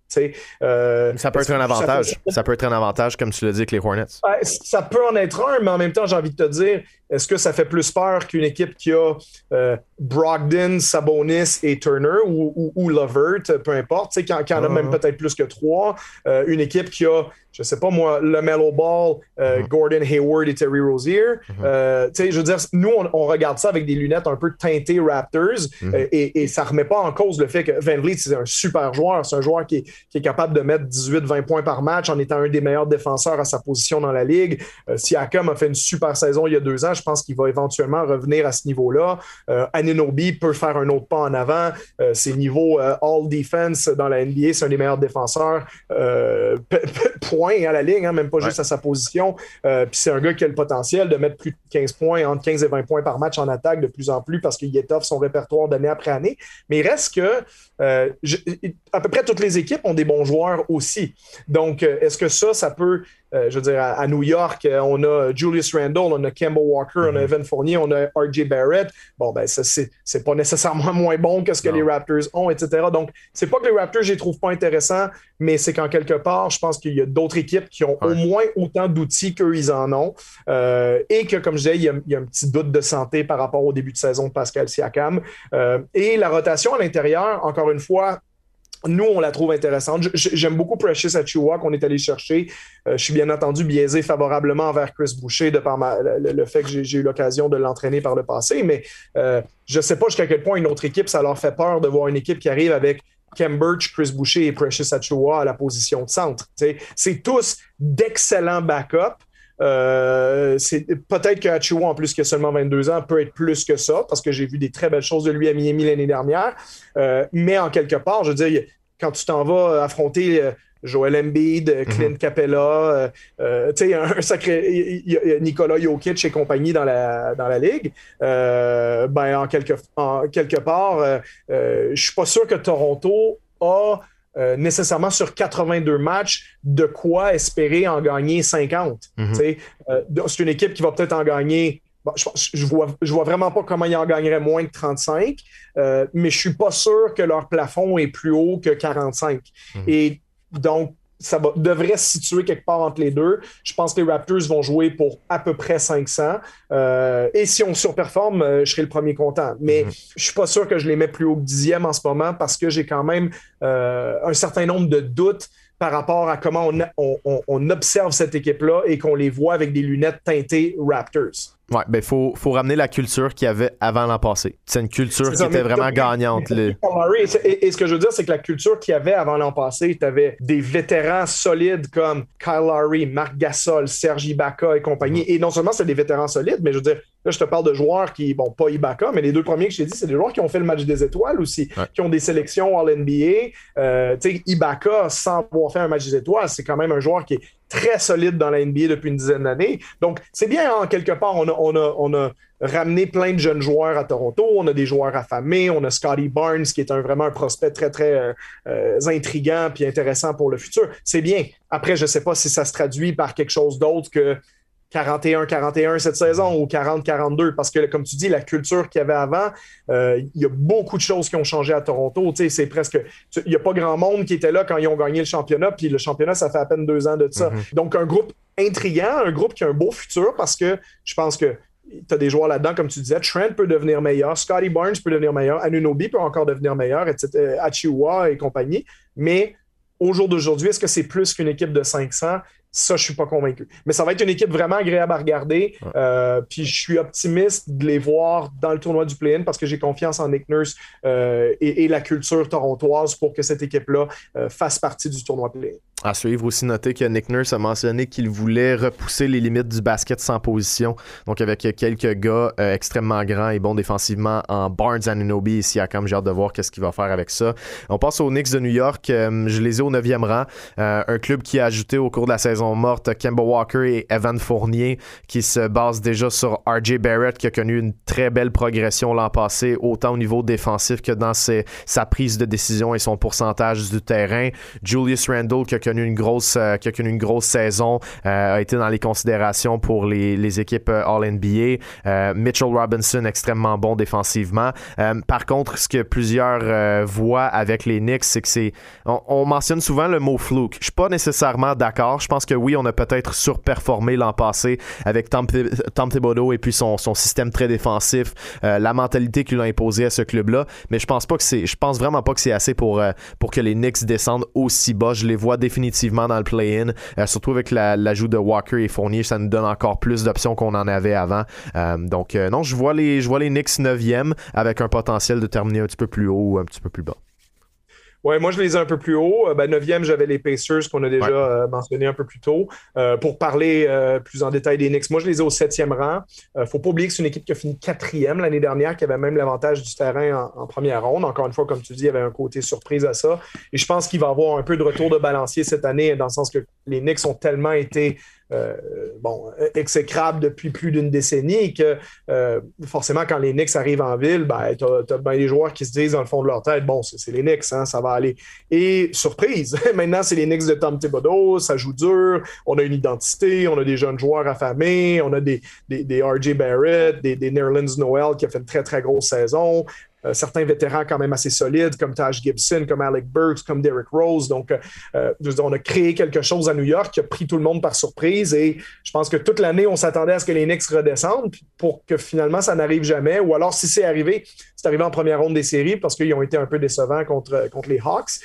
S3: Euh, ça peut être un avantage. Ça peut... être un avantage, comme tu l'as dit avec les Hornets.
S4: ça peut en être un, mais en même temps, j'ai envie de te dire, est-ce que ça fait plus peur qu'une équipe qui a euh, Brogdon, Sabonis et Turner ou, ou, Lovert, peu importe, qui, qui en a même peut-être plus que trois. Euh, une équipe qui a, je sais pas moi, le Mellow Ball, euh, mm-hmm. Gordon Hayward et Terry Rozier. Mm-hmm. je veux dire, nous, on, regarde ça avec des lunettes un peu teintées Raptors mm-hmm. et, et, ça remet pas en cause le fait que Van Vliet, c'est un super joueur. C'est un joueur qui est, qui est capable de mettre 18-20 points par match en étant un des meilleurs défenseurs à sa position dans la ligue. Siakam a fait une super saison il y a deux ans je pense qu'il va éventuellement revenir à ce niveau-là. Euh, Aninobi peut faire un autre pas en avant. Euh, c'est niveau euh, all defense dans la NBA, c'est un des meilleurs défenseurs. point à la ligne, hein, même pas juste à sa position. Puis c'est un gars qui a le potentiel de mettre plus de 15 points, entre 15 et 20 points par match en attaque de plus en plus parce qu'il étoffe son répertoire d'année après année. Mais il reste que à peu près toutes les équipes ont des bons joueurs aussi. Donc, est-ce que ça, ça peut euh, je veux dire, à, New York, euh, on a Julius Randle, on a Campbell Walker, on a mhm. Evan Fournier, on a RJ Barrett. Bon, ben, ça, c'est pas nécessairement moins bon que ce que les Raptors ont, etc. Donc, c'est pas que les Raptors, je les trouve pas intéressants, mais c'est qu'en quelque part, je pense qu'il y a d'autres équipes qui ont au moins autant d'outils qu'eux, ils en ont. Euh, et que, comme je disais, il y, a, un petit doute de santé par rapport au début de saison de Pascal Siakam. et la rotation à l'intérieur, encore une fois, nous, on la trouve intéressante. J'aime beaucoup Precious Achua qu'on est allé chercher. Euh, je suis bien entendu biaisé favorablement envers Chris Boucher de par le, fait que j'ai eu l'occasion de l'entraîner par le passé, mais euh, je ne sais pas jusqu'à quel point une autre équipe, ça leur fait peur de voir une équipe qui arrive avec Kem Birch, Chris Boucher et Precious Achua à la position de centre. C'est tous d'excellents backups. Euh, c'est peut-être que en plus qui a seulement 22 ans, peut être plus que ça, parce que j'ai vu des très belles choses de lui à Miami l'année dernière. Euh, mais en quelque part, je veux dire, quand tu t'en vas affronter euh, Joel Embiid, Clint mhm. Capella, tu sais, un, sacré Nicolas Jokic et compagnie dans la, dans la ligue, ben en quelque, en quelque part, je suis pas sûr que Toronto a euh, nécessairement sur 82 matchs de quoi espérer en gagner 50. Mhm. Euh, c'est une équipe qui va peut-être en gagner. je, vois, je vois vraiment pas comment ils en gagneraient moins que 35, euh, mais je suis pas sûr que leur plafond est plus haut que 45. Mhm. Et donc, ça devrait se situer quelque part entre les deux. Je pense que les Raptors vont jouer pour à peu près 500. Euh, et si on surperforme, euh, je serai le premier content. Mais mhm. je suis pas sûr que je les mets plus haut que dixième en ce moment parce que j'ai quand même euh, un certain nombre de doutes par rapport à comment on observe cette équipe-là et qu'on les voit avec des lunettes teintées Raptors.
S3: Ouais, ben faut, faut ramener la culture qu'il y avait avant l'an passé. C'est une culture qui était vraiment gagnante.
S4: Et, ce que je veux dire, c'est que la culture qu'il y avait avant l'an passé, tu avais des vétérans solides comme Kyle Lowry, Marc Gasol, Serge Ibaka et compagnie. Et non seulement c'est des vétérans solides, mais je veux dire, là, je te parle de joueurs qui, bon, pas Ibaka, mais les deux premiers que j'ai dit, c'est des joueurs qui ont fait le match des étoiles aussi, qui ont des sélections All-NBA. Euh, tu sais, Ibaka, sans avoir fait un match des étoiles, c'est quand même un joueur qui est très solide dans la NBA depuis une dizaine d'années. Donc, c'est bien, en quelque part, on a, on, a, on a, ramené plein de jeunes joueurs à Toronto. On a des joueurs affamés. On a Scotty Barnes, qui est un, vraiment un prospect très, très euh, euh, intriguant puis intéressant pour le futur. C'est bien. Après, je ne sais pas si ça se traduit par quelque chose d'autre que 41-41 cette saison ou 40-42 parce que, comme tu dis, la culture qu'il y avait avant, euh, il y a beaucoup de choses qui ont changé à Toronto. C'est presque. Il n'y a pas grand monde qui était là quand ils ont gagné le championnat, puis le championnat, ça fait à peine deux ans de ça. Mm-hmm. Donc, un groupe intriguant, un groupe qui a un beau futur parce que je pense que tu as des joueurs là-dedans, comme tu disais. Trent peut devenir meilleur, Scotty Barnes peut devenir meilleur, Anunobi peut encore devenir meilleur, etc., Achiwa et compagnie. Mais au jour d'aujourd'hui, est-ce que c'est plus qu'une équipe de 500? Ça, je suis pas convaincu. Mais ça va être une équipe vraiment agréable à regarder. Euh, puis je suis optimiste de les voir dans le tournoi du play-in parce que j'ai confiance en Nick Nurse euh, et, la culture torontoise pour que cette équipe-là euh, fasse partie du tournoi play-in.
S3: À suivre aussi, noter que Nick Nurse a mentionné qu'il voulait repousser les limites du basket sans position. Donc, avec quelques gars euh, extrêmement grands et bons défensivement en Barnes, Anunobi et Siakam, j'ai hâte de voir qu'est-ce qu'il va faire avec ça. On passe aux Knicks de New York. Euh, je les ai au 9e rang. Euh, un club qui a ajouté au cours de la saison saison morte, Kemba Walker et Evan Fournier qui se basent déjà sur RJ Barrett qui a connu une très belle progression l'an passé, autant au niveau défensif que dans sa prise de décision et son pourcentage du terrain. Julius Randle qui a connu une grosse, euh, qui a connu une grosse saison, euh, a été dans les considérations pour les, équipes euh, All-NBA. Mitchell Robinson extrêmement bon défensivement. par contre, ce que plusieurs voient avec les Knicks, c'est que c'est on, mentionne souvent le mot fluke. Je suis pas nécessairement d'accord. Je pense que oui, on a peut-être surperformé l'an passé avec Tom, et puis son, système très défensif, la mentalité qu'il a imposée à ce club-là. Mais je pense que pense vraiment pas que c'est assez pour, pour que les Knicks descendent aussi bas. Je les vois définitivement dans le play-in, euh, surtout avec l'ajout de Walker et Fournier. Ça nous donne encore plus d'options qu'on en avait avant. Euh, donc, euh, non, je vois, les, je vois les Knicks 9e avec un potentiel de terminer un petit peu plus haut ou un petit peu plus bas.
S4: Ouais, moi, je les ai un peu plus haut. Euh, ben, neuvième, j'avais les Pacers qu'on a déjà euh, mentionné un peu plus tôt. Euh, pour parler plus en détail des Knicks, moi, je les ai au septième rang. ne faut pas oublier que c'est une équipe qui a fini quatrième l'année dernière, qui avait même l'avantage du terrain en, première ronde. Encore une fois, comme tu dis, il y avait un côté surprise à ça. Et je pense qu'il va y avoir un peu de retour de balancier cette année, dans le sens que les Knicks ont tellement été euh, exécrable depuis plus d'une décennie que euh, forcément, quand les Knicks arrivent en ville, ben, tu as, bien des joueurs qui se disent dans le fond de leur tête, bon, c'est les Knicks, hein, ça va aller. Et surprise, maintenant, c'est les Knicks de Tom Thibodeau, ça joue dur, on a une identité, on a des jeunes joueurs affamés, on a des, des, RJ Barrett, des, des Noel qui a fait une très, très grosse saison. Euh, certains vétérans quand même assez solides, comme Taj Gibson, comme Alec Burks, comme Derrick Rose. Donc, euh, euh, on a créé quelque chose à New York qui a pris tout le monde par surprise. Et je pense que toute l'année, on s'attendait à ce que les Knicks redescendent pour que finalement, ça n'arrive jamais. Ou alors, si c'est arrivé, c'est arrivé en première ronde des séries parce qu'ils ont été un peu décevants contre, contre les Hawks.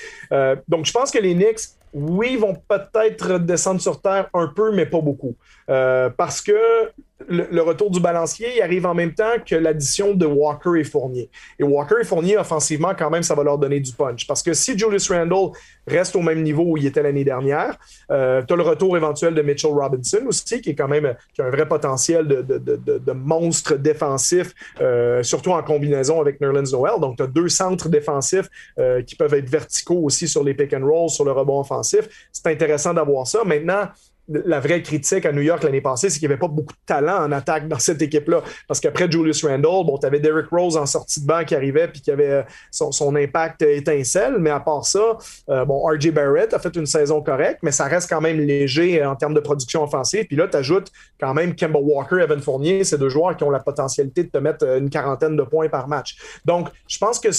S4: donc, je pense que les Knicks, oui, vont peut-être descendre sur terre un peu, mais pas beaucoup. parce que le, retour du balancier arrive en même temps que l'addition de Walker et Fournier. Et Walker et Fournier, offensivement, quand même, ça va leur donner du punch. Parce que si Julius Randle reste au même niveau où il était l'année dernière, euh, tu as le retour éventuel de Mitchell Robinson aussi, qui est quand même qui a un vrai potentiel de, de, monstre défensif, euh, surtout en combinaison avec Nerlens Noel. Donc, tu as deux centres défensifs euh, qui peuvent être verticaux aussi sur les pick and roll, sur le rebond offensif. C'est intéressant d'avoir ça. Maintenant, la vraie critique à New York l'année passée, c'est qu'il n'y avait pas beaucoup de talent en attaque dans cette équipe-là. Parce qu'après Julius Randle, bon, tu avais Derrick Rose en sortie de banc qui arrivait puis qui avait euh, son, impact étincelle. Mais à part ça, euh, bon, RJ Barrett a fait une saison correcte, mais ça reste quand même léger euh, en termes de production offensive. Puis là, tu ajoutes quand même Kemba Walker, Evan Fournier, ces deux joueurs qui ont la potentialité de te mettre une quarantaine de points par match. Donc, je pense que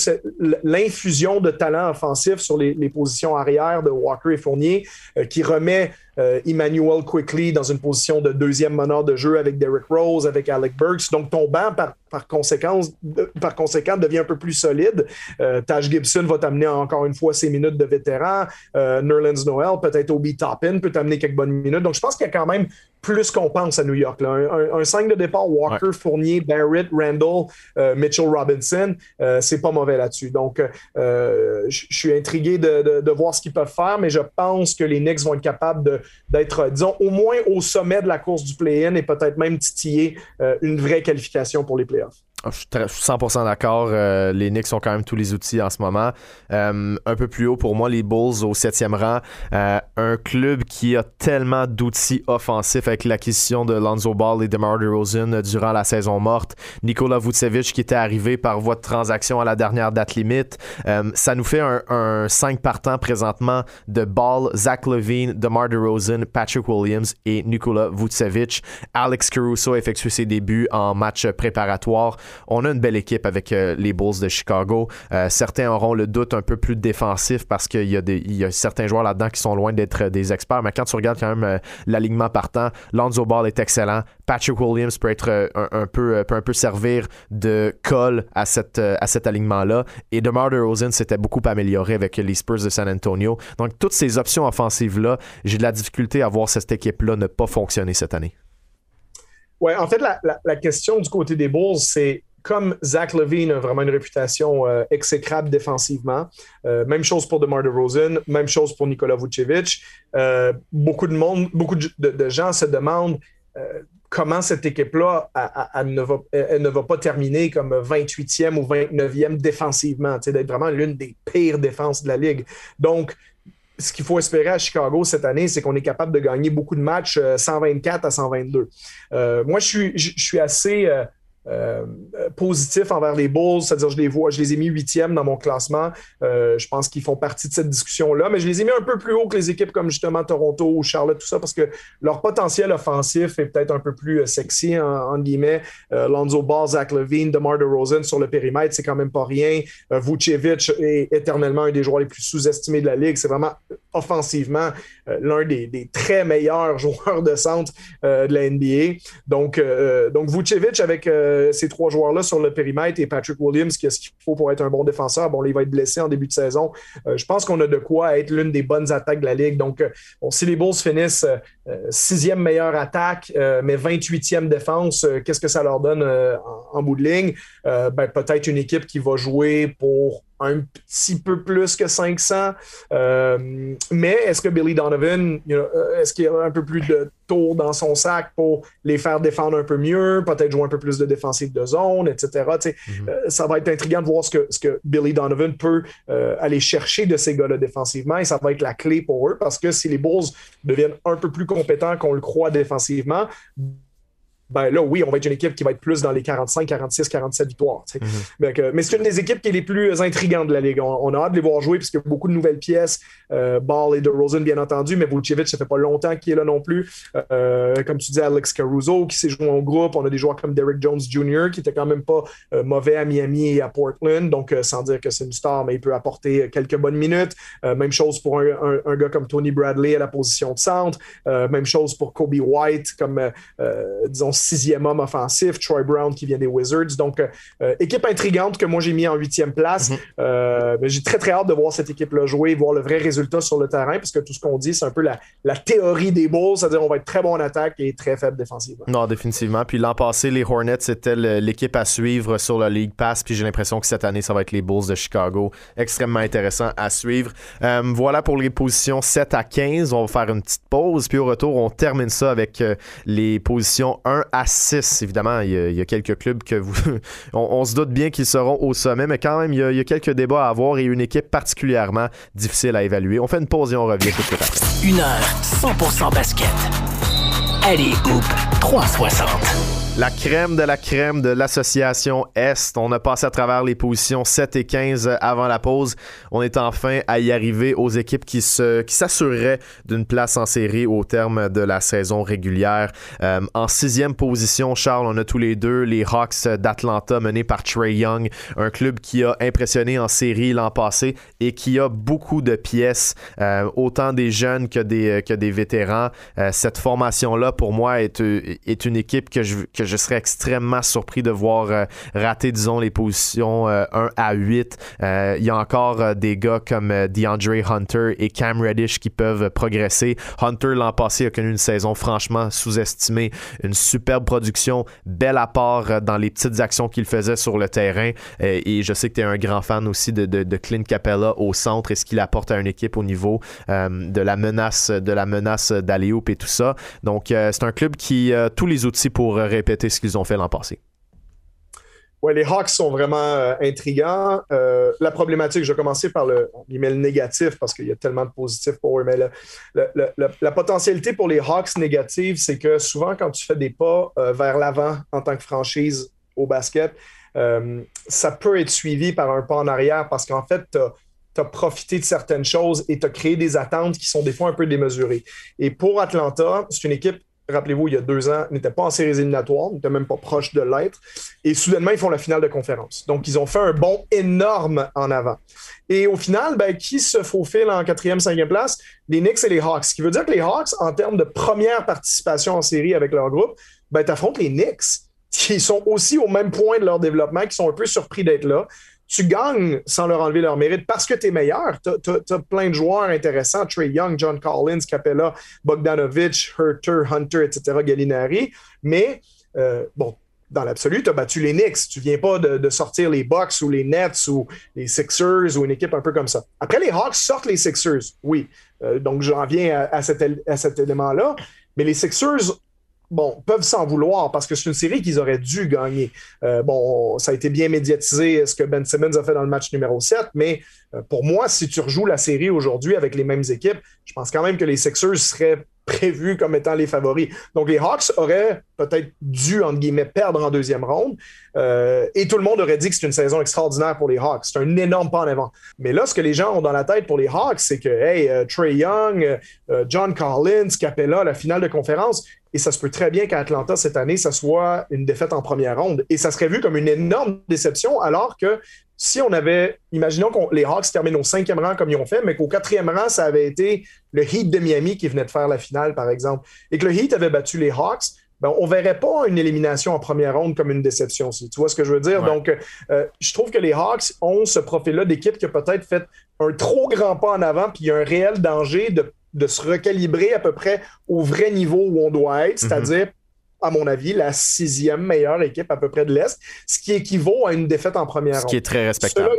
S4: l'infusion de talent offensif sur les, positions arrière de Walker et Fournier qui remet euh, Emmanuel Quickly dans une position de deuxième meneur de jeu avec Derrick Rose, avec Alec Burks. Donc, ton banc, par, conséquent, devient un peu plus solide. Euh, Taj Gibson va t'amener encore une fois ses minutes de vétéran. Euh, Nerlens Noel, peut-être Obi Toppin peut t'amener quelques bonnes minutes. Donc, je pense qu'il y a quand même plus qu'on pense à New York. Un, 5 de départ, Walker, Fournier, Barrett, Randall, euh, Mitchell Robinson, euh, c'est pas mauvais là-dessus. Donc, euh, je suis intrigué de, voir ce qu'ils peuvent faire, mais je pense que les Knicks vont être capables d'être, disons, au moins au sommet de la course du play-in et peut-être même titiller une vraie qualification pour les playoffs.
S3: Ah, je suis 100% d'accord. Euh, les Knicks ont quand même tous les outils en ce moment. Euh, un peu plus haut pour moi, les Bulls au 7e rang. Euh, un club qui a tellement d'outils offensifs avec l'acquisition de Lonzo Ball et DeMar DeRozan durant la saison morte. Nikola Vucevic qui était arrivé par voie de transaction à la dernière date limite. ça nous fait un, 5 partants présentement de Ball, Zach Levine, DeMar DeRozan, Patrick Williams et Nikola Vucevic. Alex Caruso a effectué ses débuts en match préparatoire on a une belle équipe avec euh, les Bulls de Chicago. Euh, certains auront le doute un peu plus défensif parce qu'il y, a certains joueurs là-dedans qui sont loin d'être euh, des experts. Mais quand tu regardes quand même l'alignement partant, Lonzo Ball est excellent. Patrick Williams peut être un, peu, servir de colle à cet alignement-là. Et DeMar DeRozan s'était beaucoup amélioré avec les Spurs de San Antonio. Donc, toutes ces options offensives-là, j'ai de la difficulté à voir cette équipe-là ne pas fonctionner cette année.
S4: Oui, en fait, la, question du côté des Bulls, c'est comme Zach Levine a vraiment une réputation euh, exécrable défensivement. Euh, même chose pour DeMar DeRozan, même chose pour Nikola Vucevic. Euh, beaucoup de monde, beaucoup de, gens se demandent comment cette équipe-là ne, va, ne va pas terminer comme 28e ou 29e défensivement, d'être vraiment l'une des pires défenses de la ligue. Donc, ce qu'il faut espérer à Chicago cette année, c'est qu'on est capable de gagner beaucoup de matchs 124 à 122. moi, je suis, je suis assez euh, positif envers les Bulls, c'est-à-dire je les vois, je les ai mis huitièmes dans mon classement. Euh, je pense qu'ils font partie de cette discussion-là, mais je les ai mis un peu plus haut que les équipes comme justement Toronto ou Charlotte, tout ça, parce que leur potentiel offensif est peut-être un peu plus euh, sexy, en, guillemets. Lonzo Ball, Zach Levine, DeMar DeRozan sur le périmètre, c'est quand même pas rien. Vucevic est éternellement un des joueurs les plus sous-estimés de la ligue. C'est vraiment offensivement l'un des, très meilleurs joueurs de centre de la NBA. Donc, donc Vucevic avec euh, ces trois joueurs-là sur le périmètre et Patrick Williams, qui a ce qu'il faut pour être un bon défenseur? Bon, il va être blessé en début de saison. Euh, je pense qu'on a de quoi être l'une des bonnes attaques de la Ligue. Donc, euh, si les Bulls finissent sixième meilleure attaque, mais 28e défense, qu'est-ce que ça leur donne en, bout de ligne? Ben, peut-être une équipe qui va jouer pour un petit peu plus que 500. Euh, mais est-ce que Billy Donovan, euh, est-ce qu'il y a un peu plus de tours dans son sac pour les faire défendre un peu mieux, peut-être jouer un peu plus de défensive de zone, etc. Mhm. Euh, ça va être intriguant de voir ce que, ce que Billy Donovan peut aller chercher de ces gars-là défensivement et ça va être la clé pour eux parce que si les Bulls deviennent un peu plus compétents qu'on le croit défensivement, ben là, oui, on va être une équipe qui va être plus dans les 45, 46, 47 victoires. Mhm. mais c'est une des équipes qui est les plus intrigantes de la Ligue. On, a hâte de les voir jouer puisqu'il y a beaucoup de nouvelles pièces. Euh, Ball et DeRozan, bien entendu, mais Vucevic, ça fait pas longtemps qu'il est là non plus. Euh, comme tu dis, Alex Caruso qui s'est joué en groupe. On a des joueurs comme Derrick Jones Jr. qui était quand même pas euh, mauvais à Miami et à Portland. Donc, sans dire que c'est une star, mais il peut apporter quelques bonnes minutes. même chose pour un, gars comme Tony Bradley à la position de centre. même chose pour Kobe White comme, disons, sixième homme offensif, Troy Brown qui vient des Wizards. Donc, euh, euh, équipe intrigante que moi j'ai mis en huitième place. Euh, mais j'ai très très hâte de voir cette équipe-là jouer, voir le vrai résultat sur le terrain, parce que tout ce qu'on dit, c'est un peu la, théorie des Bulls, c'est-à-dire on va être très bon en attaque et très faible défensivement.
S3: Non, définitivement. Puis l'an passé, les Hornets, c'était l'équipe à suivre sur la League Pass, puis j'ai l'impression que cette année, ça va être les Bulls de Chicago. Extrêmement intéressant à suivre. voilà pour les positions 7 à 15. On va faire une petite pause, puis au retour, on termine ça avec les positions 1 à 6. Évidemment, il y, a, quelques clubs que vous. on, se doute bien qu'ils seront au sommet, mais quand même, il y, a, quelques débats à avoir et une équipe particulièrement difficile à évaluer. On fait une pause et on revient tout de suite
S1: Une heure 100% basket. Allez, Hoop 360.
S3: La crème de la crème de l'association Est. On a passé à travers les positions 7 et 15 avant la pause. On est enfin à y arriver aux équipes qui se qui s'assureraient d'une place en série au terme de la saison régulière. Euh, en sixième position, Charles, on a tous les deux les Hawks d'Atlanta menés par Trey Young, un club qui a impressionné en série l'an passé et qui a beaucoup de pièces, euh, autant des jeunes que des, que des vétérans. Euh, cette formation-là, pour moi, est, une équipe que je, que je serais extrêmement surpris de voir euh, rater, disons, les positions 1 euh, à 8. Euh, il y a encore des gars comme DeAndre Hunter et Cam Reddish qui peuvent progresser. Hunter, l'an passé, a connu une saison franchement sous-estimée. Une superbe production, bel apport dans les petites actions qu'il faisait sur le terrain. et je sais que tu es un grand fan aussi de, de, Clint Capella au centre et ce qu'il apporte à une équipe au niveau de la menace de la menace et tout ça. Donc, c'est un club qui a tous les outils pour répéter ce qu'ils ont fait l'an passé.
S4: Ouais, les Hawks sont vraiment euh, intrigants. Euh, la problématique, je vais commencer par le, le négatif parce qu'il y a tellement de positifs pour eux, mais la potentialité pour les Hawks négative, c'est que souvent, quand tu fais des pas euh, vers l'avant en tant que franchise au basket, ça peut être suivi par un pas en arrière parce qu'en fait, tu as profité de certaines choses et tu as créé des attentes qui sont des fois un peu démesurées. Et pour Atlanta, c'est une équipe rappelez-vous, il y a deux ans, n'était pas en séries éliminatoires, n'était même pas proche de l'être. Et soudainement, ils font la finale de conférence. Donc, ils ont fait un bond énorme en avant. Et au final, ben, qui se faufile en quatrième, cinquième place? Les Knicks et les Hawks. Ce qui veut dire que les Hawks, en termes de première participation en série avec leur groupe, ben, affrontes les Knicks, qui sont aussi au même point de leur développement, qui sont un peu surpris d'être là tu gagnes sans leur enlever leur mérite parce que tu es meilleur. Tu as, plein de joueurs intéressants, Trey Young, John Collins, Capella, Bogdanovich, Herter, Hunter, etc., Gallinari. Mais, euh, bon, dans l'absolu, tu as battu les Knicks. Tu viens pas de, sortir les Bucks ou les Nets ou les Sixers ou une équipe un peu comme ça. Après, les Hawks sortent les Sixers, oui. Euh, donc, j'en viens à, cet, à cet élément-là. Mais les Sixers bon, peuvent s'en vouloir parce que c'est une série qu'ils auraient dû gagner. Euh, bon, ça a été bien médiatisé ce que Ben Simmons a fait dans le match numéro 7, mais euh, pour moi, si tu rejoues la série aujourd'hui avec les mêmes équipes, je pense quand même que les Sixers seraient prévus comme étant les favoris. Donc les Hawks auraient peut-être dû, entre guillemets, perdre en deuxième ronde. Euh, et tout le monde aurait dit que c'est une saison extraordinaire pour les Hawks. C'est un énorme pas en avant. Mais là, ce que les gens ont dans la tête pour les Hawks, c'est que, hey, Trey Young, John Collins, Capella, la finale de conférence, et ça se peut très bien qu'à Atlanta, cette année, ça soit une défaite en première ronde. Et ça serait vu comme une énorme déception, alors que si on avait, imaginons que les Hawks terminent au cinquième rang comme ils ont fait, mais qu'au quatrième rang, ça avait été le Heat de Miami qui venait de faire la finale, par exemple, et que le Heat avait battu les Hawks, ben, on ne verrait pas une élimination en première ronde comme une déception. Tu vois ce que je veux dire? Donc, euh, je trouve que les Hawks ont ce profil-là d'équipe qui a peut-être fait un trop grand pas en avant, puis il y a un réel danger de de se recalibrer à peu près au vrai niveau où on doit être, mhm. c'est-à-dire, à mon avis, la sixième meilleure équipe à peu près de l'Est, ce qui équivaut à une défaite en première
S3: Ce qui est très respectable.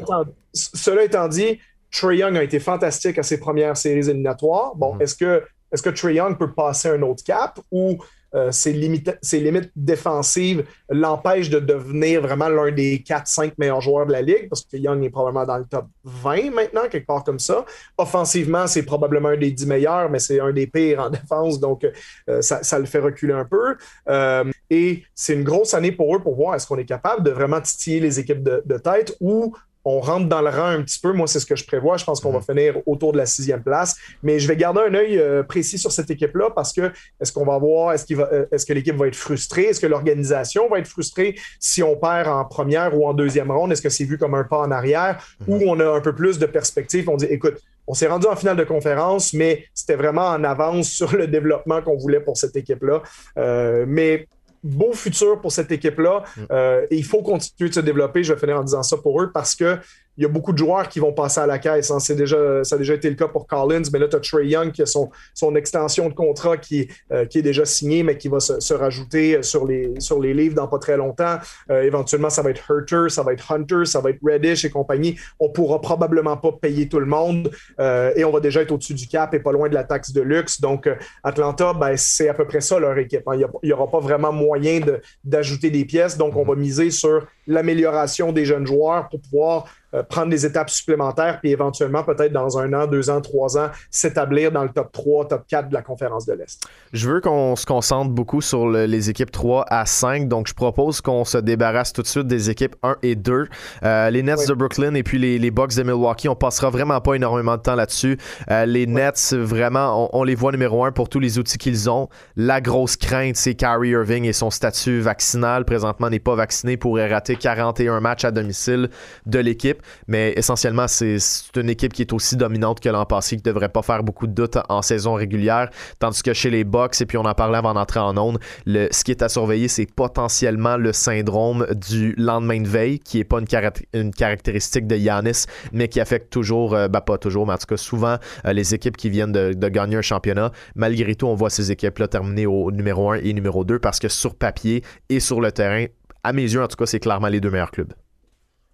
S4: Cela étant, dit, Trey Young a été fantastique à ses premières séries éliminatoires. Bon, mhm. est-ce que, est-ce que Trey Young peut passer un autre cap ou euh, ses, limites, défensives l'empêchent de devenir vraiment l'un des 4-5 meilleurs joueurs de la ligue, parce que Young est probablement dans le top 20 maintenant, quelque part comme ça. Offensivement, c'est probablement un des 10 meilleurs, mais c'est un des pires en défense, donc euh, ça, le fait reculer un peu. Euh, et c'est une grosse année pour eux pour voir est-ce qu'on est capable de vraiment titiller les équipes de tête ou on rentre dans le rang un petit peu. Moi, c'est ce que je prévois. Je pense qu'on va mhm. finir autour de la sixième place. Mais je vais garder un œil euh, précis sur cette équipe-là parce que est-ce qu'on va voir, est-ce, qu'il va, euh, est-ce que l'équipe va être frustrée? Est-ce que l'organisation va être frustrée si on perd en première ou en deuxième ronde? Est-ce que c'est vu comme un pas en arrière ou mhm. on a un peu plus de perspective? On dit, écoute, on s'est rendu en finale de conférence, mais c'était vraiment en avance sur le développement qu'on voulait pour cette équipe-là. Euh, mais beau futur pour cette équipe-là. Mm. Euh, et il faut continuer de se développer. Je vais finir en disant ça pour eux parce que il y a beaucoup de joueurs qui vont passer à la caisse. Hein. déjà, ça a déjà été le cas pour Collins, mais là, tu as Trey Young qui a son, son extension de contrat qui, euh, qui est déjà signée, mais qui va se, rajouter sur les, sur les livres dans pas très longtemps. Euh, éventuellement, ça va être Hurter, ça va être Hunter, ça va être Reddish et compagnie. On pourra probablement pas payer tout le monde euh, et on va déjà être au-dessus du cap et pas loin de la taxe de luxe. Donc, Atlanta, ben, c'est à peu près ça leur équipe. Hein. Il n'y aura pas vraiment moyen d'ajouter des pièces. Donc, on va miser sur l'amélioration des jeunes joueurs pour pouvoir euh, prendre des étapes supplémentaires, puis éventuellement, peut-être dans un an, deux ans, trois ans, s'établir dans le top 3, top 4 de la conférence de l'Est.
S3: Je veux qu'on se concentre beaucoup sur les équipes 3 à 5, donc je propose qu'on se débarrasse tout de suite des équipes 1 et 2. Euh, les Nets de Brooklyn et puis les, Bucks de Milwaukee, on passera vraiment pas énormément de temps là-dessus. Euh, les Nets, vraiment, on, les voit numéro 1 pour tous les outils qu'ils ont. La grosse crainte, c'est Kyrie Irving et son statut vaccinal. Présentement, n'est pas vacciné, pourrait rater 41 matchs à domicile de l'équipe. Mais essentiellement, c'est une équipe qui est aussi dominante que l'an passé, qui ne devrait pas faire beaucoup de doutes en saison régulière. Tandis que chez les Bucks, et puis on en parlait avant d'entrer en onde, le, ce qui est à surveiller, c'est potentiellement le syndrome du lendemain de veille, qui n'est pas une, caractéristique de Yanis, mais qui affecte toujours, euh, ben pas toujours, mais en tout cas souvent euh, les équipes qui viennent de, de, gagner un championnat. Malgré tout, on voit ces équipes-là terminer au numéro 1 et numéro 2 parce que sur papier et sur le terrain, à mes yeux, en tout cas, c'est clairement les deux meilleurs clubs.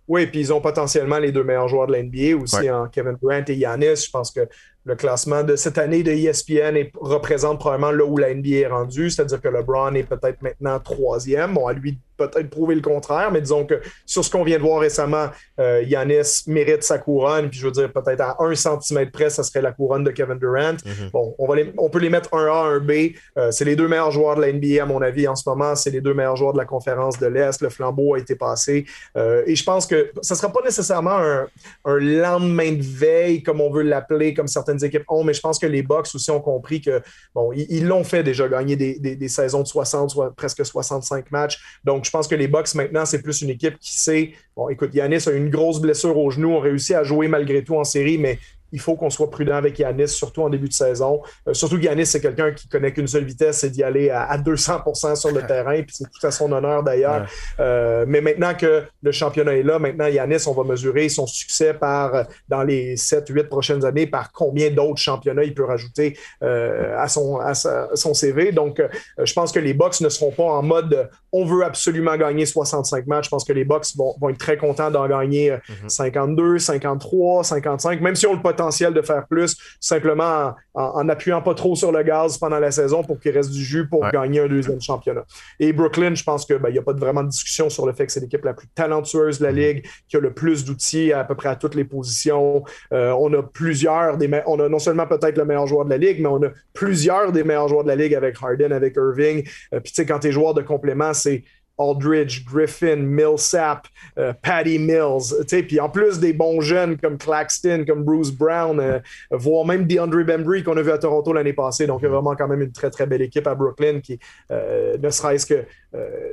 S4: Oui, puis ils ont potentiellement les deux meilleurs joueurs de l'NBA aussi en Kevin Durant et Yanis. Je pense que le classement de cette année de ESPN représente probablement là où la NBA est rendue, c'est-à-dire que LeBron est peut-être maintenant troisième. Bon, à lui peut-être prouver le contraire, mais disons que sur ce qu'on vient de voir récemment, euh, Yanis mérite sa couronne, puis je veux dire, peut-être à un centimètre près, ça serait la couronne de Kevin Durant. Mhm. Bon, on, va on peut les mettre un A, un B. Euh, c'est les deux meilleurs joueurs de la NBA, à mon avis, en ce moment. C'est les deux meilleurs joueurs de la conférence de l'Est. Le flambeau a été passé. Euh, et je pense que ça ne sera pas nécessairement un, lendemain de veille, comme on veut l'appeler, comme certaines équipes ont, mais je pense que les Bucks aussi ont compris que, bon, ils l'ont fait déjà, gagner des, des, saisons de 60, soit presque 65 matchs. Donc, je pense que les Bucks, maintenant, c'est plus une équipe qui sait. Bon, écoute, Yanis a une grosse blessure au genou, on réussit à jouer malgré tout en série, mais il faut qu'on soit prudent avec Yanis, surtout en début de saison. Euh, surtout que Yanis, c'est quelqu'un qui connaît qu'une seule vitesse, c'est d'y aller à, 200% sur le terrain, puis c'est tout à son honneur d'ailleurs. Euh, mais maintenant que le championnat est là, maintenant Yanis, on va mesurer son succès par euh, dans les 7-8 prochaines années par combien d'autres championnats il peut rajouter à, son, à son CV. Donc, je pense que les Bucks ne seront pas en mode on veut absolument gagner 65 matchs. Je pense que les Bucks vont, être très contents d'en gagner 52, 53, 55, même si on le potentiel potentiel de faire plus, simplement en, appuyant pas trop sur le gaz pendant la saison pour qu'il reste du jus pour gagner un deuxième championnat. Et Brooklyn, je pense qu'il ben, n'y a pas vraiment de discussion sur le fait que c'est l'équipe la plus talentueuse de la mm-hmm. ligue, qui a le plus d'outils à, peu près à toutes les positions. Euh, on a plusieurs des on a non seulement peut-être le meilleur joueur de la ligue, mais on a plusieurs des meilleurs joueurs de la ligue avec Harden, avec Irving. Euh, puis tu sais, quand tu es joueur de complément, c'est Aldridge, Griffin, Millsap, euh, Patty Mills. Puis en plus des bons jeunes comme Claxton, comme Bruce Brown, euh, voire même DeAndre Bembry qu'on a vu à Toronto l'année passée. Donc, il y a mm-hmm. vraiment quand même une très, très belle équipe à Brooklyn qui, euh, ne serait-ce que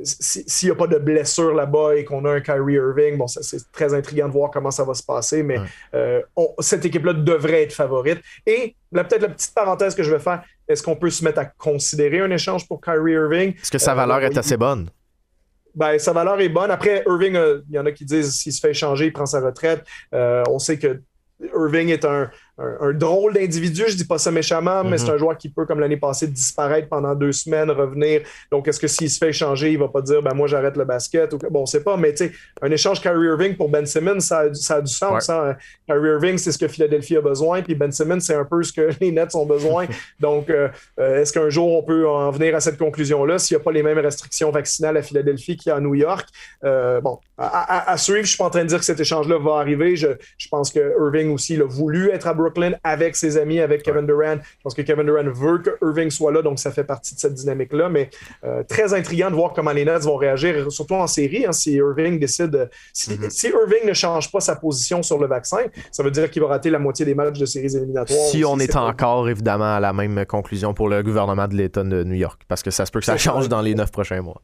S4: s'il n'y a pas de blessure là-bas et qu'on a un Kyrie Irving, bon, c'est très intriguant de voir comment ça va se passer, mais cette équipe-là devrait être favorite. Et peut-être la petite parenthèse que je vais faire, est-ce qu'on peut se mettre à considérer un échange pour Kyrie Irving?
S3: Est-ce que sa valeur est assez bonne?
S4: Ben, sa valeur est bonne. Après, Irving, euh, il y en a qui disent s'il se fait échanger, il prend sa retraite. Euh, on sait que Irving est un, un, drôle d'individu, je dis pas ça méchamment, mais c'est mhm. un joueur qui peut, comme l'année passée, disparaître pendant deux semaines, revenir. Donc, est-ce que s'il se fait échanger, il va pas dire, ben moi, j'arrête le basket? Ou... Bon, on sait pas, mais tu sais, un échange Kyrie Irving pour Ben Simmons, ça a, du sens. Hein. Kyrie Irving, c'est ce que Philadelphie a besoin, puis Ben Simmons, c'est un peu ce que les Nets ont besoin. Donc, euh, euh, est-ce qu'un jour, on peut en venir à cette conclusion-là s'il n'y a pas les mêmes restrictions vaccinales à Philadelphie qu'il y a à New York? Euh, bon, à, suivre, je suis pas en train de dire que cet échange-là va arriver. Je, je pense que Irving aussi il a voulu être à Brooklyn avec ses amis, avec Kevin Durant. Je pense que Kevin Durant veut que Irving soit là, donc ça fait partie de cette dynamique-là. Mais euh, très intriguant de voir comment les Nets vont réagir, surtout en série, hein, si Irving décide. Mm-hmm. Si, Irving ne change pas sa position sur le vaccin, ça veut dire qu'il va rater la moitié des matchs de séries éliminatoires.
S3: Si on est encore, évidemment, à la même conclusion pour le gouvernement de l'État de New York, parce que ça se peut que ça change dans les neuf prochains mois.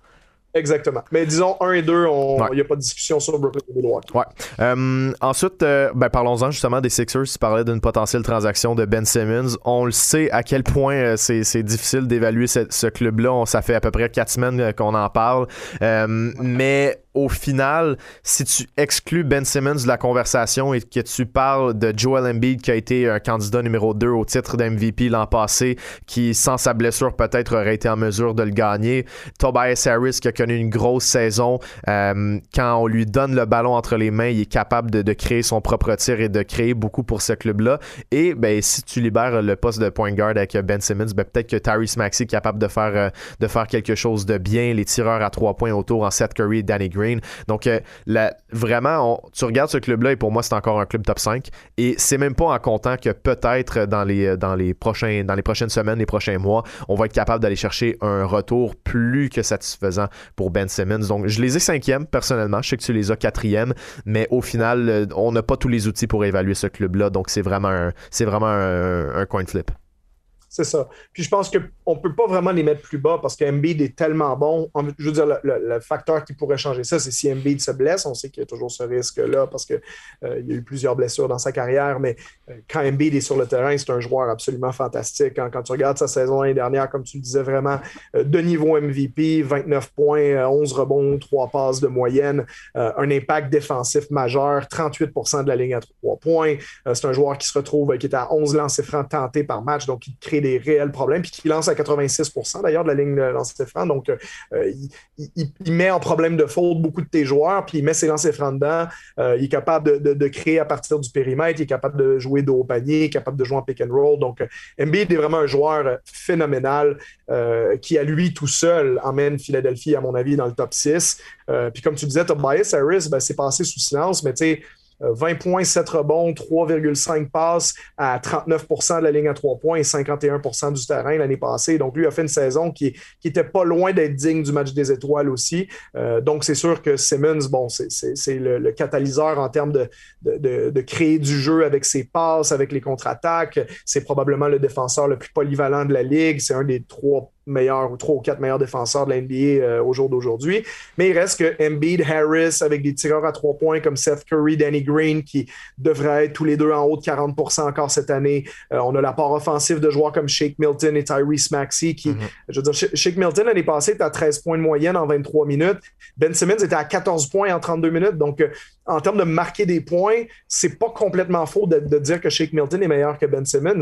S4: Exactement. Mais disons 1 et 2, il n'y a pas de discussion sur Brooklyn et Milwaukee.
S3: Ouais. Euh, ensuite, euh, ben, parlons-en justement des Sixers. Tu parlais d'une potentielle transaction de Ben Simmons. On le sait à quel point euh, c'est difficile d'évaluer ce, club-là. Ça fait à peu près 4 semaines qu'on en parle. mais au final, si tu exclus Ben Simmons de la conversation et que tu parles de Joel Embiid qui a été un candidat numéro 2 au titre d'MVP l'an passé, qui sans sa blessure peut-être aurait été en mesure de le gagner, Tobias Harris qui a connu une grosse saison, euh, quand on lui donne le ballon entre les mains, il est capable de, créer son propre tir et de créer beaucoup pour ce club-là. Et ben, si tu libères le poste de point guard avec Ben Simmons, ben, peut-être que Tyrese Maxey est capable de faire, euh, de faire quelque chose de bien, les tireurs à trois points autour en Seth Curry et Danny Green donc, euh, vraiment, tu regardes ce club-là et pour moi, c'est encore un club top 5. Et c'est même pas en comptant que peut-être dans les, prochaines semaines, les prochains mois, on va être capable d'aller chercher un retour plus que satisfaisant pour Ben Simmons. Donc, je les ai cinquième personnellement. Je sais que tu les as quatrième, mais au final, euh, on n'a pas tous les outils pour évaluer ce club-là. Donc, c'est vraiment un coin flip.
S4: C'est ça. Puis je pense qu'on ne peut pas vraiment les mettre plus bas parce qu'Embiid est tellement bon. Je veux dire, le, facteur qui pourrait changer ça, c'est si Embiid se blesse. On sait qu'il y a toujours ce risque-là parce qu'il euh, y a eu plusieurs blessures dans sa carrière. Mais euh, quand Embiid est sur le terrain, c'est un joueur absolument fantastique. Quand, tu regardes sa saison l'année dernière, comme tu le disais, vraiment euh, de niveau MVP, 29 points, 11 rebonds, 3 passes de moyenne, un impact défensif majeur, 38% de la ligne à 3 points. c'est un joueur qui se retrouve, qui est à 11 lancers francs tentés par match, donc il crée des réels problèmes, puis qui lance à 86% d'ailleurs de la ligne de lancer franc. Donc, euh, il, met en problème de faute beaucoup de tes joueurs, puis il met ses lancers francs dedans. Euh, il est capable de, créer à partir du périmètre, il est capable de jouer de haut panier, capable de jouer en pick and roll. Donc, euh, Embiid est vraiment un joueur phénoménal qui, à lui tout seul, emmène Philadelphie, à mon avis, dans le top 6. puis, comme tu disais, Tobias Harris, ben, c'est passé sous silence, mais tu sais, 20 euh, points, 7 rebonds, 3,5 passes à 39% de la ligne à 3 points et 51% du terrain l'année passée. Donc, lui a fait une saison qui n'était pas loin d'être digne du match des étoiles aussi. Euh, donc, c'est sûr que Simmons, bon, c'est le, catalyseur en termes de, de, créer du jeu avec ses passes, avec les contre-attaques. C'est probablement le défenseur le plus polyvalent de la ligue. C'est un des trois meilleurs ou trois ou quatre meilleurs défenseurs de la NBA euh, au jour d'aujourd'hui. Mais il reste que Embiid, Harris, avec des tireurs à trois points comme Seth Curry, Danny Green, qui devraient être tous les deux en haut de 40 encore cette année. Euh, on a la part offensive de joueurs comme Shake Milton et Tyrese Maxey, qui, mm-hmm. je veux dire, Shake Milton l'année passée était à 13 points de moyenne en 23 minutes. Ben Simmons était à 14 points en 32 minutes. Donc, euh, en termes de marquer des points, c'est pas complètement faux de, dire que Shake Milton est meilleur que Ben Simmons.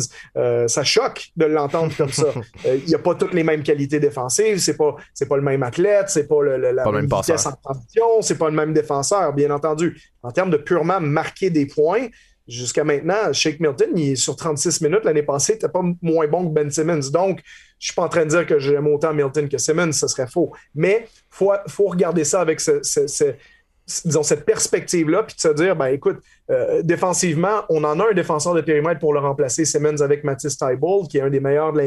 S4: ça choque de l'entendre comme ça. Il n'y a pas toutes les qualité défensive, c'est pas, c'est pas le même athlète, c'est pas le, la même vitesse en transition, c'est pas le même défenseur, bien entendu. En termes de purement marquer des points, jusqu'à maintenant, Shake Milton, il est sur 36 minutes l'année passée, n'était pas moins bon que Ben Simmons. Donc, je ne suis pas en train de dire que j'aime autant Milton que Simmons, ce serait faux. Mais il faut, faut, regarder ça avec ce, disons, cette perspective-là, puis de se dire, ben écoute, euh, défensivement, on en a un défenseur de périmètre pour le remplacer, Simmons avec Mathis Tybold, qui est un des meilleurs de la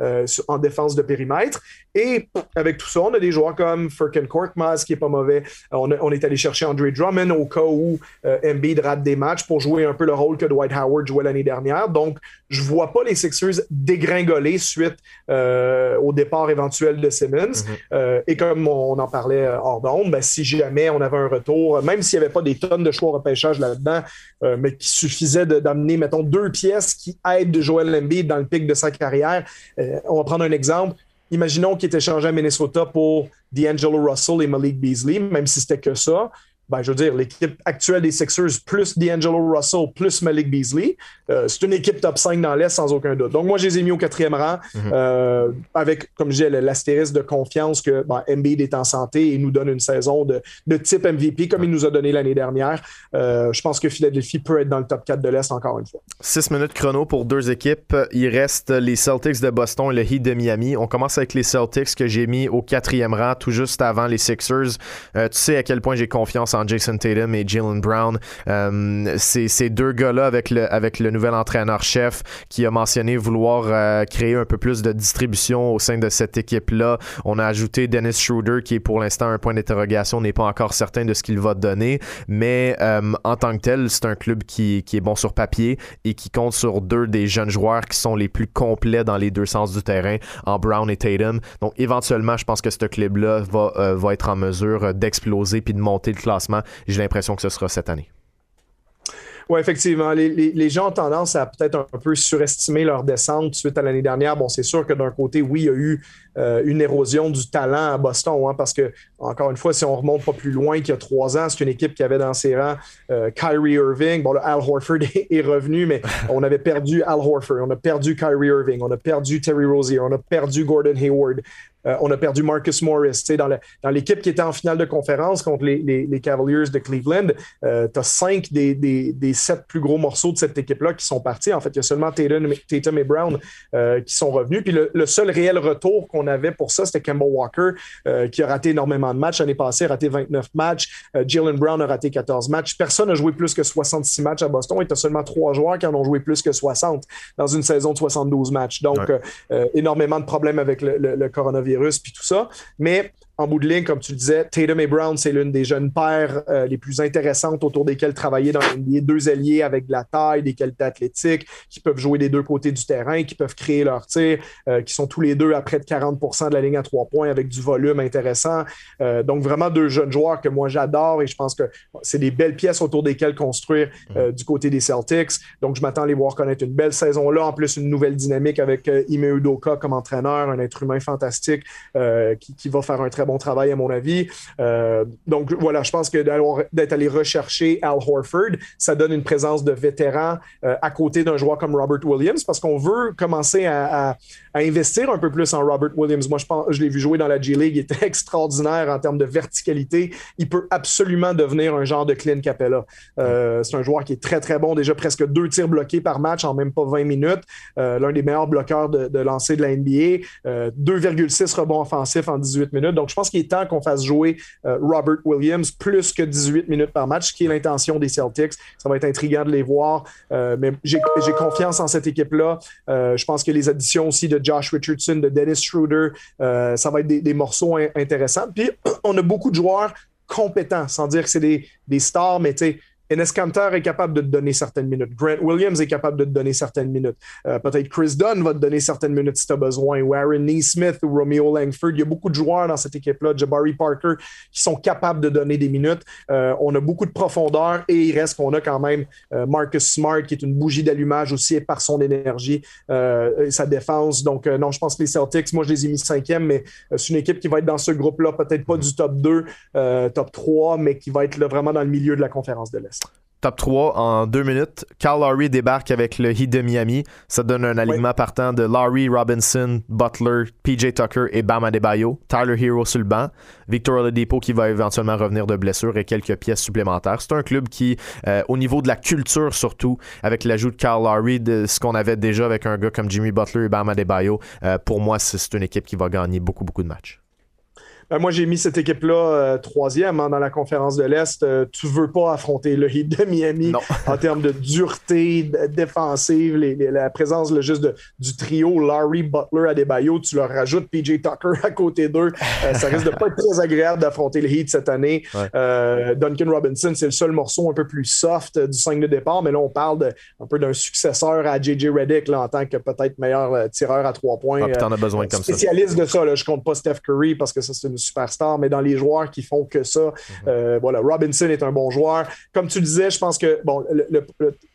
S4: euh, en défense de périmètre. Et avec tout ça, on a des joueurs comme Furkan Korkmaz, qui est pas mauvais. On, on, est allé chercher Andre Drummond au cas où euh, Embiid rate des matchs pour jouer un peu le rôle que Dwight Howard jouait l'année dernière. Donc, je vois pas les Sixers dégringoler suite au départ éventuel de Simmons. Mm-hmm. et comme on, en parlait hors d'onde, ben, si jamais on avait un retour, même s'il n'y avait pas des tonnes de choix au repêchage dedans euh, mais qui suffisait d'amener, mettons, deux pièces qui aident Joel Embiid dans le pic de sa carrière. Euh, on va prendre un exemple. Imaginons qu'il était échangé à Minnesota pour D'Angelo Russell et Malik Beasley, même si c'était que ça ben, je veux dire, l'équipe actuelle des Sixers plus D'Angelo Russell plus Malik Beasley, euh, c'est une équipe top 5 dans l'Est sans aucun doute. Donc, moi, je les ai mis au quatrième rang mhm. euh, avec, comme je disais, l'astérisque de confiance que ben, Embiid est en santé et nous donne une saison de, de type MVP comme il nous a donné l'année dernière. Euh, je pense que Philadelphie peut être dans le top 4 de l'Est encore une fois.
S3: Six minutes chrono pour deux équipes. Il reste les Celtics de Boston et le Heat de Miami. On commence avec les Celtics que j'ai mis au quatrième rang tout juste avant les Sixers. tu sais à quel point j'ai confiance en Jason Tatum et Jalen Brown. Euh, ces deux gars-là avec le, nouvel entraîneur-chef qui a mentionné vouloir euh, créer un peu plus de distribution au sein de cette équipe-là. On a ajouté Dennis Schroeder qui est pour l'instant un point d'interrogation, on n'est pas encore certain de ce qu'il va donner, mais euh, en tant que tel, c'est un club qui, est bon sur papier et qui compte sur deux des jeunes joueurs qui sont les plus complets dans les deux sens du terrain, en Brown et Tatum. Donc éventuellement, je pense que ce club-là va, va être en mesure d'exploser puis de monter le classement j'ai l'impression que ce sera cette année.
S4: Oui, effectivement. Les, gens ont tendance à peut-être un peu surestimer leur descente suite à l'année dernière. Bon, c'est sûr que d'un côté, oui, il y a eu euh, une érosion du talent à Boston, hein, parce que, encore une fois, si on remonte pas plus loin qu'il y a trois ans, c'est une équipe qui avait dans ses rangs euh, Kyrie Irving. Bon, Al Horford est, revenu, mais on avait perdu Al Horford, on a perdu Kyrie Irving, on a perdu Terry Rozier, on a perdu Gordon Hayward. Euh, on a perdu Marcus Morris. Dans, dans l'équipe qui était en finale de conférence contre les, Cavaliers de Cleveland, euh, tu as cinq des, sept plus gros morceaux de cette équipe-là qui sont partis. En fait, il y a seulement Tatum, et Brown euh, qui sont revenus. Puis le, seul réel retour qu'on avait pour ça, c'était Kemba Walker, qui a raté énormément de matchs l'année passée, a raté 29 matchs. Jalen Brown a raté 14 matchs. Personne n'a joué plus que 66 matchs à Boston et tu as seulement trois joueurs qui en ont joué plus que 60 dans une saison de 72 matchs. Donc, énormément de problèmes avec le coronavirus puis tout ça. Mais en bout de ligne, comme tu le disais, Tatum et Brown, c'est l'une des jeunes paires euh, les plus intéressantes autour desquelles travailler dans l'NBA. Deux alliés avec de la taille, des qualités athlétiques, qui peuvent jouer des deux côtés du terrain, qui peuvent créer leur tir, euh, qui sont tous les deux à près de 40% de la ligne à trois points avec du volume intéressant. Euh, donc, vraiment deux jeunes joueurs que moi j'adore et je pense que c'est des belles pièces autour desquelles construire du côté des Celtics. Donc, je m'attends à les voir connaître une belle saison là. En plus, une nouvelle dynamique avec Ime Udoka comme entraîneur, un être humain fantastique qui, qui va faire un très bon travail, à mon avis. Euh, donc, voilà, je pense que d'être allé rechercher Al Horford, ça donne une présence de vétéran euh, à côté d'un joueur comme Robert Williams parce qu'on veut commencer à, investir un peu plus en Robert Williams. Moi, je, pense, je l'ai vu jouer dans la G-League. Il était extraordinaire en termes de verticalité. Il peut absolument devenir un genre de Clint Capella. Euh, c'est un joueur qui est très, très bon. Déjà presque deux tirs bloqués par match en même pas 20 minutes. L'un des meilleurs bloqueurs de, de lancer de la NBA. 2,6 rebonds offensifs en 18 minutes. Donc, je pense qu'il est temps qu'on fasse jouer euh, Robert Williams plus que 18 minutes par match, ce qui est l'intention des Celtics. Ça va être intriguant de les voir, euh, mais j'ai confiance en cette équipe-là. Euh, je pense que les additions aussi de Josh Richardson, de Dennis Schroeder, ça va être des, morceaux intéressants. Puis, on a beaucoup de joueurs compétents, sans dire que c'est des, des stars, mais tu sais, Enes Kanter est capable de te donner certaines minutes. Grant Williams est capable de te donner certaines minutes. Euh, peut-être Chris Dunn va te donner certaines minutes si tu as besoin. Ou Aaron Neesmith ou Romeo Langford. Il y a beaucoup de joueurs dans cette équipe-là, Jabari Parker, qui sont capables de donner des minutes. Euh, on a beaucoup de profondeur et il reste qu'on a quand même euh, Marcus Smart, qui est une bougie d'allumage aussi par son énergie et sa défense. Donc, non, je pense que les Celtics, moi, je les ai mis cinquième, mais c'est une équipe qui va être dans ce groupe-là, peut-être pas du top 2, top 3, mais qui va être là, vraiment dans le milieu de la conférence de l'Est.
S3: Top 3 en deux minutes. Carl Lowry débarque avec le Heat de Miami. Ça donne un alignement partant de Lowry, Robinson, Butler, PJ Tucker et Bam Adebayo. Tyler Hero sur le banc. Victor Oladipo qui va éventuellement revenir de blessure et quelques pièces supplémentaires. C'est un club qui, euh, au niveau de la culture surtout, avec l'ajout de Carl Lowry, de ce qu'on avait déjà avec un gars comme Jimmy Butler et Bam Adebayo, euh, pour moi, c'est une équipe qui va gagner beaucoup, beaucoup de matchs.
S4: Ben, moi, j'ai mis cette équipe-là euh, troisième hein, dans la conférence de l'Est. Euh, tu veux pas affronter le Heat de Miami en termes de dureté défensive, la présence juste du trio Larry, Butler, Adebayo. Tu leur rajoutes PJ Tucker à côté d'eux. Euh, ça risque de pas être très agréable d'affronter le Heat cette année. Duncan Robinson, c'est le seul morceau un peu plus soft du 5 de départ, mais là, on parle un peu d'un successeur à JJ Redick en tant que peut-être meilleur tireur à trois points.
S3: Ah, en as besoin comme
S4: spécialiste de ça. Là, je compte pas Steph Curry parce que ça, c'est une superstar, mais dans les joueurs qui font que ça, mhm. euh, voilà, Robinson est un bon joueur. Comme tu disais, je pense que bon, le,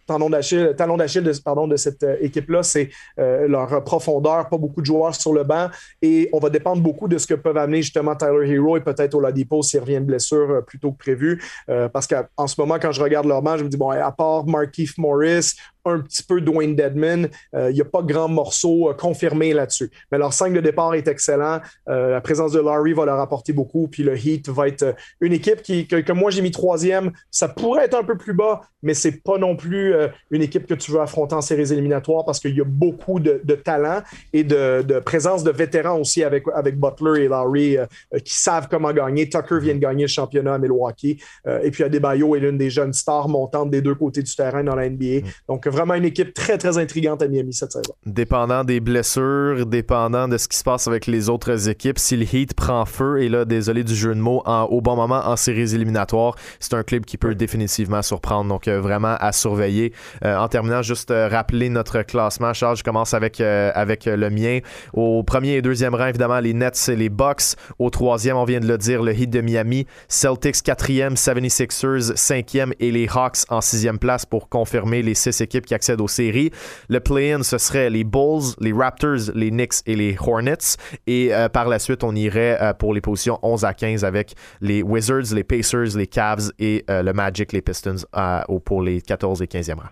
S4: talon d'Achille, talon d'Achille de, pardon, de cette euh, équipe-là, c'est euh, leur profondeur, pas beaucoup de joueurs sur le banc, et on va dépendre beaucoup de ce que peuvent amener justement Tyler Hero et peut-être Oladipo s'il revient de blessure plus tôt que prévu, parce qu'en ce moment, quand je regarde leur match, je me dis, bon, à part Markeith Morris, un petit peu Dwayne Deadman. Euh, il n'y a pas grand morceau euh, confirmé là-dessus. Mais leur 5 de départ est excellent. Euh, la présence de Larry va leur apporter beaucoup. Puis le Heat va être une équipe qui, que, moi j'ai mis troisième. Ça pourrait être un peu plus bas, mais c'est pas non plus une équipe que tu veux affronter en séries éliminatoires parce qu'il y a beaucoup de, talent et de, présence de vétérans aussi avec, avec Butler et Larry qui savent comment gagner. Tucker vient de gagner le championnat à Milwaukee. et puis Adebayo est l'une des jeunes stars montantes des deux côtés du terrain dans la NBA. Mm. Donc vraiment une équipe très, très intrigante à Miami cette saison.
S3: Dépendant des blessures, dépendant de ce qui se passe avec les autres équipes, si le Heat prend feu, et là, désolé du jeu de mots, au bon moment en séries éliminatoires, c'est un club qui peut définitivement surprendre. Donc, euh, vraiment à surveiller. Euh, en terminant, juste euh, rappeler notre classement. Charles, je commence avec, avec le mien. Au premier et deuxième rang, évidemment, les Nets et les Bucks. Au troisième, on vient de le dire, le Heat de Miami. Celtics quatrième, 76ers cinquième et les Hawks en sixième place pour confirmer les six équipes qui accèdent aux séries. Le play-in, ce serait les Bulls, les Raptors, les Knicks et les Hornets. Et euh, par la suite, on irait euh, pour les positions 11 à 15 avec les Wizards, les Pacers, les Cavs et euh, le Magic, les Pistons pour les 14 et 15e rang.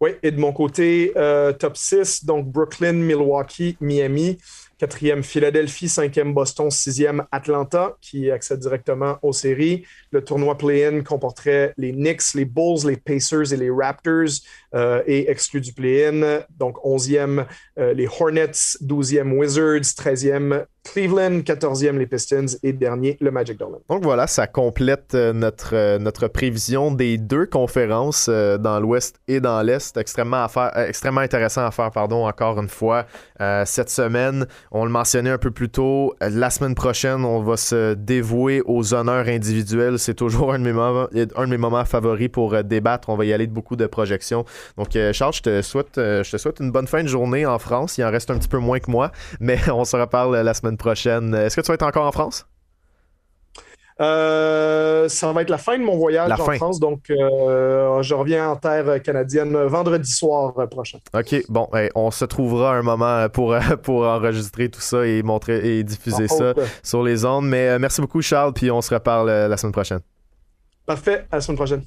S4: Oui, et de mon côté, top 6, donc Brooklyn, Milwaukee, Miami. Quatrième, Philadelphie. Cinquième, Boston. Sixième, Atlanta, qui accède directement aux séries. Le tournoi play-in comporterait les Knicks, les Bulls, les Pacers et les Raptors, euh, et exclu du play-in. Donc, onzième, euh, les Hornets. Douzième, Wizards. Treizième, Cleveland, 14e les Pistons et dernier le Magic Dolphins.
S3: Donc voilà, ça complète euh, notre, notre prévision des deux conférences dans l'Ouest et dans l'Est. Extrêmement, à extrêmement intéressant à faire, pardon, encore une fois. cette semaine, on le mentionnait un peu plus tôt, la semaine prochaine, on va se dévouer aux honneurs individuels. C'est toujours un de, mes moments, favoris pour débattre. On va y aller de beaucoup de projections. Donc Charles, je souhaite, je te souhaite une bonne fin de journée en France. Il en reste un petit peu moins que moi, mais on se reparle la semaine prochaine. Est-ce que tu vas être encore en France?
S4: Euh, ça va être la fin de mon voyage en France, donc euh, je reviens en terre canadienne vendredi soir prochain.
S3: OK, bon, on se trouvera un moment pour, pour enregistrer tout ça et montrer et diffuser ça sur les ondes. Mais euh, merci beaucoup, Charles, puis on se reparle la semaine prochaine.
S4: Parfait, à la semaine prochaine.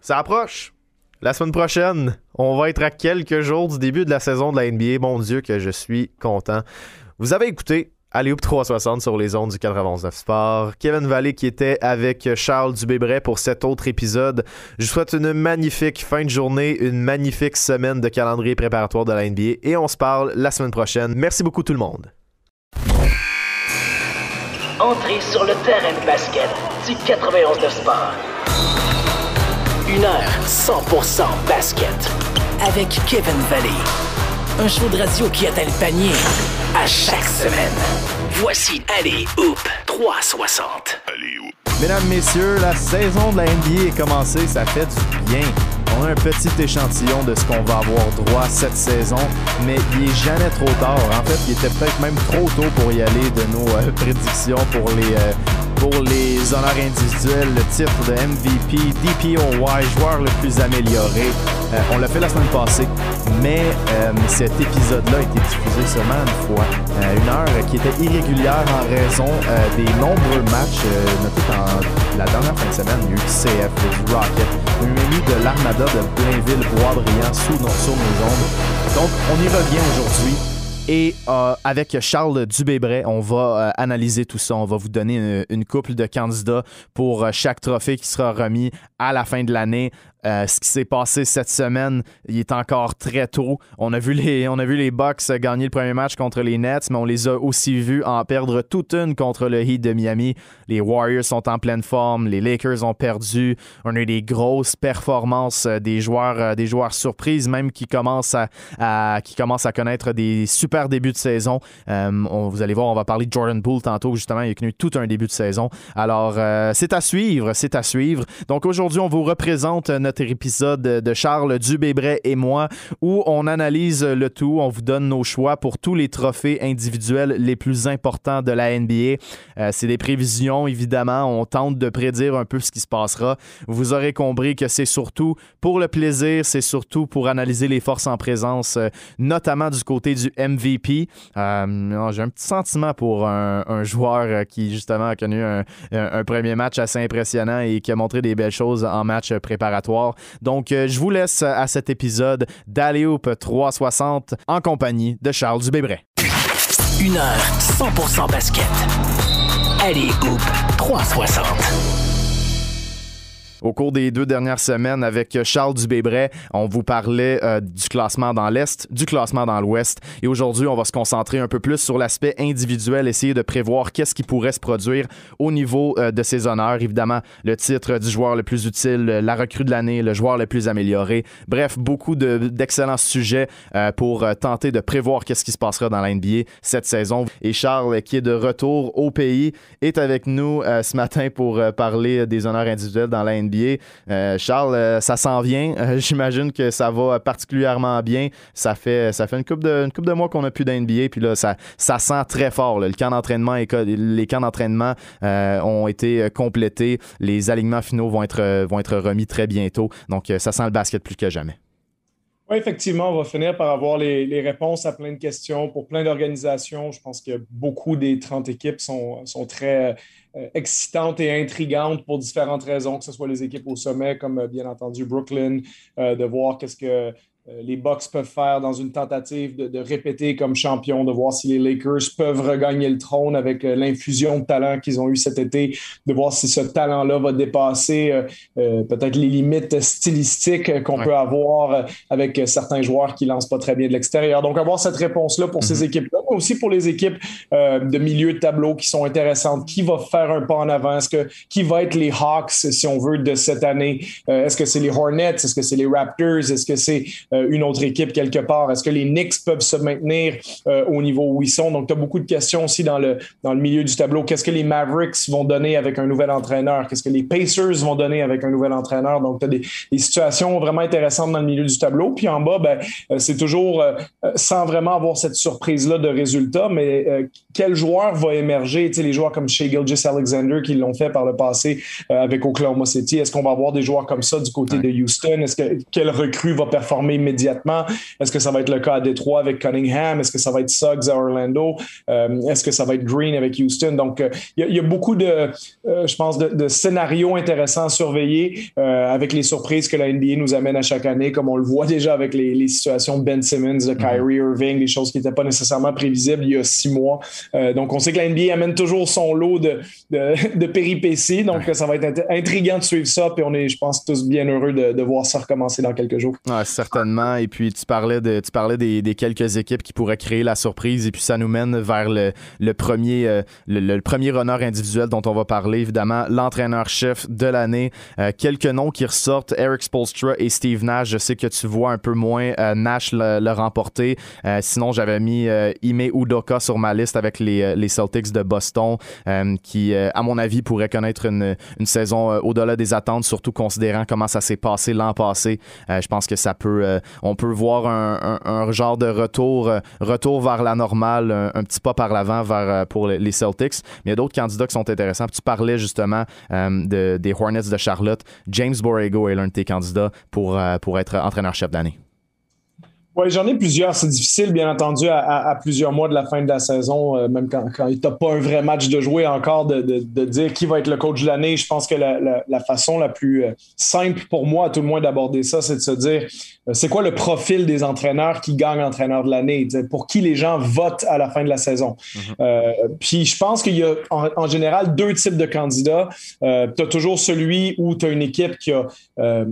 S3: Ça approche. La semaine prochaine, on va être à quelques jours du début de la saison de la NBA. Mon Dieu, que je suis content. Vous avez écouté Alléoup 360 sur les ondes du 99 Sport. Kevin Vallée qui était avec Charles Dubébret pour cet autre épisode. Je vous souhaite une magnifique fin de journée, une magnifique semaine de calendrier préparatoire de la NBA et on se parle la semaine prochaine. Merci beaucoup tout le monde.
S1: Entrée sur le terrain de basket du 91 de Sport. Une heure 100% basket avec Kevin Valley un show de radio qui atteint le panier à chaque semaine. Voici Allez Hoop 360. Allez.
S3: Mesdames, Messieurs, la saison de la NBA est commencée, ça fait du bien. On a un petit échantillon de ce qu'on va avoir droit cette saison, mais il est jamais trop tard. En fait, il était peut-être même trop tôt pour y aller de nos euh, prédictions pour les, euh, pour les honneurs individuels, le titre de MVP, DPOY, joueur le plus amélioré. Euh, on l'a fait la semaine passée, mais cet épisode-là a été diffusé seulement une fois. Une heure qui était irrégulière en raison des nombreux matchs, dans la dernière fin de semaine. Il du CF, du Rocket, mis de l'Armada de Blainville, Bois-Brillant sous, sur nos ondes. Donc, on y revient aujourd'hui. Et euh, avec Charles Dubébret, on va euh, analyser tout ça. On va vous donner une, une couple de candidats pour euh, chaque trophée qui sera remis à la fin de l'année. Euh, ce qui s'est passé cette semaine, il est encore très tôt. On a vu les, on Bucks gagner le premier match contre les Nets, mais on les a aussi vus en perdre toute une contre le Heat de Miami. Les Warriors sont en pleine forme, les Lakers ont perdu. On a eu des grosses performances euh, des joueurs, euh, des joueurs surprises, même qui commencent à, qui commencent à connaître des super débuts de saison. vous allez voir, on va parler de Jordan Poole tantôt, justement, il a connu tout un début de saison. Alors, c'est à suivre, c'est à suivre. Donc aujourd'hui, on vous représente notre épisode de Charles Dubébret et moi où on analyse le tout, on vous donne nos choix pour tous les trophées individuels les plus importants de la NBA. Euh, c'est des prévisions, évidemment. On tente de prédire un peu ce qui se passera. Vous aurez compris que c'est surtout pour le plaisir, c'est surtout pour analyser les forces en présence, euh, notamment du côté du MVP. Euh, j'ai un petit sentiment pour un, joueur qui, justement, a connu un, un premier match assez impressionnant et qui a montré des belles choses en match préparatoire. Donc, euh, je vous laisse à cet épisode d'Alléoupe 360 en compagnie de Charles Dubébret.
S1: Une heure 100% basket. Allez-Hoop 360.
S3: Au cours des deux dernières semaines avec Charles Dubébret, on vous parlait euh, du classement dans l'Est, du classement dans l'Ouest. Et aujourd'hui, on va se concentrer un peu plus sur l'aspect individuel, essayer de prévoir qu'est-ce qui pourrait se produire au niveau euh, de ces honneurs. Évidemment, le titre du joueur le plus utile, la recrue de l'année, le joueur le plus amélioré. Bref, beaucoup d'excellents sujets euh, pour tenter de prévoir qu'est-ce qui se passera dans la NBA cette saison. Et Charles, qui est de retour au pays, est avec nous ce matin pour parler des honneurs individuels dans la NBA. Euh, Charles, euh, ça s'en vient. Euh, j'imagine que ça va particulièrement bien. Ça fait, une couple de, coupe de mois qu'on n'a plus d'NBA, puis là, ça, sent très fort. Les camps d'entraînement ont été complétés. Les alignements finaux vont être, remis très bientôt. Donc, ça sent le basket plus que jamais.
S4: Oui, effectivement, on va finir par avoir les, réponses à plein de questions pour plein d'organisations. Je pense que beaucoup des 30 équipes sont, très excitante et intrigante pour différentes raisons, que ce soit les équipes au sommet, comme euh, bien entendu Brooklyn, euh, de voir qu'est-ce que euh, les Bucks peuvent faire dans une tentative de, répéter comme champion, de voir si les Lakers peuvent regagner le trône avec euh, l'infusion de talent qu'ils ont eu cet été, de voir si ce talent-là va dépasser euh, peut-être les limites stylistiques qu'on peut avoir avec certains joueurs qui lancent pas très bien de l'extérieur. Donc, avoir cette réponse-là pour ces mhm. équipes-là, mais aussi pour les équipes de milieu de tableau qui sont intéressantes. Qui va faire un pas en avant? Est-ce que, qui va être les Hawks, si on veut, de cette année? Est-ce que c'est les Hornets? Est-ce que c'est les Raptors? Est-ce que c'est euh, une autre équipe quelque part? Est-ce que les Knicks peuvent se maintenir euh, au niveau où ils sont? Donc, tu as beaucoup de questions aussi dans le, dans le milieu du tableau. Qu'est-ce que les Mavericks vont donner avec un nouvel entraîneur? Qu'est-ce que les Pacers vont donner avec un nouvel entraîneur? Donc, tu as des, situations vraiment intéressantes dans le milieu du tableau. Puis en bas, ben, euh, c'est toujours sans vraiment avoir cette surprise-là de résultats, mais quel joueur va émerger? Tu sais, les joueurs comme Shea Gilgis Alexander qui l'ont fait par le passé avec Oklahoma City. Est-ce qu'on va avoir des joueurs comme ça du côté de Houston? Est-ce que quelle recrue va performer immédiatement? Est-ce que ça va être le cas à Détroit avec Cunningham? Est-ce que ça va être Suggs à Orlando? Euh, est-ce que ça va être Green avec Houston? Donc, euh, il y, a beaucoup de, euh, je pense, de, scénarios intéressants à surveiller avec les surprises que la NBA nous amène à chaque année, comme on le voit déjà avec les, situations de Ben Simmons, de Kyrie mm-hmm. Irving, des choses qui n'étaient pas nécessairement prévisibles il y a six mois. donc, on sait que la NBA amène toujours son lot de, de, péripéties. Donc, ça va être intriguant de suivre ça. Puis, on est, je pense, tous bien heureux de, voir ça recommencer dans quelques jours.
S3: certainement. Et puis, tu parlais, de, tu parlais des, quelques équipes qui pourraient créer la surprise. Et puis, ça nous mène vers le, premier, euh, le, premier honneur individuel dont on va parler, évidemment, l'entraîneur-chef de l'année. Euh, quelques noms qui ressortent, Eric Spolstra et Steve Nash. Je sais que tu vois un peu moins euh, Nash le, remporter. sinon, j'avais mis Ime Ime Udoka sur ma liste avec les, les Celtics de Boston, qui, à mon avis, pourrait connaître une, une saison au-delà des attentes, surtout considérant comment ça s'est passé l'an passé. je pense que ça peut, on peut voir un, genre de retour, retour vers la normale, un, petit pas par l'avant vers pour les Celtics. Mais il y a d'autres candidats qui sont intéressants. Tu parlais justement de, des Hornets de Charlotte. James Borrego est l'un de tes candidats pour, être entraîneur-chef d'année.
S4: Oui, j'en ai plusieurs. C'est difficile, bien entendu, à, plusieurs mois de la fin de la saison, euh, même quand, quand il n'a pas un vrai match de jouer encore, de, dire qui va être le coach de l'année. Je pense que la, façon la plus euh, simple pour moi, à tout le moins, d'aborder ça, c'est de se dire euh, c'est quoi le profil des entraîneurs qui gagnent entraîneur de l'année, pour qui les gens votent à la fin de la saison? Mm-hmm. puis je pense qu'il y a en, général deux types de candidats. tu as toujours celui où tu as une équipe qui a,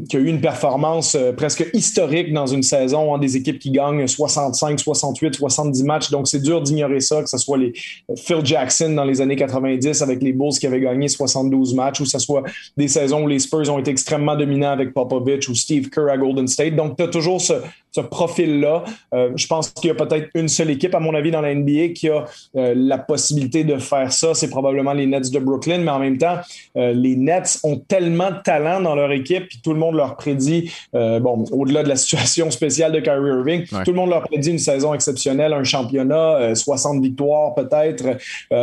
S4: qui a eu une performance presque historique dans une saison, en des équipes qui gagnent 65, 68, 70 matchs. Donc, c'est dur d'ignorer ça, que ce soit les Phil Jackson dans les années 90 avec les Bulls qui avaient gagné 72 matchs, ou que ce soit des saisons où les Spurs ont été extrêmement dominants avec Popovich ou Steve Kerr à Golden State. Donc, toujours ce, ce profil-là. Euh, je pense qu'il y a peut-être une seule équipe, à mon avis, dans la NBA qui a euh, la possibilité de faire ça. C'est probablement les Nets de Brooklyn, mais en même temps, euh, les Nets ont tellement de talent dans leur équipe, puis tout le monde leur prédit, bon, au-delà de la situation spéciale de Kyrie Irving, tout le monde leur prédit une saison exceptionnelle, un championnat, 60 victoires peut-être.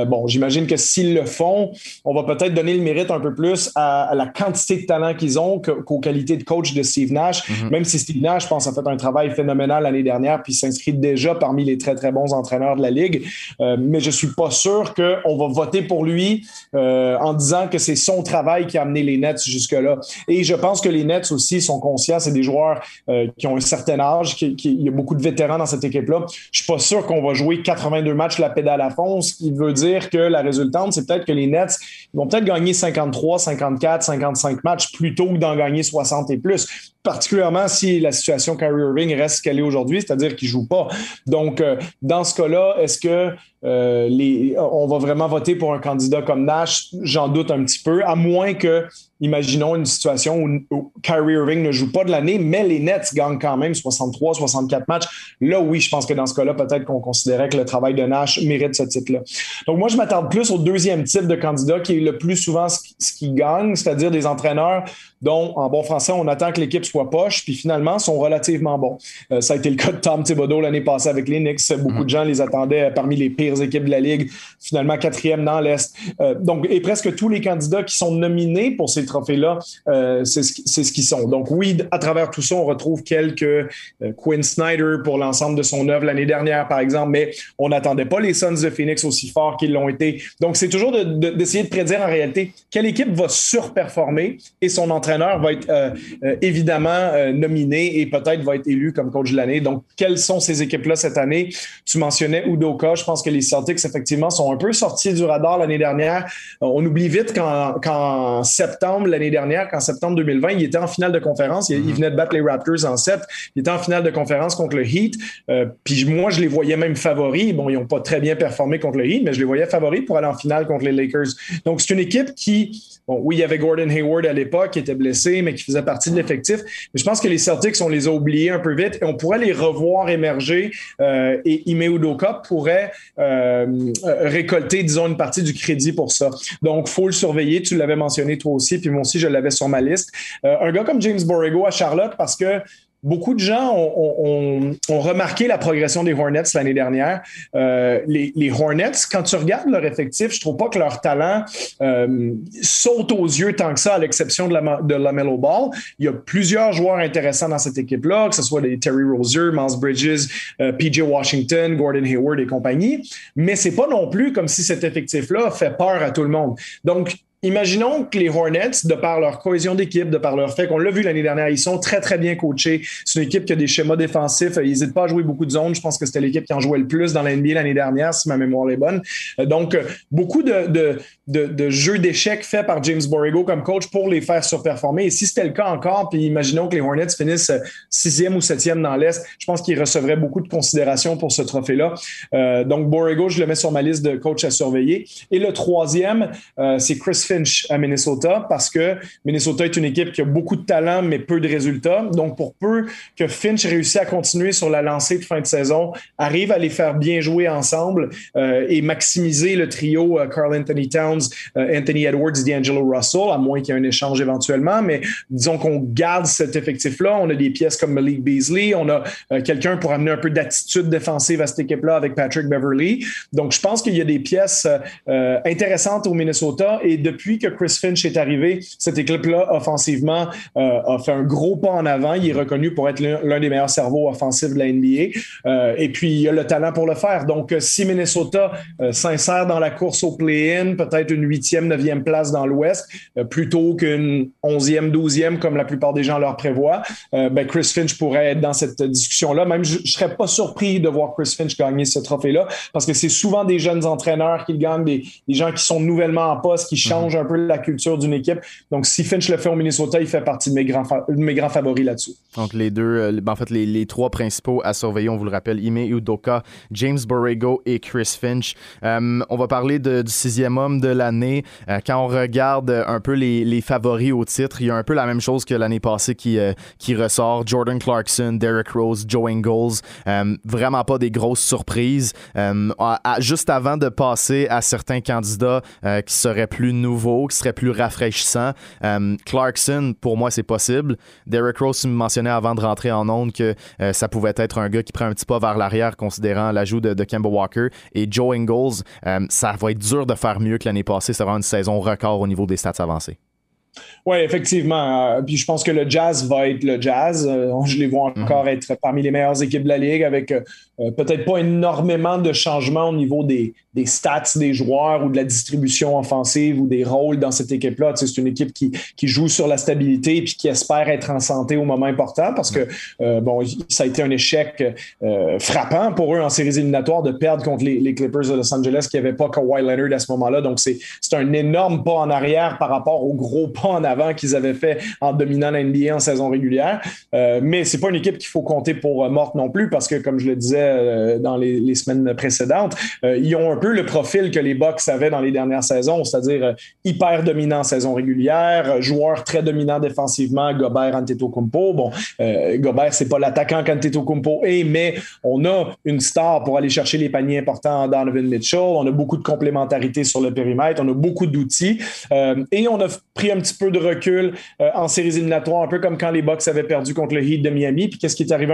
S4: bon, j'imagine que s'ils le font, on va peut-être donner le mérite un peu plus à, la quantité de talent qu'ils ont qu'aux qualités de coach de Steve Nash, mm-hmm. même si Steve Nash, je pense, a fait un travail phénoménal l'année dernière, puis s'inscrit déjà parmi les très, très bons entraîneurs de la Ligue. Euh, mais je ne suis pas sûr qu'on va voter pour lui euh, en disant que c'est son travail qui a amené les Nets jusque-là. Et je pense que les Nets aussi sont conscients, c'est des joueurs euh, qui ont un certain âge, qui, il y a beaucoup de vétérans dans cette équipe-là. Je suis pas sûr qu'on va jouer 82 matchs la pédale à fond, ce qui veut dire que la résultante, c'est peut-être que les Nets vont peut-être gagner 53, 54, 55 matchs plutôt que d'en gagner 60 et plus particulièrement si la situation Kyrie Irving reste ce qu'elle est aujourd'hui, c'est-à-dire qu'il ne joue pas. Donc, euh, dans ce cas-là, est-ce que euh, on va vraiment voter pour un candidat comme Nash? J'en doute un petit peu, à moins que, imaginons une situation où, Kyrie Irving ne joue pas de l'année, mais les Nets gagnent quand même 63, 64 matchs. Là, oui, je pense que dans ce cas-là, peut-être qu'on considérait que le travail de Nash mérite ce titre-là. Donc, moi, je m'attarde plus au deuxième type de candidat qui est le plus souvent ce qui gagne, c'est-à-dire des entraîneurs dont, en bon français, on attend que l'équipe soit poche, puis finalement, sont relativement bons. Euh, ça a été le cas de Tom Thibodeau l'année passée avec les Knicks. Beaucoup de gens les attendaient parmi les pires équipes de la Ligue, finalement quatrième dans l'Est. Euh, donc, et presque tous les candidats qui sont nominés pour ces trophées-là, euh, c'est ce qu'ils sont. Donc, oui, à travers tout ça, on retrouve quelques Quinn Snyder pour l'ensemble de son œuvre l'année dernière, par exemple, mais on n'attendait pas les Suns de Phoenix aussi forts qu'ils l'ont été. Donc, c'est toujours d'essayer de, prédire en réalité quelle équipe va surperformer et son entraîneur va être euh, euh, évidemment euh, nominé et peut-être va être élu comme coach de l'année. Donc, quelles sont ces équipes-là cette année? Tu mentionnais Udoka. Je pense que les Celtics, effectivement, sont un peu sortis du radar l'année dernière. On oublie vite qu'en septembre l'année dernière, qu'en septembre 2020, il était en finale de conférence. Il, mm-hmm. venait de battre les Raptors en sept. Il était en finale de conférence contre le Heat. puis moi, je les voyais même favoris. Bon, ils n'ont pas très bien performé contre le Heat, mais je les voyais favoris pour aller en finale contre les Lakers. Donc, c'est une équipe qui, bon, oui, il y avait Gordon Hayward à l'époque qui était blessé, mais qui faisait partie de l'effectif. Mais je pense que les Celtics, on les a oubliés un peu vite et on pourrait les revoir émerger euh, et Ime Udoka pourrait euh, récolter, disons, une partie du crédit pour ça. Donc, faut le surveiller. Tu l'avais mentionné toi aussi, puis moi aussi, je l'avais sur ma liste. Euh, un gars comme James Borrego à Charlotte, parce que Beaucoup de gens ont, remarqué la progression des Hornets l'année dernière. Euh, les, Hornets, quand tu regardes leur effectif, je trouve pas que leur talent euh, saute aux yeux tant que ça, à l'exception de la, de la Mellow Ball. Il y a plusieurs joueurs intéressants dans cette équipe-là, que ce soit des Terry Rozier, Miles Bridges, euh, PJ Washington, Gordon Hayward et compagnie. Mais c'est pas non plus comme si cet effectif-là fait peur à tout le monde. Donc, Imaginons que les Hornets, de par leur cohésion d'équipe, de par leur fait qu'on l'a vu l'année dernière, ils sont très, très bien coachés. C'est une équipe qui a des schémas défensifs. Ils n'hésitent pas à jouer beaucoup de zones. Je pense que c'était l'équipe qui en jouait le plus dans la NBA l'année dernière, si ma mémoire est bonne. Euh, donc, euh, beaucoup de jeux d'échecs faits par James Borrego comme coach pour les faire surperformer. Et si c'était le cas encore, puis imaginons que les Hornets finissent euh, sixième ou septième dans l'Est, je pense qu'ils recevraient beaucoup de considération pour ce trophée-là. donc, Borrego, je le mets sur ma liste de coachs à surveiller. Et le troisième, c'est Chris Finch à Minnesota parce que Minnesota est une équipe qui a beaucoup de talent mais peu de résultats. Donc, pour peu que Finch réussisse à continuer sur la lancée de fin de saison, arrive à les faire bien jouer ensemble euh, et maximiser le trio euh, Carl Anthony Towns, euh, Anthony Edwards, D'Angelo Russell, à moins qu'il y ait un échange éventuellement. Mais disons qu'on garde cet effectif-là. On a des pièces comme Malik Beasley. On a quelqu'un pour amener un peu d'attitude défensive à cette équipe-là avec Patrick Beverly. Donc, je pense qu'il y a des pièces intéressantes au Minnesota. Et depuis que Chris Finch est arrivé, cette équipe-là, offensivement, a fait un gros pas en avant. Il est reconnu pour être l'un des meilleurs cerveaux offensifs de la NBA. et puis, il a le talent pour le faire. Donc, si Minnesota euh, s'insère dans la course au play-in, peut-être une huitième, neuvième place dans l'Ouest, euh, plutôt qu'une onzième, douzième, comme la plupart des gens leur prévoient, euh, ben Chris Finch pourrait être dans cette discussion-là. Même, je ne serais pas surpris de voir Chris Finch gagner ce trophée-là, parce que c'est souvent des jeunes entraîneurs qui le gagnent, des, gens qui sont nouvellement en poste, qui mhm. Un peu la culture d'une équipe. Donc, si Finch le fait au Minnesota, il fait partie de mes grands, mes grands favoris là-dessus.
S3: Donc, les deux, ben, en fait, les, les, trois principaux à surveiller, on vous le rappelle, Ime Udoka, James Borrego et Chris Finch. Euh, on va parler du sixième homme de l'année. Euh, quand on regarde un peu les, favoris au titre, il y a un peu la même chose que l'année passée qui, euh, qui ressort. Jordan Clarkson, Derek Rose, Joe Ingles. vraiment pas des grosses surprises. juste avant de passer à certains candidats qui seraient plus nouveaux, qui seraient plus rafraîchissants, Clarkson, pour moi, c'est possible. Derek Rose, me mentionnait avant de rentrer en onde que ça pouvait être un gars qui prend un petit pas vers l'arrière, considérant l'ajout de, de Kemba Walker. Et Joe Ingles, euh, ça va être dur de faire mieux que l'année passée. C'est vraiment une saison record au niveau des stats avancées.
S4: Oui, effectivement. Euh, puis je pense que le Jazz va être le Jazz. Euh, je les vois mhm. encore être parmi les meilleures équipes de la Ligue avec peut-être pas énormément de changements au niveau des, stats des joueurs ou de la distribution offensive ou des rôles dans cette équipe-là. c'est une équipe qui, qui, joue sur la stabilité et qui espère être en santé au moment important parce que euh, bon, ça a été un échec euh, frappant pour eux en séries éliminatoires de perdre contre les, Clippers de Los Angeles qui n'avaient pas Kawhi Leonard à ce moment-là. Donc, c'est un énorme pas en arrière par rapport au gros pas en avant qu'ils avaient fait en dominant la NBA en saison régulière. Euh, mais c'est pas une équipe qu'il faut compter pour euh, morte non plus parce que, comme je le disais dans les, semaines précédentes, ils ont un peu le profil que les Bucks avaient dans les dernières saisons, c'est-à-dire euh, hyper dominant en saison régulière, euh, joueur très dominant défensivement, Gobert, Antetokounmpo. Bon, euh, Gobert, c'est pas l'attaquant qu'Antetokounmpo est, mais on a une star pour aller chercher les paniers importants dans Donovan Mitchell. On a beaucoup de complémentarité sur le périmètre. On a beaucoup d'outils. et on a pris un petit peu de recul en séries éliminatoires, un peu comme quand les Bucks avaient perdu contre le Heat de Miami. Puis qu'est-ce qui est arrivé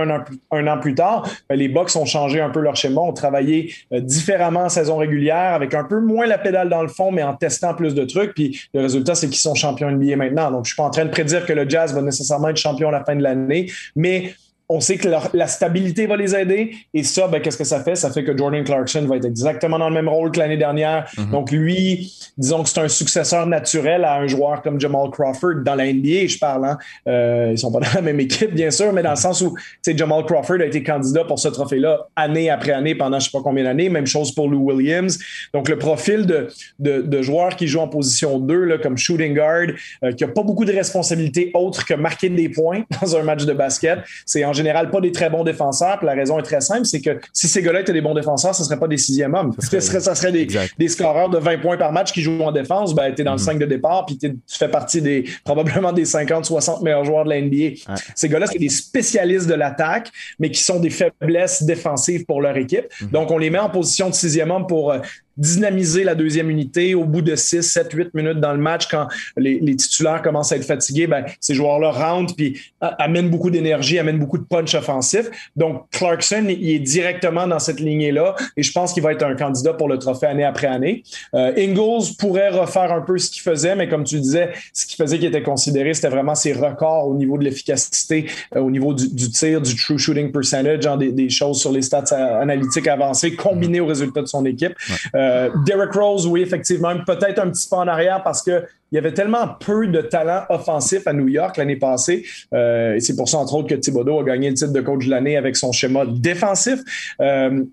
S4: un an, plus tard? Ben, les Bucks ont changé un peu leur schéma, ont travaillé différemment en saison régulière, avec un peu moins la pédale dans le fond, mais en testant plus de trucs. Puis le résultat, c'est qu'ils sont champions NBA maintenant. Donc, je suis pas en train de prédire que le Jazz va nécessairement être champion à la fin de l'année, mais on sait que la stabilité va les aider. Et ça, ben, qu'est-ce que ça fait? Ça fait que Jordan Clarkson va être exactement dans le même rôle que l'année dernière. Mhm. Donc, lui, disons que c'est un successeur naturel à un joueur comme Jamal Crawford dans la NBA, je parle. Hein? Euh, ils sont pas dans la même équipe, bien sûr, mais dans le sens où Jamal Crawford a été candidat pour ce trophée-là année après année pendant je sais pas combien d'années. Même chose pour Lou Williams. Donc, le profil de, de, de joueurs qui jouent en position 2, là, comme shooting guard, euh, qui a pas beaucoup de responsabilités autres que marquer des points dans un match de basket, c'est en général pas des très bons défenseurs. Puis la raison est très simple, c'est que si ces gars-là étaient des bons défenseurs, ce ne serait pas des sixième hommes. Ça serait, ça serait des, des, scoreurs de 20 points par match qui jouent en défense. Ben, tu es dans le 5 mm-hmm. de départ, puis tu fais partie des probablement des 50-60 meilleurs joueurs de la NBA. Ces gars-là, c'est des spécialistes de l'attaque, mais qui sont des faiblesses défensives pour leur équipe. Mm-hmm. Donc, on les met en position de sixième homme pour euh, dynamiser la deuxième unité au bout de 6, 7, 8 minutes dans le match quand les, titulaires commencent à être fatigués, ben, ces joueurs-là rentrent puis amènent beaucoup d'énergie, amènent beaucoup de punch offensif. Donc, Clarkson, il est directement dans cette lignée-là et je pense qu'il va être un candidat pour le trophée année après année. Euh, Ingles pourrait refaire un peu ce qu'il faisait, mais comme tu disais, ce qu'il faisait qui était considéré, c'était vraiment ses records au niveau de l'efficacité, euh, au niveau du, tir, du true shooting percentage, genre des, choses sur les stats analytiques avancées combinées aux résultats de son équipe. Euh, euh, Derek Rose, oui, effectivement, peut-être un petit pas en arrière parce qu'il y avait tellement peu de talent offensif à New York l'année passée. Euh, et c'est pour ça, entre autres, que Thibodeau a gagné le titre de coach de l'année avec son schéma défensif. Euh,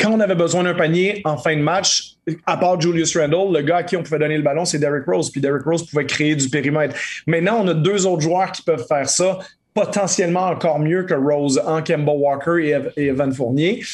S4: quand on avait besoin d'un panier en fin de match, à part Julius Randle, le gars à qui on pouvait donner le ballon, c'est Derek Rose. Puis Derek Rose pouvait créer du périmètre. Maintenant, on a deux autres joueurs qui peuvent faire ça potentiellement encore mieux que Rose en Kemba Walker et, Evan Fournier.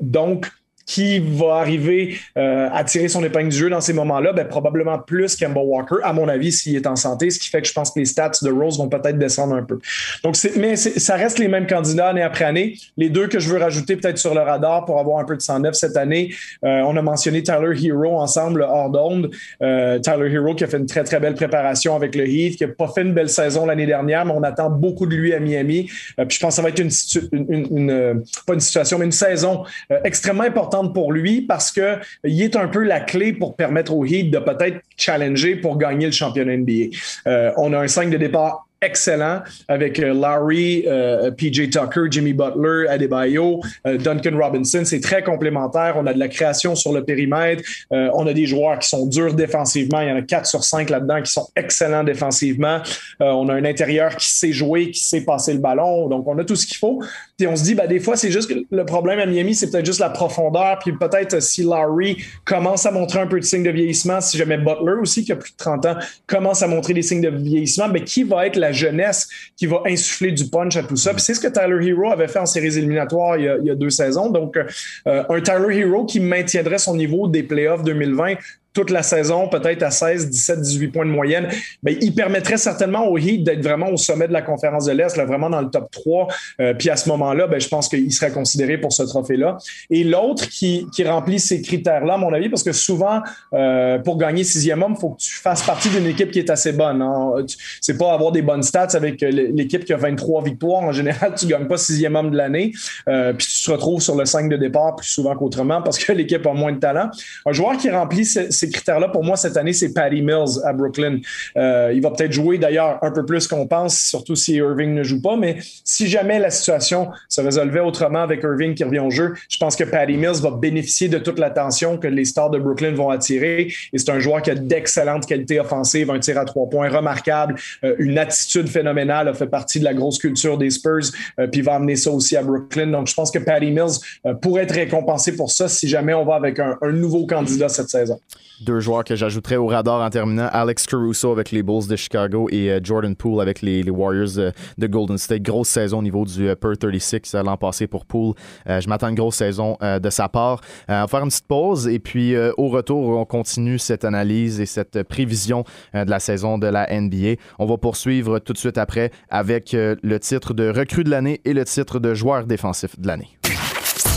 S4: donc, qui va arriver à tirer son épingle du jeu dans ces moments-là? Ben, probablement plus Kemba Walker, à mon avis, s'il est en santé, ce qui fait que je pense que les stats de Rose vont peut-être descendre un peu. Donc, mais ça reste les mêmes candidats année après année. Les deux que je veux rajouter peut-être sur le radar pour avoir un peu de 109 cette année, on a mentionné Tyler Hero ensemble hors d'onde. Tyler Hero qui a fait une très, très belle préparation avec le Heat, qui n'a pas fait une belle saison l'année dernière, mais on attend beaucoup de lui à Miami. Euh, puis je pense que ça va être une, une, euh, pas une situation, mais une saison euh, extrêmement importante pour lui parce qu'il est un peu la clé pour permettre au Heat de peut-être challenger pour gagner le championnat NBA. on a un 5 de départ excellent avec euh, Larry, euh, PJ Tucker, Jimmy Butler, Adebayo, euh, Duncan Robinson. C'est très complémentaire. On a de la création sur le périmètre. on a des joueurs qui sont durs défensivement. Il y en a 4 sur 5 là-dedans qui sont excellents défensivement. on a un intérieur qui sait jouer, qui sait passer le ballon. Donc, on a tout ce qu'il faut. Puis on se dit, ben, des fois, c'est juste que le problème à Miami, c'est peut-être juste la profondeur. Puis peut-être si Larry commence à montrer un peu de signes de vieillissement, si jamais Butler aussi, qui a plus de 30 ans, commence à montrer des signes de vieillissement, mais ben, qui va être la jeunesse qui va insuffler du punch à tout ça? Puis c'est ce que Tyler Hero avait fait en séries éliminatoires il y a, deux saisons. Donc, euh, un Tyler Hero qui maintiendrait son niveau des playoffs 2020 toute la saison, peut-être à 16, 17, 18 points de moyenne, mais il permettrait certainement au Heat d'être vraiment au sommet de la conférence de l'Est, vraiment dans le top 3. Euh, puis à ce moment-là, ben, je pense qu'il serait considéré pour ce trophée-là. Et l'autre qui, qui, remplit ces critères-là, à mon avis, parce que souvent, euh, pour gagner sixième homme, il faut que tu fasses partie d'une équipe qui est assez bonne. Hein. C'est pas avoir des bonnes stats avec euh, l'équipe qui a 23 victoires. En général, tu gagnes pas sixième homme de l'année. puis tu te retrouves sur le 5 de départ plus souvent qu'autrement parce que l'équipe a moins de talent. Un joueur qui remplit ces, ces critères-là, pour moi, cette année, c'est Patty Mills à Brooklyn. Euh, il va peut-être jouer d'ailleurs un peu plus qu'on pense, surtout si Irving ne joue pas, mais si jamais la situation se résolvait autrement avec Irving qui revient au jeu, je pense que Patty Mills va bénéficier de toute l'attention que les stars de Brooklyn vont attirer. Et c'est un joueur qui a d'excellentes qualités offensives, un tir à trois points remarquable, euh, une attitude phénoménale, a fait partie de la grosse culture des Spurs, euh, puis va amener ça aussi à Brooklyn. Donc, je pense que Patty Mills pourrait être récompensé pour ça si jamais on va avec un nouveau candidat cette saison.
S3: Deux joueurs que j'ajouterais au radar en terminant, Alex Caruso avec les Bulls de Chicago et euh, Jordan Poole avec les, Warriors de, Golden State. Grosse saison au niveau du euh, Per 36 euh, l'an passé pour Poole. je m'attends à une grosse saison de sa part. on va faire une petite pause et puis au retour, on continue cette analyse et cette prévision de la saison de la NBA. On va poursuivre tout de suite après avec le titre de recrue de l'année et le titre de joueur défensif de l'année.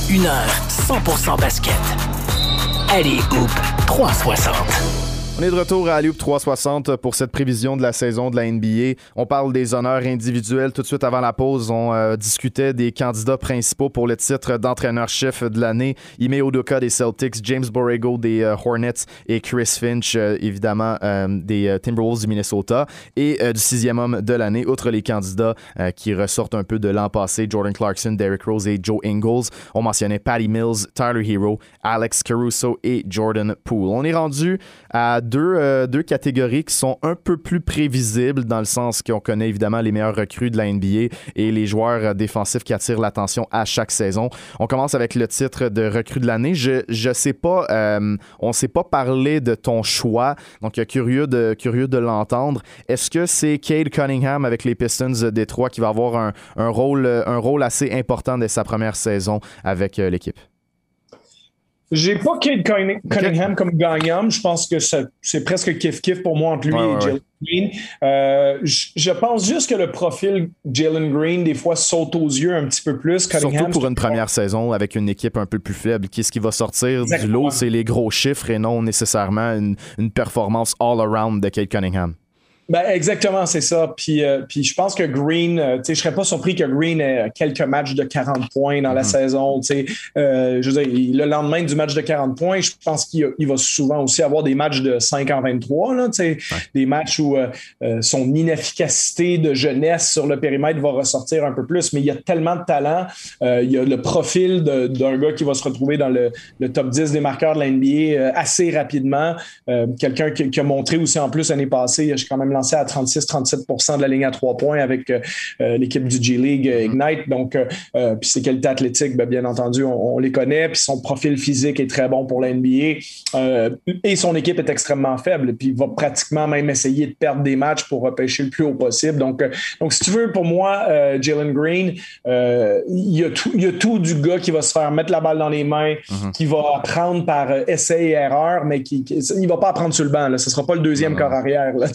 S1: Une heure 100% basket. Allez, Hoop 360.
S3: On est de retour à Alioub 360 pour cette prévision de la saison de la NBA. On parle des honneurs individuels. Tout de suite avant la pause, on euh, discutait des candidats principaux pour le titre d'entraîneur-chef de l'année. Ime Odoka des Celtics, James Borrego des euh, Hornets et Chris Finch, euh, évidemment, des Timberwolves du Minnesota. Et du sixième homme de l'année, outre les candidats qui ressortent un peu de l'an passé, Jordan Clarkson, Derrick Rose et Joe Ingles, on mentionnait Patty Mills, Tyler Hero, Alex Caruso et Jordan Poole. On est rendu à deux, euh, deux catégories qui sont un peu plus prévisibles dans le sens qu'on connaît évidemment les meilleurs recrues de la NBA et les joueurs euh, défensifs qui attirent l'attention à chaque saison. On commence avec le titre de recrue de l'année. Je je sais pas, euh, on sait pas parler de ton choix, donc curieux de curieux de l'entendre. Est-ce que c'est Cade Cunningham avec les Pistons de Détroit qui va avoir un rôle assez important dès sa première saison avec l'équipe?
S4: J'ai pas Kate Cunningham comme gagnant. Je pense que c'est presque kiff-kiff pour moi entre lui et Jalen Green. Euh, je pense juste que le profil Jalen Green, des fois, saute aux yeux un petit peu plus.
S3: Surtout pour une première saison avec une équipe un peu plus faible. Qu'est-ce qui va sortir du lot? C'est les gros chiffres et non nécessairement une, une performance all-around de Kate Cunningham.
S4: Ben, exactement, c'est ça. Puis, euh, puis je pense que Green, euh, tu sais, je serais pas surpris que Green ait quelques matchs de 40 points dans la mm-hmm. saison. Tu sais, euh, je veux dire, le lendemain du match de 40 points, je pense qu'il va souvent aussi avoir des matchs de 5 en 23, là, tu sais, des matchs où son inefficacité de jeunesse sur le périmètre va ressortir un peu plus. Mais il y a tellement de talent. il y a le profil d'un gars qui va se retrouver dans le, top 10 des marqueurs de la NBA assez rapidement. Quelqu'un qui, qui, a montré aussi en plus l'année passée, j'ai quand même même lancé à 36-37% de la ligne à trois points avec euh, l'équipe du G-League mm-hmm. Ignite. Donc, puis ses qualités athlétiques, ben, bien entendu, on, les connaît. Puis son profil physique est très bon pour la NBA. et son équipe est extrêmement faible. Puis il va pratiquement même essayer de perdre des matchs pour repêcher le plus haut possible. Donc, donc si tu veux, pour moi, Jalen Green, il y, a tout, y a tout du gars qui va se faire mettre la balle dans les mains, mm-hmm. qui va apprendre par essai et erreur, mais qui, il va pas apprendre sur le banc. Là. Ce sera pas le deuxième corps arrière. Là,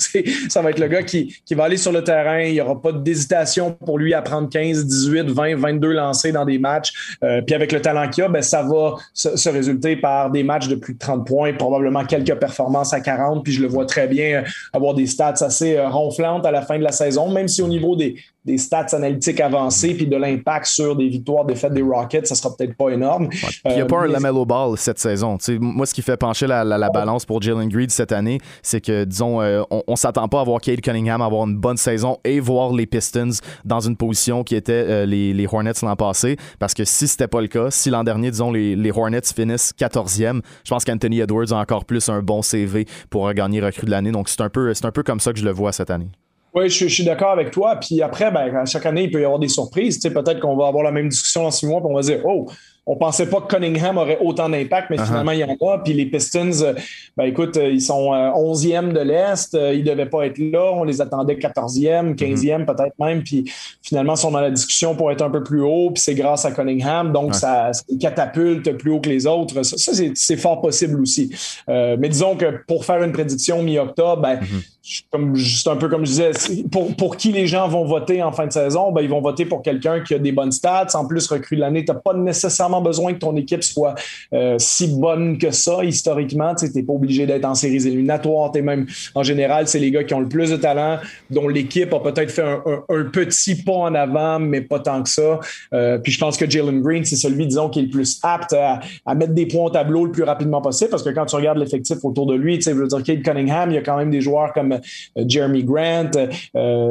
S4: ça va être le gars qui, qui, va aller sur le terrain. Il n'y aura pas d'hésitation pour lui à prendre 15, 18, 20, 22 lancés dans des matchs. Euh, puis avec le talent qu'il a, ben, ça va se, résulter par des matchs de plus de 30 points, probablement quelques performances à 40. Puis je le vois très bien euh, avoir des stats assez euh, ronflantes à la fin de la saison, même si au niveau des, des stats analytiques avancés puis de l'impact sur des victoires, défaites des Rockets, ça sera peut-être pas énorme.
S3: il n'y a pas un Lamello Ball cette saison. moi, ce qui fait pencher la, balance pour Jalen Green cette année, c'est que, disons, euh, on, ne s'attend pas à voir Kate Cunningham avoir une bonne saison et voir les Pistons dans une position qui était euh, les, Hornets l'an passé. Parce que si c'était pas le cas, si l'an dernier, disons, les, Hornets finissent 14e, je pense qu'Anthony Edwards a encore plus un bon CV pour gagner recrue de l'année. Donc, c'est un, peu, un peu comme ça que je le vois cette année.
S4: Oui, je, suis d'accord avec toi. Puis après, ben, chaque année, il peut y avoir des surprises. peut-être qu'on va avoir la même discussion dans six mois, puis on va dire Oh, on pensait pas que Cunningham aurait autant d'impact, mais uh-huh. finalement, il y en a. Puis les Pistons, euh, ben écoute, euh, ils sont 11e euh, de l'Est. Ils devaient pas être là. On les attendait 14e, 15e uh-huh. peut-être même. Puis finalement, ils sont dans la discussion pour être un peu plus haut. Puis c'est grâce à Cunningham. Donc, ça, catapulte plus haut que les autres. Ça, c'est fort possible aussi. mais disons que pour faire une prédiction mi-octobre, ben, uh-huh. Comme, juste un peu comme je disais, pour, pour qui les gens vont voter en fin de saison, ben, ils vont voter pour quelqu'un qui a des bonnes stats. En plus, recrue de l'année, tu n'as pas nécessairement besoin que ton équipe soit euh, si bonne que ça historiquement. Tu n'es pas obligé d'être en séries éliminatoires. Es même, en général, c'est les gars qui ont le plus de talent, dont l'équipe a peut-être fait un, petit pas en avant, mais pas tant que ça. Euh, puis je pense que Jalen Green, c'est celui, disons, qui est le plus apte à, mettre des points au tableau le plus rapidement possible parce que quand tu regardes l'effectif autour de lui, tu veux dire, Kate Cunningham, il y a quand même des joueurs comme euh, Jeremy Grant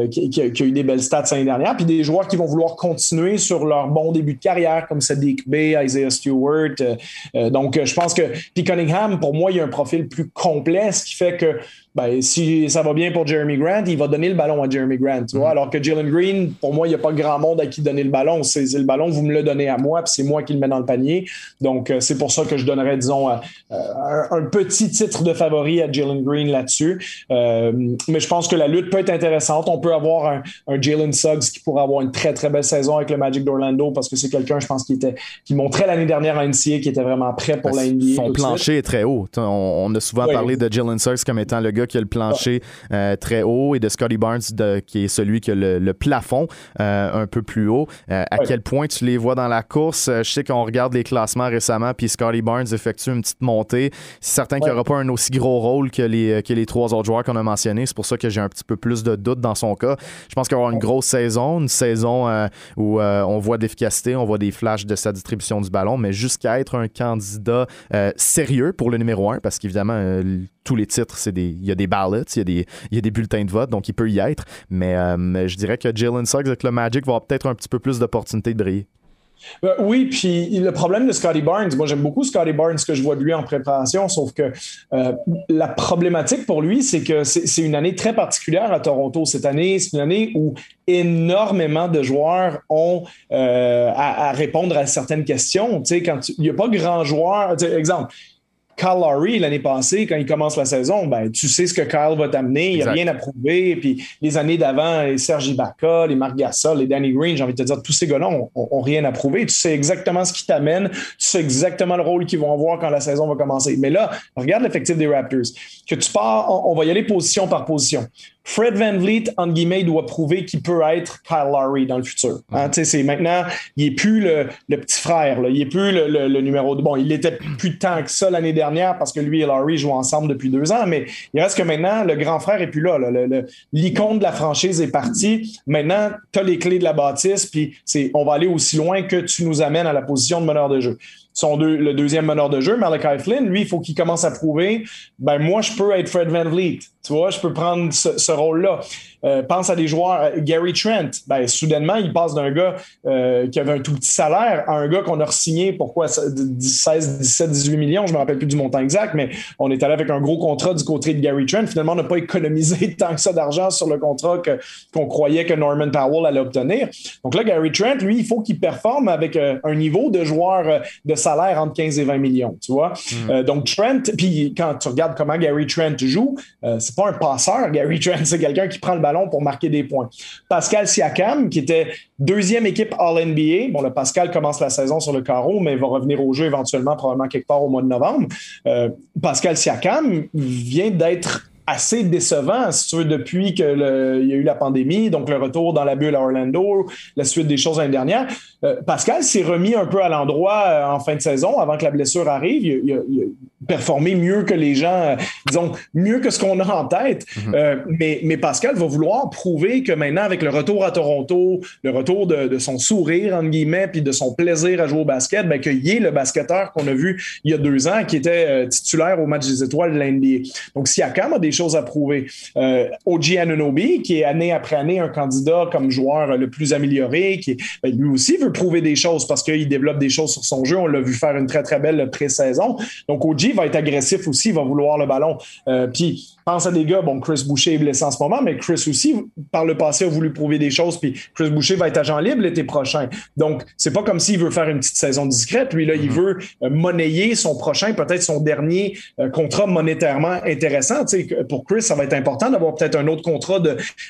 S4: qui, a, eu des belles stats l'année dernière, puis des joueurs qui vont vouloir continuer sur leur bon début de carrière comme Sadiq Bay, Isaiah Stewart. Euh, euh, donc, je pense que. Puis Cunningham, pour moi, il y a un profil plus complet, ce qui fait que ben, si ça va bien pour Jeremy Grant, il va donner le ballon à Jeremy Grant. Tu vois? Mm-hmm. Alors que Jalen Green, pour moi, il n'y a pas grand monde à qui donner le ballon. C'est le ballon, vous me le donnez à moi, puis c'est moi qui le mets dans le panier. Donc, euh, c'est pour ça que je donnerais, disons, euh, un, petit titre de favori à Jalen Green là-dessus. Euh, mais je pense que la lutte peut être intéressante. On peut avoir un, un Jalen Suggs qui pourrait avoir une très, très belle saison avec le Magic d'Orlando parce que c'est quelqu'un, je pense, qui, était, qui montrait l'année dernière à NCA qui était vraiment prêt pour ben, la NBA.
S3: Son plancher est très haut. On, a souvent parlé de Jalen Suggs comme étant le gars qui a le plancher euh, très haut et de Scotty Barnes qui est celui qui a le, plafond euh, un peu plus haut. Euh, à quel point tu les vois dans la course? je sais qu'on regarde les classements récemment, puis Scotty Barnes effectue une petite montée. C'est certain qu'il n'y aura pas un aussi gros rôle que les, que les trois autres joueurs qu'on a mentionnés. C'est pour ça que j'ai un petit peu plus de doutes dans son cas. Je pense qu'il va y avoir une grosse saison, une saison où on voit d'efficacité, on voit des flashs de sa distribution du ballon, mais jusqu'à être un candidat sérieux pour le numéro un, parce qu'évidemment, tous les titres, c'est des, il y a des ballots, il y, a des, il y a des bulletins de vote, donc il peut y être. Mais, euh, je dirais que Jalen Suggs avec le Magic va avoir peut-être un petit peu plus d'opportunités de briller.
S4: Euh, oui, puis le problème de Scotty Barnes, moi j'aime beaucoup Scotty Barnes, ce que je vois de lui en préparation, sauf que euh, la problématique pour lui, c'est que c'est une année très particulière à Toronto cette année. C'est une année où énormément de joueurs ont à, répondre à certaines questions. Tu sais, quand il n'y a pas grand joueur, exemple, Kyle Lowry, l'année passée, quand il commence la saison, ben, tu sais ce que Kyle va t'amener. Il n'y a rien à prouver. Puis les années d'avant, les Serge Ibaka, les Marc Gasol, les Danny Green, j'ai envie de te dire, tous ces gars-là n'ont rien à prouver. Tu sais exactement ce qui t'amène. Tu sais exactement le rôle qu'ils vont avoir quand la saison va commencer. Mais là, regarde l'effectif des Raptors. Que tu pars, on va y aller position par position. Fred Van Vliet, entre guillemets, doit prouver qu'il peut être Kyle Lowry dans le futur. Hein, c'est maintenant, il n'est plus le, petit frère, là. il n'est plus le, numéro 2. Bon, il était plus tant que ça l'année dernière parce que lui et Lowry jouent ensemble depuis deux ans, mais il reste que maintenant, le grand frère n'est plus là. L'icône de la franchise est parti. Maintenant, tu as les clés de la bâtisse, puis on va aller aussi loin que tu nous amènes à la position de meneur de jeu son le deuxième meneur de jeu, Malachi Flynn, lui, il faut qu'il commence à prouver, ben moi, je peux être Fred Van Vliet. Tu vois, je peux prendre ce, rôle-là. pense à des joueurs, Gary Trent, ben, soudainement, il passe d'un gars qui avait un tout petit salaire à un gars qu'on a signé pourquoi 16, 17, 18 millions, je me rappelle plus du montant exact, mais on est allé avec un gros contrat du côté de Gary Trent. Finalement, on n'a pas économisé tant que ça d'argent sur le contrat qu'on croyait que Norman Powell allait obtenir. Donc là, Gary Trent, lui, il faut qu'il performe avec un niveau de joueur de salaire entre 15 et 20 millions, tu vois. Hmm. donc Trent, puis quand tu regardes comment Gary Trent joue, euh, c'est pas un passeur, Gary Trent, c'est quelqu'un qui prend le ballon pour marquer des points. Pascal Siakam, qui était deuxième équipe All-NBA, bon, le Pascal commence la saison sur le carreau, mais va revenir au jeu éventuellement, probablement quelque part au mois de novembre. Euh, Pascal Siakam vient d'être assez décevant, si tu veux, depuis qu'il y a eu la pandémie, donc le retour dans la bulle à Orlando, la suite des choses l'année dernière. Euh, Pascal s'est remis un peu à l'endroit euh, en fin de saison avant que la blessure arrive. Il, a performé mieux que les gens, euh, disons, mieux que ce qu'on a en tête. Mhm. mais, mais, Pascal va vouloir prouver que maintenant, avec le retour à Toronto, le retour de, son sourire, entre guillemets, puis de son plaisir à jouer au basket, ben, qu'il y ait le basketteur qu'on a vu il y a deux ans qui était titulaire au match des étoiles de l'NBA. Donc, Siakam a des choses à prouver. Euh, OG Anunobi, qui est année après année un candidat comme joueur le plus amélioré, qui ben, lui aussi veut prouver des choses parce qu'il développe des choses sur son jeu. On l'a vu faire une très, très belle pré-saison. Donc, OG va être agressif aussi, il va vouloir le ballon. Euh, puis, pense à des gars, bon, Chris Boucher est blessé en ce moment, mais Chris aussi, par le passé, a voulu prouver des choses, puis Chris Boucher va être agent libre l'été prochain. Donc, c'est pas comme s'il veut faire une petite saison discrète. Lui, là, il mm-hmm. veut euh, monnayer son prochain, peut-être son dernier contrat monétairement intéressant. Tu sais, pour Chris, ça va être important d'avoir peut-être un autre contrat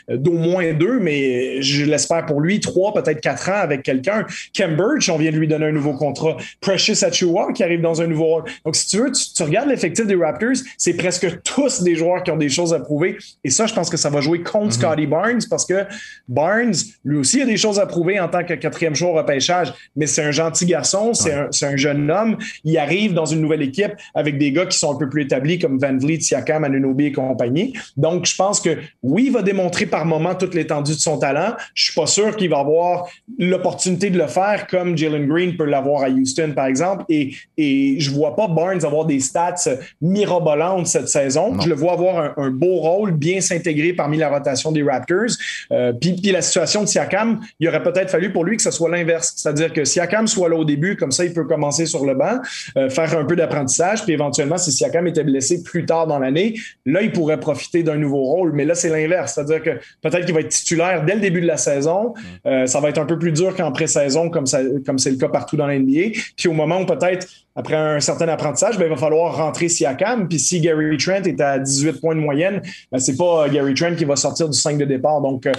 S4: d'au moins deux, mais je l'espère pour lui, trois, peut-être quatre ans avec quelqu'un. Cambridge, on vient de lui donner un nouveau contrat. Precious Achua qui arrive dans un nouveau rôle. Donc, si tu veux, tu, regardes l'effectif des Raptors, c'est presque tous des joueurs qui ont des choses à prouver. Et ça, je pense que ça va jouer contre mm-hmm. Scotty Barnes parce que Barnes, lui aussi, a des choses à prouver en tant que quatrième joueur repêchage, mais c'est un gentil garçon, c'est un, jeune homme. Il arrive dans une nouvelle équipe avec des gars qui sont un peu plus établis comme Van Vliet, Siakam, Anunobi et compagnie. Donc, je pense que oui, il va démontrer par moment toute l'étendue de son talent. Je suis pas sûr qu'il va avoir l'opportunité de le faire comme Jalen Green peut l'avoir à Houston, par exemple. Et, et je vois pas Barnes avoir des stats mirobolantes cette saison. Je le vois avoir un, beau rôle, bien s'intégrer parmi la rotation des Raptors. Euh, puis, la situation de Siakam, il aurait peut-être fallu pour lui que ce soit l'inverse. C'est-à-dire que Siakam soit là au début, comme ça, il peut commencer sur le banc, euh, faire un peu d'apprentissage, puis éventuellement, si Siakam était blessé plus tard dans l'année, là, il pourrait profiter d'un nouveau rôle. Mais là, c'est l'inverse. C'est-à-dire que peut-être qu'il va être titulaire dès le début de la saison. Euh, ça va être un peu plus dur qu'en pré-saison, comme, comme c'est le cas partout dans l'NBA. Puis au moment où peut-être après un certain apprentissage, ben, il va falloir rentrer Siakam. Puis si Gary Trent est à 18 points de moyenne, ben, c'est pas Gary Trent qui va sortir du 5 de départ. Donc, euh,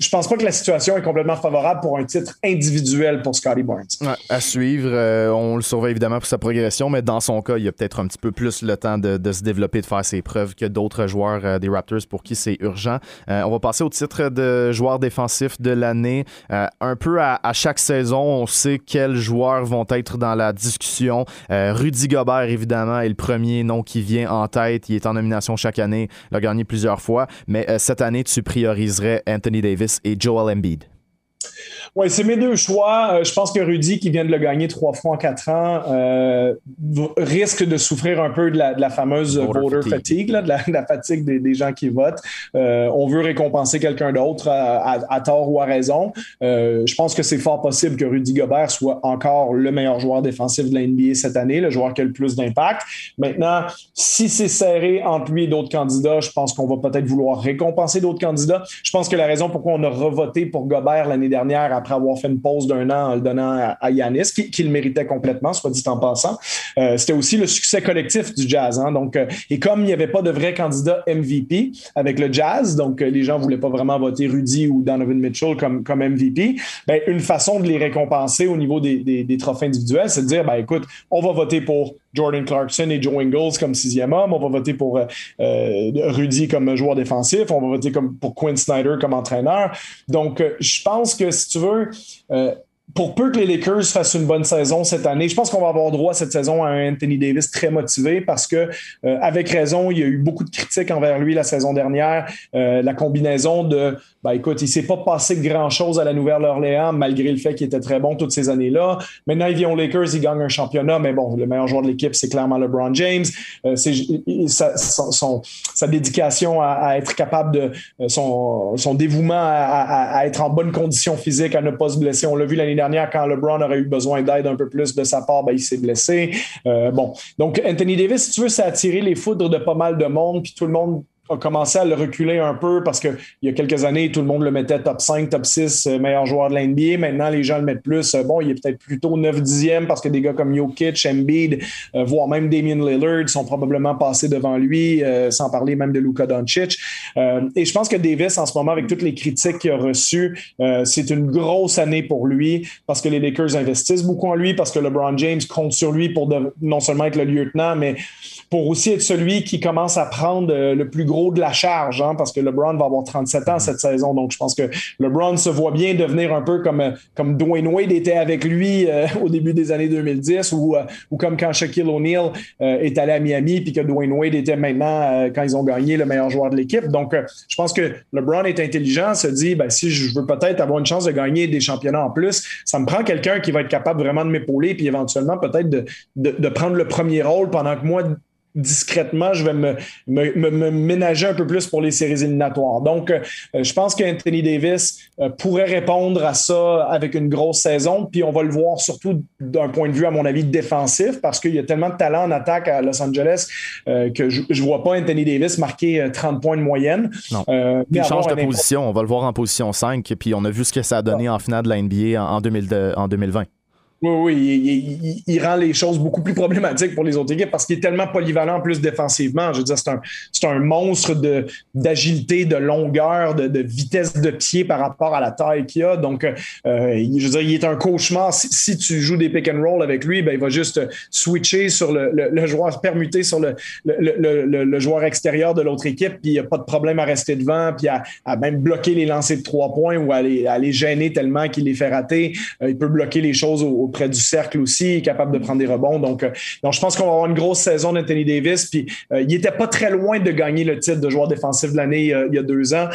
S4: je pense pas que la situation est complètement favorable pour un titre individuel pour Scotty Barnes.
S3: à suivre, euh, on le surveille évidemment pour sa progression, mais dans son cas, il a peut-être un petit peu plus le temps de, se développer, de faire ses preuves que d'autres joueurs euh, des Raptors pour qui c'est urgent. Euh, on va passer au titre de joueur défensif de l'année. un peu à, chaque saison, on sait quels joueurs vont être dans la discussion. Rudy Gobert, évidemment, est le premier nom qui vient en tête. Il est en nomination chaque année, il a gagné plusieurs fois, mais cette année, tu prioriserais Anthony Davis et Joel Embiid.
S4: Oui, c'est mes deux choix. Euh, je pense que Rudy, qui vient de le gagner trois fois en quatre ans, euh, risque de souffrir un peu de la, fameuse voter, fatigue, de, la, fatigue des, gens qui votent. Euh, on veut récompenser quelqu'un d'autre à, tort ou à raison. je pense que c'est fort possible que Rudy Gobert soit encore le meilleur joueur défensif de la NBA cette année, le joueur qui a le plus d'impact. Maintenant, si c'est serré entre lui et d'autres candidats, je pense qu'on va peut-être vouloir récompenser d'autres candidats. Je pense que la raison pourquoi on a revoté pour Gobert l'année dernière après avoir fait une pause d'un an en le donnant à, Yanis, qui, le méritait complètement, soit dit en passant. Euh, c'était aussi le succès collectif du Jazz. Hein. donc, euh, et comme il n'y avait pas de vrai candidat MVP avec le Jazz, donc euh, les gens ne voulaient pas vraiment voter Rudy ou Donovan Mitchell comme, MVP, ben, une façon de les récompenser au niveau des, des, trophées individuels, c'est de dire, ben, écoute, on va voter pour Jordan Clarkson et Joe Ingles comme sixième homme. On va voter pour Rudy comme joueur défensif. On va voter pour Quinn Snyder comme entraîneur. Donc, je pense que si tu veux, euh, pour peu que les Lakers fassent une bonne saison cette année, je pense qu'on va avoir droit cette saison à un Anthony Davis très motivé parce que, euh, avec raison, il y a eu beaucoup de critiques envers lui la saison dernière. Euh, la combinaison de, ben écoute, il s'est pas passé grand-chose à la Nouvelle-Orléans malgré le fait qu'il était très bon toutes ces années-là. Maintenant, il vient aux Lakers, il gagne un championnat, mais bon, le meilleur joueur de l'équipe, c'est clairement LeBron James. Euh, c'est sa, son, sa, dédication à, être capable de, son, son dévouement à, à, être en bonne condition physique, à ne pas se blesser. On l'a vu l'année dernière, quand LeBron aurait eu besoin d'aide un peu plus de sa part, ben, il s'est blessé. Euh, bon, donc Anthony Davis, si tu veux, ça a attiré les foudres de pas mal de monde, puis tout le monde a commencé à le reculer un peu parce qu'il y a quelques années, tout le monde le mettait top 5, top 6, euh, meilleur joueur de l'NBA. Maintenant, les gens le mettent plus. Euh, bon, il est peut-être plutôt 9-10e parce que des gars comme Jokic, Embiid, euh, voire même Damien Lillard sont probablement passés devant lui, sans parler même de Luka Doncic. et je pense que Davis, en ce moment, avec toutes les critiques qu'il a reçues, c'est une grosse année pour lui parce que les Lakers investissent beaucoup en lui, parce que LeBron James compte sur lui pour non seulement être le lieutenant, mais pour aussi être celui qui commence à prendre le plus gros de la charge, hein, parce que LeBron va avoir 37 ans cette saison. Donc, je pense que LeBron se voit bien devenir un peu comme, comme Dwayne Wade était avec lui euh, au début des années 2010 ou, euh, ou comme quand Shaquille O'Neal euh, est allé à Miami puis que Dwayne Wade était maintenant, quand ils ont gagné, le meilleur joueur de l'équipe. Donc, je pense que LeBron est intelligent, se dit, ben, si je veux peut-être avoir une chance de gagner des championnats en plus, ça me prend quelqu'un qui va être capable vraiment de m'épauler puis éventuellement peut-être de, de prendre le premier rôle pendant que moi, discrètement, je vais me, me, ménager un peu plus pour les séries éliminatoires. Donc, euh, je pense qu'Anthony Davis euh, pourrait répondre à ça avec une grosse saison. Puis on va le voir surtout d'un point de vue, à mon avis, défensif, parce qu'il y a tellement de talent en attaque à Los Angeles euh, que je ne vois pas Anthony Davis marquer 30 points de moyenne.
S3: Non. il change de position. On va le voir en position 5. Puis on a vu ce que ça a donné en finale de la NBA en, en 2020.
S4: Oui, oui, il, rend les choses beaucoup plus problématiques pour les autres équipes parce qu'il est tellement polyvalent en plus défensivement. Je veux dire, c'est un, c'est un monstre de, d'agilité, de longueur, de, de, vitesse de pied par rapport à la taille qu'il a. Donc, euh, je veux dire, il est un cauchemar. Si, tu joues des pick and roll avec lui, ben, il va juste switcher sur le, le, joueur, permuter sur le, le, joueur extérieur de l'autre équipe, puis il n'y a pas de problème à rester devant, puis à, même bloquer les lancers de trois points ou à les, à les gêner tellement qu'il les fait rater. Euh, il peut bloquer les choses au près du cercle aussi, capable de prendre des rebonds. Donc, euh, donc je pense qu'on va avoir une grosse saison d'Anthony Davis. Puis euh, il n'était pas très loin de gagner le titre de joueur défensif de l'année euh, il y a deux ans.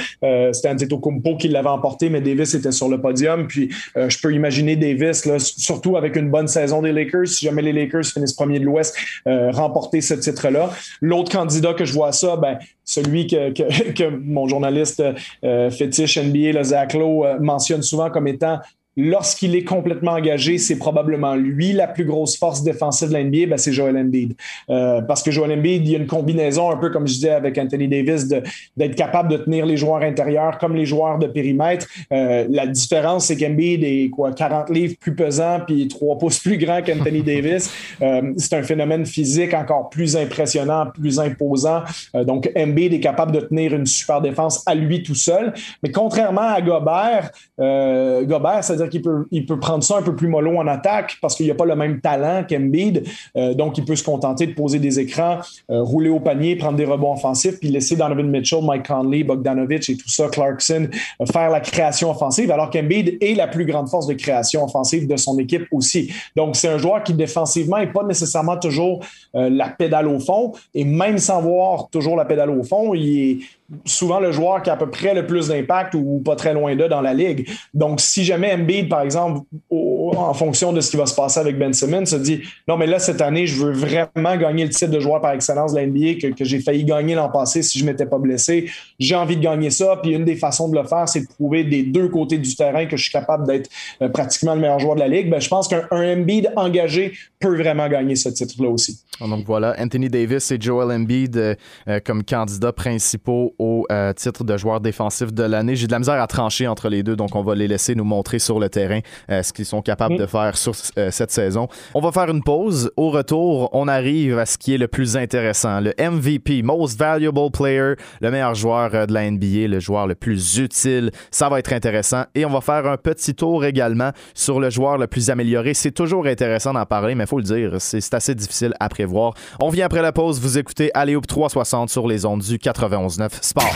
S4: C'était Antetokounmpo qui l'avait emporté, mais Davis était sur le podium. Puis je peux imaginer Davis, surtout avec une bonne saison des Lakers, si jamais les Lakers finissent premier de l'Ouest, remporter ce titre-là. L'autre candidat que je vois ça, ben, celui que, que, que mon journaliste fétiche NBA, le Zach Lowe, mentionne souvent comme étant lorsqu'il est complètement engagé, c'est probablement lui la plus grosse force défensive de l'NBA, ben c'est Joel Embiid. Euh, parce que Joel Embiid, il y a une combinaison, un peu comme je disais avec Anthony Davis, d'être capable de tenir les joueurs intérieurs comme les joueurs de périmètre. Euh, la différence, c'est qu'Embiid est quoi, 40 livres plus pesant puis 3 pouces plus grand qu'Anthony Davis. Euh, c'est un phénomène physique encore plus impressionnant, plus imposant. donc, Embiid est capable de tenir une super défense à lui tout seul. Mais contrairement à Gobert, Gobert, c'est-à-dire il peut prendre ça un peu plus mollo en attaque parce qu'il n'y a pas le même talent qu'Embiid. Euh, donc, il peut se contenter de poser des écrans, euh, rouler au panier, prendre des rebonds offensifs, puis laisser Donovan Mitchell, Mike Conley, Bogdanovich et tout ça, Clarkson, euh, faire la création offensive, alors qu'Embiid est la plus grande force de création offensive de son équipe aussi. Donc, c'est un joueur qui défensivement n'est pas nécessairement toujours la pédale au fond. Et même sans voir toujours la pédale au fond, il est souvent le joueur qui a à peu près le plus d'impact ou pas très loin d'eux dans la ligue. Donc, si jamais Embiid, par exemple, en fonction de ce qui va se passer avec Ben Simmons, se dit non, mais là, cette année, je veux vraiment gagner le titre de joueur par excellence de la NBA que, j'ai failli gagner l'an passé si je ne m'étais pas blessé. J'ai envie de gagner ça. Puis une des façons de le faire, c'est de prouver des deux côtés du terrain que je suis capable d'être euh, pratiquement le meilleur joueur de la ligue. Ben, je pense qu'un Embiid engagé peut vraiment gagner ce titre-là aussi.
S3: Donc voilà, Anthony Davis et Joel Embiid euh, euh, comme candidats principaux au titre de joueur défensif de l'année. J'ai de la misère à trancher entre les deux, donc on va les laisser nous montrer sur le terrain ce qu'ils sont capables de faire sur cette saison. On va faire une pause. Au retour, on arrive à ce qui est le plus intéressant, le MVP, Most Valuable Player, le meilleur joueur de la NBA, le joueur le plus utile. Ça va être intéressant. Et on va faire un petit tour également sur le joueur le plus amélioré. C'est toujours intéressant d'en parler, mais il faut le dire, c'est assez difficile à prévoir. On vient après la pause, vous écoutez Aléoupe 360 sur les ondes du 91.9 Sport.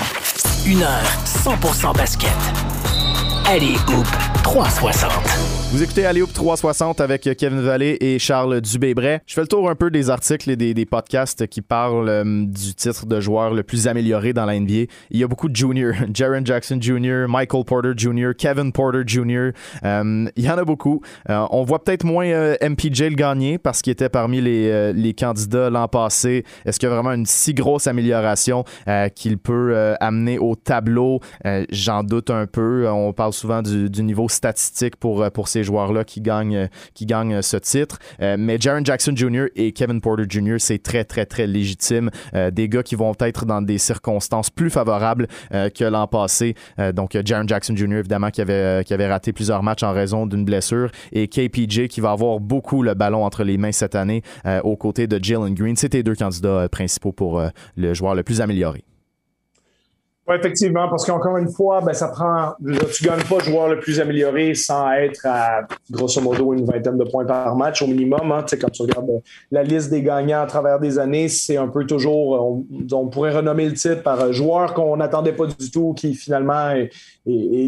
S1: Une heure 100% basket. Allez, 360.
S3: Vous écoutez Alioub 360 avec Kevin Vallée et Charles Dubébret. Je fais le tour un peu des articles et des, podcasts qui parlent euh, du titre de joueur le plus amélioré dans la NBA. Il y a beaucoup de juniors. Jaron Jackson Jr., Michael Porter Jr., Kevin Porter Jr. Euh, il y en a beaucoup. Euh, on voit peut-être moins MPJ le gagner parce qu'il était parmi les, les candidats l'an passé. Est-ce qu'il y a vraiment une si grosse amélioration qu'il peut amener au tableau? J'en doute un peu. On parle souvent du, du niveau statistique pour, pour ces joueurs-là qui gagnent, qui gagnent ce titre. Euh, mais Jaron Jackson Jr. et Kevin Porter Jr., c'est très, très, très légitime. Euh, des gars qui vont être dans des circonstances plus favorables euh, que l'an passé. donc, Jaron Jackson Jr., évidemment, qui avait, qui avait raté plusieurs matchs en raison d'une blessure. Et KPJ, qui va avoir beaucoup le ballon entre les mains cette année aux côtés de Jalen Green. C'était deux candidats principaux pour le joueur le plus amélioré.
S4: Effectivement, parce qu'encore une fois, ben, ça prend. Tu gagnes pas joueur le plus amélioré sans être à grosso modo une vingtaine de points par match au minimum. Hein. Quand tu regardes euh, la liste des gagnants à travers des années, c'est un peu toujours. Euh, on, pourrait renommer le titre par un joueur qu'on n'attendait pas du tout, qui finalement est,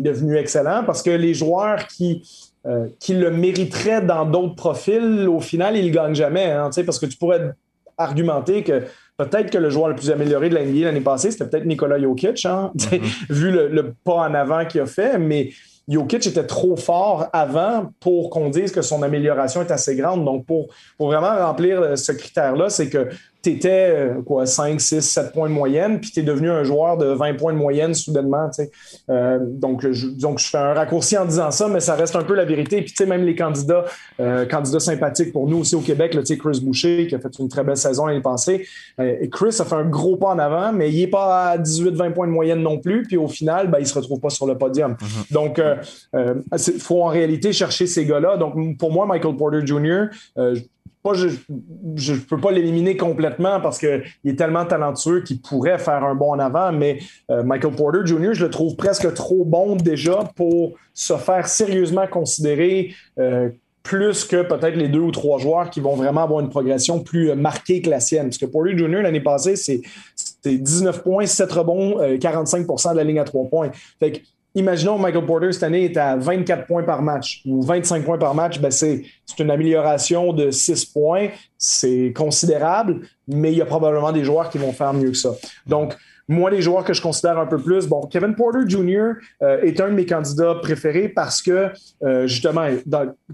S4: devenu excellent. Parce que les joueurs qui. Euh, qui le mériteraient dans d'autres profils, au final, ils ne gagnent jamais. Hein, parce que tu pourrais argumenter que Peut-être que le joueur le plus amélioré de l'NBA l'année passée, c'était peut-être Nikola Jokic, hein, mm-hmm. vu le, pas en avant qu'il a fait, mais Jokic était trop fort avant pour qu'on dise que son amélioration est assez grande. Donc, pour, pour vraiment remplir ce critère-là, c'est que tu étais euh, quoi, 5, 6, 7 points de moyenne, puis tu es devenu un joueur de 20 points de moyenne soudainement. Euh, donc, je, donc, je fais un raccourci en disant ça, mais ça reste un peu la vérité. Puis, même les candidats, euh, candidats sympathiques pour nous aussi au Québec, là, Chris Boucher, qui a fait une très belle saison l'année passée. et Chris a fait un gros pas en avant, mais il n'est pas à 18-20 points de moyenne non plus. Puis, au final, ben, il ne se retrouve pas sur le podium. Mm-hmm. Donc, il faut en réalité chercher ces gars-là. Donc, pour moi, Michael Porter Jr., je ne peux pas l'éliminer complètement parce qu'il est tellement talentueux qu'il pourrait faire un bon en avant, mais euh, Michael Porter Jr., je le trouve presque trop bon déjà pour se faire sérieusement considérer euh, plus que peut-être les deux ou trois joueurs qui vont vraiment avoir une progression plus euh, marquée que la sienne. Parce que Porter Jr., l'année passée, c'est 19 points, 7 rebonds, 45% de la ligne à 3 points. Fait que imaginons Michael Porter cette année est à 24 points par match ou 25 points par match, ben c'est une amélioration de 6 points. C'est considérable, mais il y a probablement des joueurs qui vont faire mieux que ça. Donc, moi, les joueurs que je considère un peu plus, bon, Kevin Porter Jr. Euh, est un de mes candidats préférés parce que, euh, justement,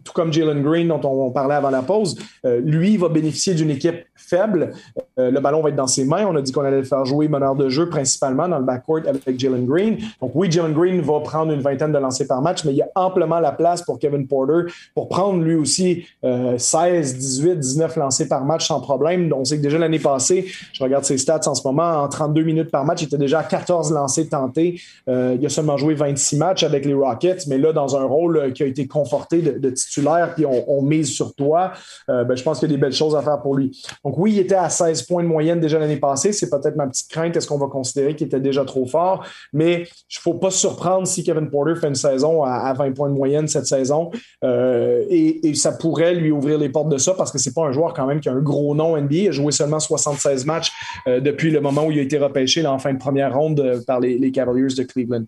S4: tout comme Jalen Green, dont on, parlait avant la pause, euh, lui va bénéficier d'une équipe faible. le ballon va être dans ses mains. On a dit qu'on allait le faire jouer meneur de jeu principalement dans le backcourt avec Jalen Green. Donc, oui, Jalen Green va prendre une vingtaine de lancers par match, mais il y a amplement la place pour Kevin Porter pour prendre lui aussi 16, 18, 19 lancers par match sans problème. On sait que déjà l'année passée, je regarde ses stats en ce moment, en 32 minutes par match, il était déjà à 14 lancés tentés. Euh, il a seulement joué 26 matchs avec les Rockets, mais là, dans un rôle euh, qui a été conforté de, titulaire, puis on, mise sur toi, euh, ben, je pense qu'il y a des belles choses à faire pour lui. Donc oui, il était à 16 points de moyenne déjà l'année passée. C'est peut-être ma petite crainte. Est-ce qu'on va considérer qu'il était déjà trop fort? Mais il ne faut pas se surprendre si Kevin Porter fait une saison à, 20 points de moyenne cette saison. et, ça pourrait lui ouvrir les portes de ça parce que c'est pas un joueur quand même qui a un gros nom NBA. Il a joué seulement 76 matchs depuis le moment où il a été repêché là, en fin de première ronde euh, par les, Cavaliers de Cleveland.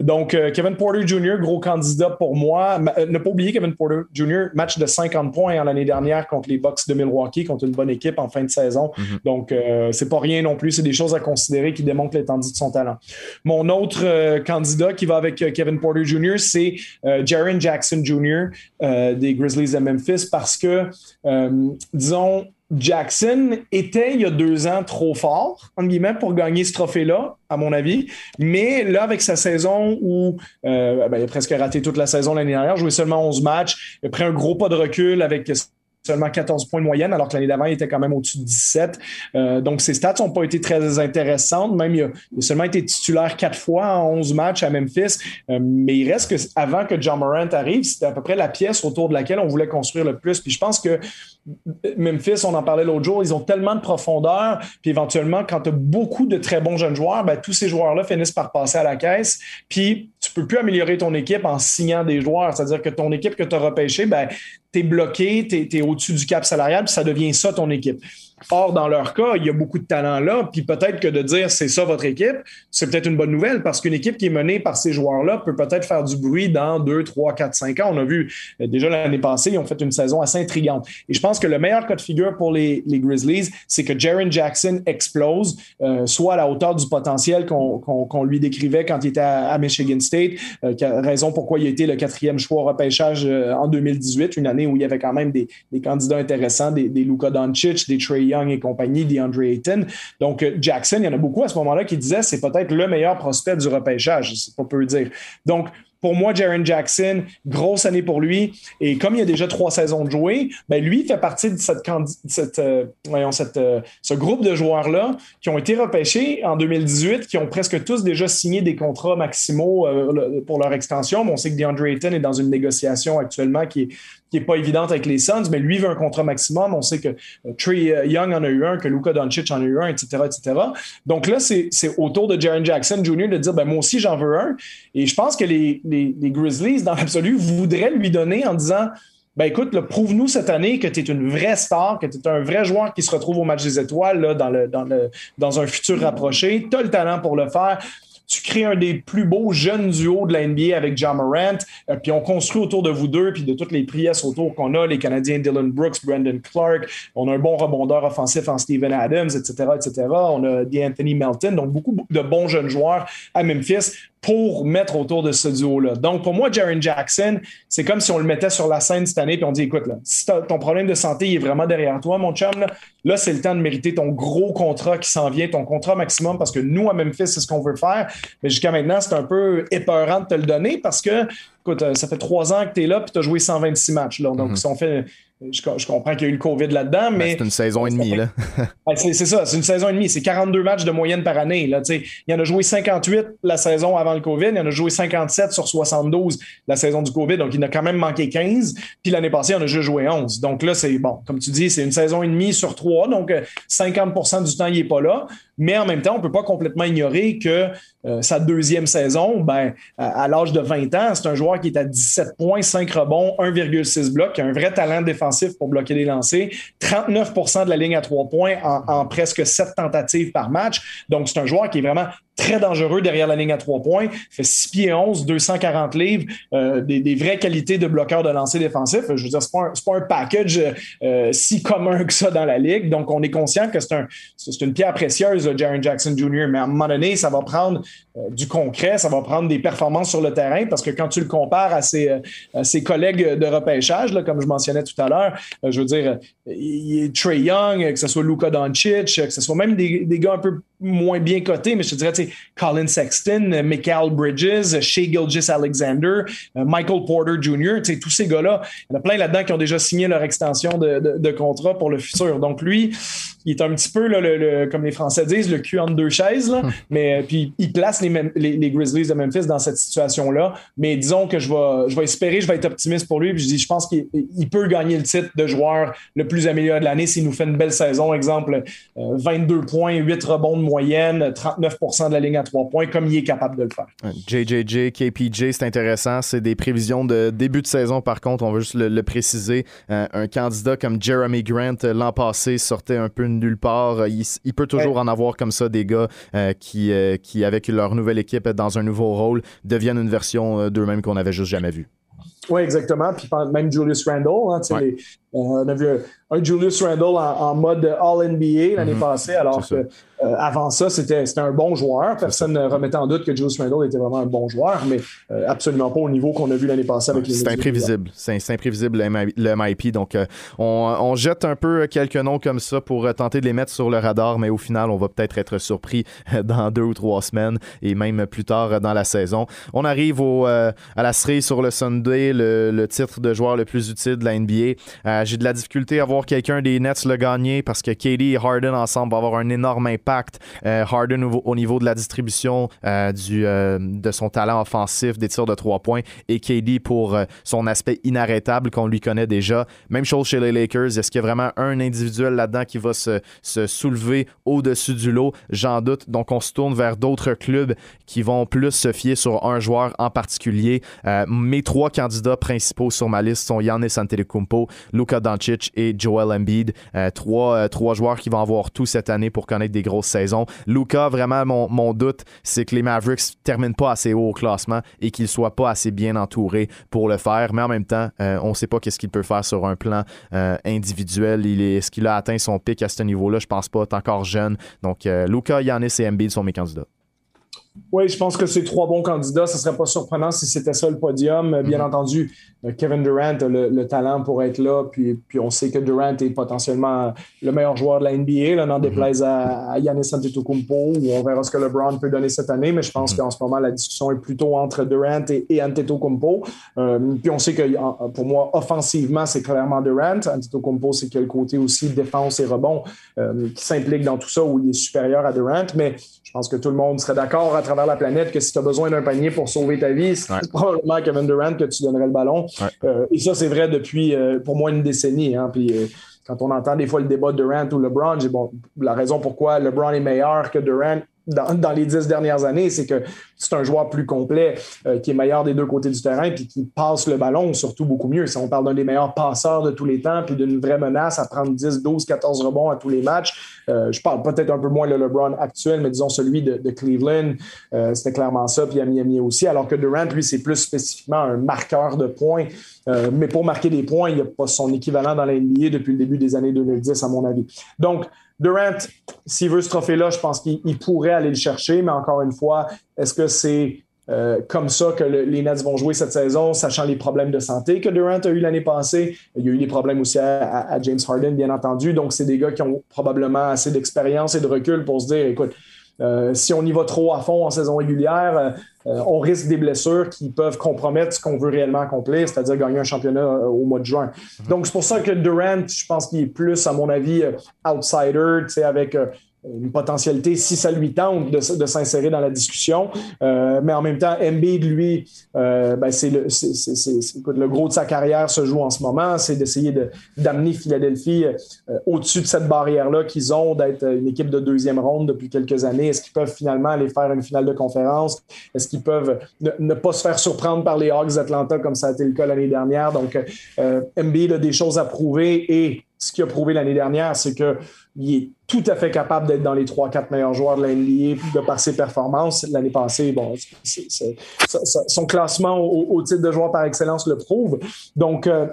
S4: Donc, euh, Kevin Porter Jr., gros candidat pour moi. Euh, ne pas oublier Kevin Porter Jr., match de 50 points l'année dernière contre les Bucks de Milwaukee, contre une bonne équipe en fin de saison. Mhm. Donc, c'est pas rien non plus. C'est des choses à considérer qui démontrent l'étendue de son talent. Mon autre candidat qui va avec Kevin Porter Jr., c'est Jaron Jackson Jr. des Grizzlies de Memphis parce que, disons, Jackson était il y a deux ans trop fort, en guillemets, pour gagner ce trophée-là, à mon avis. Mais là, avec sa saison où euh, ben, il a presque raté toute la saison l'année dernière, joué seulement 11 matchs, il a pris un gros pas de recul avec seulement 14 points de moyenne, alors que l'année d'avant, il était quand même au-dessus de 17. Euh, donc, ses stats n'ont pas été très intéressantes. Même, il a, seulement été titulaire quatre fois en 11 matchs à Memphis. Euh, mais il reste que avant que John Morant arrive, c'était à peu près la pièce autour de laquelle on voulait construire le plus. Puis je pense que Memphis, on en parlait l'autre jour, ils ont tellement de profondeur. Puis éventuellement, quand tu as beaucoup de très bons jeunes joueurs, ben, tous ces joueurs-là finissent par passer à la caisse. Puis peux plus améliorer ton équipe en signant des joueurs. C'est-à-dire que ton équipe que tu as repêchée, ben, tu es bloqué, tu es, au-dessus du cap salarial, puis ça devient ça ton équipe. Or, dans leur cas, il y a beaucoup de talent là, puis peut-être que de dire c'est ça votre équipe, c'est peut-être une bonne nouvelle parce qu'une équipe qui est menée par ces joueurs-là peut peut-être faire du bruit dans 2, 3, 4, 5 ans. On a vu euh, déjà l'année passée, ils ont fait une saison assez intrigante. Et je pense que le meilleur cas de figure pour les, Grizzlies, c'est que Jaron Jackson explose, euh, soit à la hauteur du potentiel qu'on lui décrivait quand il était à, Michigan State, euh, raison pourquoi il a été le quatrième choix au repêchage en 2018, une année où il y avait quand même des, candidats intéressants, des, des Luka Doncic, des Trey Young et compagnie, DeAndre Ayton. Donc, euh, Jackson, il y en a beaucoup à ce moment-là qui disaient c'est peut-être le meilleur prospect du repêchage, c'est pas peu dire. Donc, pour moi, Jaron Jackson, grosse année pour lui. Et comme il y a déjà trois saisons de jouer, ben lui fait partie de euh, euh, ce groupe de joueurs-là qui ont été repêchés en 2018, qui ont presque tous déjà signé des contrats maximaux pour leur extension. on sait que DeAndre Ayton est dans une négociation actuellement qui est qui n'est pas évidente avec les Suns, mais lui veut un contrat maximum. On sait que euh, Trey euh, Young en a eu un, que Luka Doncic en a eu un, etc., etc. Donc là, c'est autour de Jaron Jackson Jr. de dire, ben, moi aussi, j'en veux un. Et je pense que les, les, Grizzlies, dans l'absolu, voudraient lui donner en disant, ben écoute, prouve-nous cette année que tu es une vraie star, que tu es un vrai joueur qui se retrouve au match des étoiles là, dans, le, dans, le, dans un futur rapproché. Tu as le talent pour le faire tu crées un des plus beaux jeunes duos de la NBA avec John Morant, euh, puis on construit autour de vous deux, puis de toutes les priesses autour qu'on a, les Canadiens Dylan Brooks, Brandon Clark, on a un bon rebondeur offensif en Steven Adams, etc., etc. On a D'Anthony Melton, donc beaucoup de bons jeunes joueurs à Memphis pour mettre autour de ce duo-là. Donc, pour moi, Jaron Jackson, c'est comme si on le mettait sur la scène cette année puis on dit, écoute, là, si ton problème de santé est vraiment derrière toi, mon chum, là, c'est le temps de mériter ton gros contrat qui s'en vient, ton contrat maximum, parce que nous, à Memphis, c'est ce qu'on veut faire. Mais jusqu'à maintenant, c'est un peu épeurant de te le donner parce que, écoute, euh, ça fait trois ans que tu es là puis tu as joué 126 matchs. Là. Donc, mm-hmm. si on fait je, comprends qu'il y a eu le COVID là-dedans, ben, mais.
S3: c'est une saison et demie, là.
S4: c'est ça, c'est une saison et demie. C'est 42 matchs de moyenne par année. Là, il y en a joué 58 la saison avant le COVID, il y en a joué 57 sur 72 la saison du COVID, donc il a quand même manqué 15. Puis l'année passée, il en a juste joué 11. Donc là, c'est bon, comme tu dis, c'est une saison et demie sur trois, donc 50% euh, du temps, il n'est pas là. Mais en même temps, on ne peut pas complètement ignorer que euh, sa deuxième saison, ben, à, l'âge de 20 ans, c'est un joueur qui est à 17 points, 5 rebonds, 1,6 blocs, qui a un vrai talent défensif pour bloquer les lancers, 39% de la ligne à 3 points en, en presque 7 tentatives par match. Donc, c'est un joueur qui est vraiment très dangereux derrière la ligne à trois points. Fait 6 pieds 11, 240 livres, euh, des, vraies qualités de bloqueur de lancer défensif. Je veux dire, c'est pas, pas un package euh, si commun que ça dans la ligue. Donc, on est conscient que c'est un, une pierre précieuse, Jaron Jackson Jr., mais à un moment donné, ça va prendre euh, du concret, ça va prendre des performances sur le terrain parce que quand tu le compares à ses, collègues de repêchage, comme je mentionnais tout à l'heure, je veux dire, il est Trey Young, que ce soit Luka Doncic, que ce soit même des, des gars un peu moins bien cotés, mais je te dirais, tu sais, Colin Sexton, Michael Bridges, Shea Gilgis Alexander, euh, Michael Porter Jr., tu sais, tous ces gars-là, il y en a plein là-dedans qui ont déjà signé leur extension de, contrat pour le futur. Donc, lui, il est un petit peu, le, comme les Français disent, le cul entre deux chaises, là, hum. mais euh, puis il place les, les, Grizzlies de Memphis dans cette situation-là. Mais disons que je vais, je vais espérer, je vais être optimiste pour lui, puis je dis, je pense qu'il peut gagner le titre de joueur le plus amélioré de l'année s'il nous fait une belle saison, exemple, 22 euh, points, 8 rebonds de moyenne, 39% de la ligne à 3 points, comme il est capable de le faire.
S3: JJJ, KPJ, c'est intéressant. C'est des prévisions de début de saison, par contre, on veut juste le, préciser. Euh, un candidat comme Jeremy Grant, l'an passé, sortait un peu nulle part. Il, peut toujours en avoir comme ça des gars qui, qui, avec leur nouvelle équipe dans un nouveau rôle, deviennent une version d'eux-mêmes qu'on n'avait juste jamais vue.
S4: Oui, exactement. Puis même Julius Randle, hein, on a vu un Julius Randle en, mode All-NBA l'année mhm. passée, alors que euh, avant ça, c'était un bon joueur. Personne ne remettait en doute que Julius Randle était vraiment un bon joueur, mais euh, absolument pas au niveau qu'on a vu l'année passée avec les
S3: C'est imprévisible. C'est imprévisible le MIP. Donc, euh, on, jette un peu quelques noms comme ça pour tenter de les mettre sur le radar, mais au final, on va peut-être être surpris dans deux ou trois semaines et même plus tard dans la saison. On arrive au, à la série sur le Sunday, le, le, titre de joueur le plus utile de la NBA. J'ai de la difficulté à voir quelqu'un des Nets le gagner parce que KD et Harden ensemble vont avoir un énorme impact. Harden au, niveau de la distribution du, de son talent offensif, des tirs de trois points, et KD pour son aspect inarrêtable qu'on lui connaît déjà. Même chose chez les Lakers. Est-ce qu'il y a vraiment un individuel là-dedans qui va se, se soulever au-dessus du lot? J'en doute. Donc, on se tourne vers d'autres clubs qui vont plus se fier sur un joueur en particulier. Euh, mes trois candidats principaux sur ma liste sont Yannis Antetokounmpo, Doncic et Joel Embiid. Euh, trois, euh, trois joueurs qui vont avoir tout cette année pour connaître des grosses saisons. Luka, vraiment, mon, doute, c'est que les Mavericks terminent pas assez haut au classement et qu'ils soient pas assez bien entourés pour le faire. Mais en même temps, on ne sait pas qu'est-ce qu'il peut faire sur un plan individuel. Il est, est-ce qu'il a atteint son pic à ce niveau-là? Je pense pas. est encore jeune. Donc, Luka, Yannis et Embiid sont mes candidats.
S4: Oui, je pense que c'est trois bons candidats. Ce ne serait pas surprenant si c'était ça le podium. Bien mhm. entendu, euh, Kevin Durant a le, talent pour être là. Puis, puis on sait que Durant est potentiellement le meilleur joueur de la NBA, là, n'en mhm. déplaise à, à Giannis Antetokounmpo. On verra ce que LeBron peut donner cette année. Mais je pense mhm. qu'en ce moment, la discussion est plutôt entre Durant et, et Antetokounmpo. Euh, puis on sait que pour moi, offensivement, c'est clairement Durant. Antetokounmpo, c'est quel côté aussi défense et rebond euh, qui s'implique dans tout ça où il est supérieur à Durant. Mais je pense que tout le monde serait d'accord à travers la planète que si tu as besoin d'un panier pour sauver ta vie, c'est probablement à Kevin Durant que tu donnerais le ballon. Euh, et ça, c'est vrai depuis euh, pour moi une décennie. Hein, puis, euh, quand on entend des fois le débat de Durant ou LeBron, j'ai bon, la raison pourquoi LeBron est meilleur que Durant, dans, les dix dernières années, c'est que c'est un joueur plus complet, euh, qui est meilleur des deux côtés du terrain, puis qui passe le ballon surtout beaucoup mieux. Si on parle d'un des meilleurs passeurs de tous les temps, puis d'une vraie menace à prendre 10, 12, 14 rebonds à tous les matchs, euh, je parle peut-être un peu moins le LeBron actuel, mais disons celui de, Cleveland, euh, c'était clairement ça, puis à Miami aussi, alors que Durant, lui, c'est plus spécifiquement un marqueur de points. mais pour marquer des points, il n'y a pas son équivalent dans la NBA depuis le début des années 2010, à mon avis. Donc, Durant, s'il veut ce trophée-là, je pense qu'il pourrait aller le chercher, mais encore une fois, est-ce que c'est euh, comme ça que les Nets vont jouer cette saison, sachant les problèmes de santé que Durant a eu l'année passée? Il y a eu des problèmes aussi à James Harden, bien entendu. Donc, c'est des gars qui ont probablement assez d'expérience et de recul pour se dire, écoute, euh, si on y va trop à fond en saison régulière, euh, euh, on risque des blessures qui peuvent compromettre ce qu'on veut réellement accomplir, c'est-à-dire gagner un championnat au mois de juin. Mhm. Donc, c'est pour ça que Durant, je pense qu'il est plus, à mon avis, outsider, avec une potentialité si ça lui tente de, s'insérer dans la discussion. Euh, mais en même temps, Embiid, lui, euh, ben c'est le, le, gros de sa carrière se joue en ce moment. C'est d'essayer d'amener Philadelphie euh, au-dessus de cette barrière-là qu'ils ont, d'être une équipe de deuxième ronde depuis quelques années. Est-ce qu'ils peuvent finalement aller faire une finale de conférence? Est-ce qu'ils peuvent ne, pas se faire surprendre par les Hawks d'Atlanta comme ça a été le cas l'année dernière? Donc, Embiid a des choses à prouver et ce qu'il a prouvé l'année dernière, c'est qu'il est tout à fait capable d'être dans les 3-4 meilleurs joueurs de la NBA de par ses performances. L'année passée, bon, son classement au, titre de joueur par excellence le prouve. Donc, euh,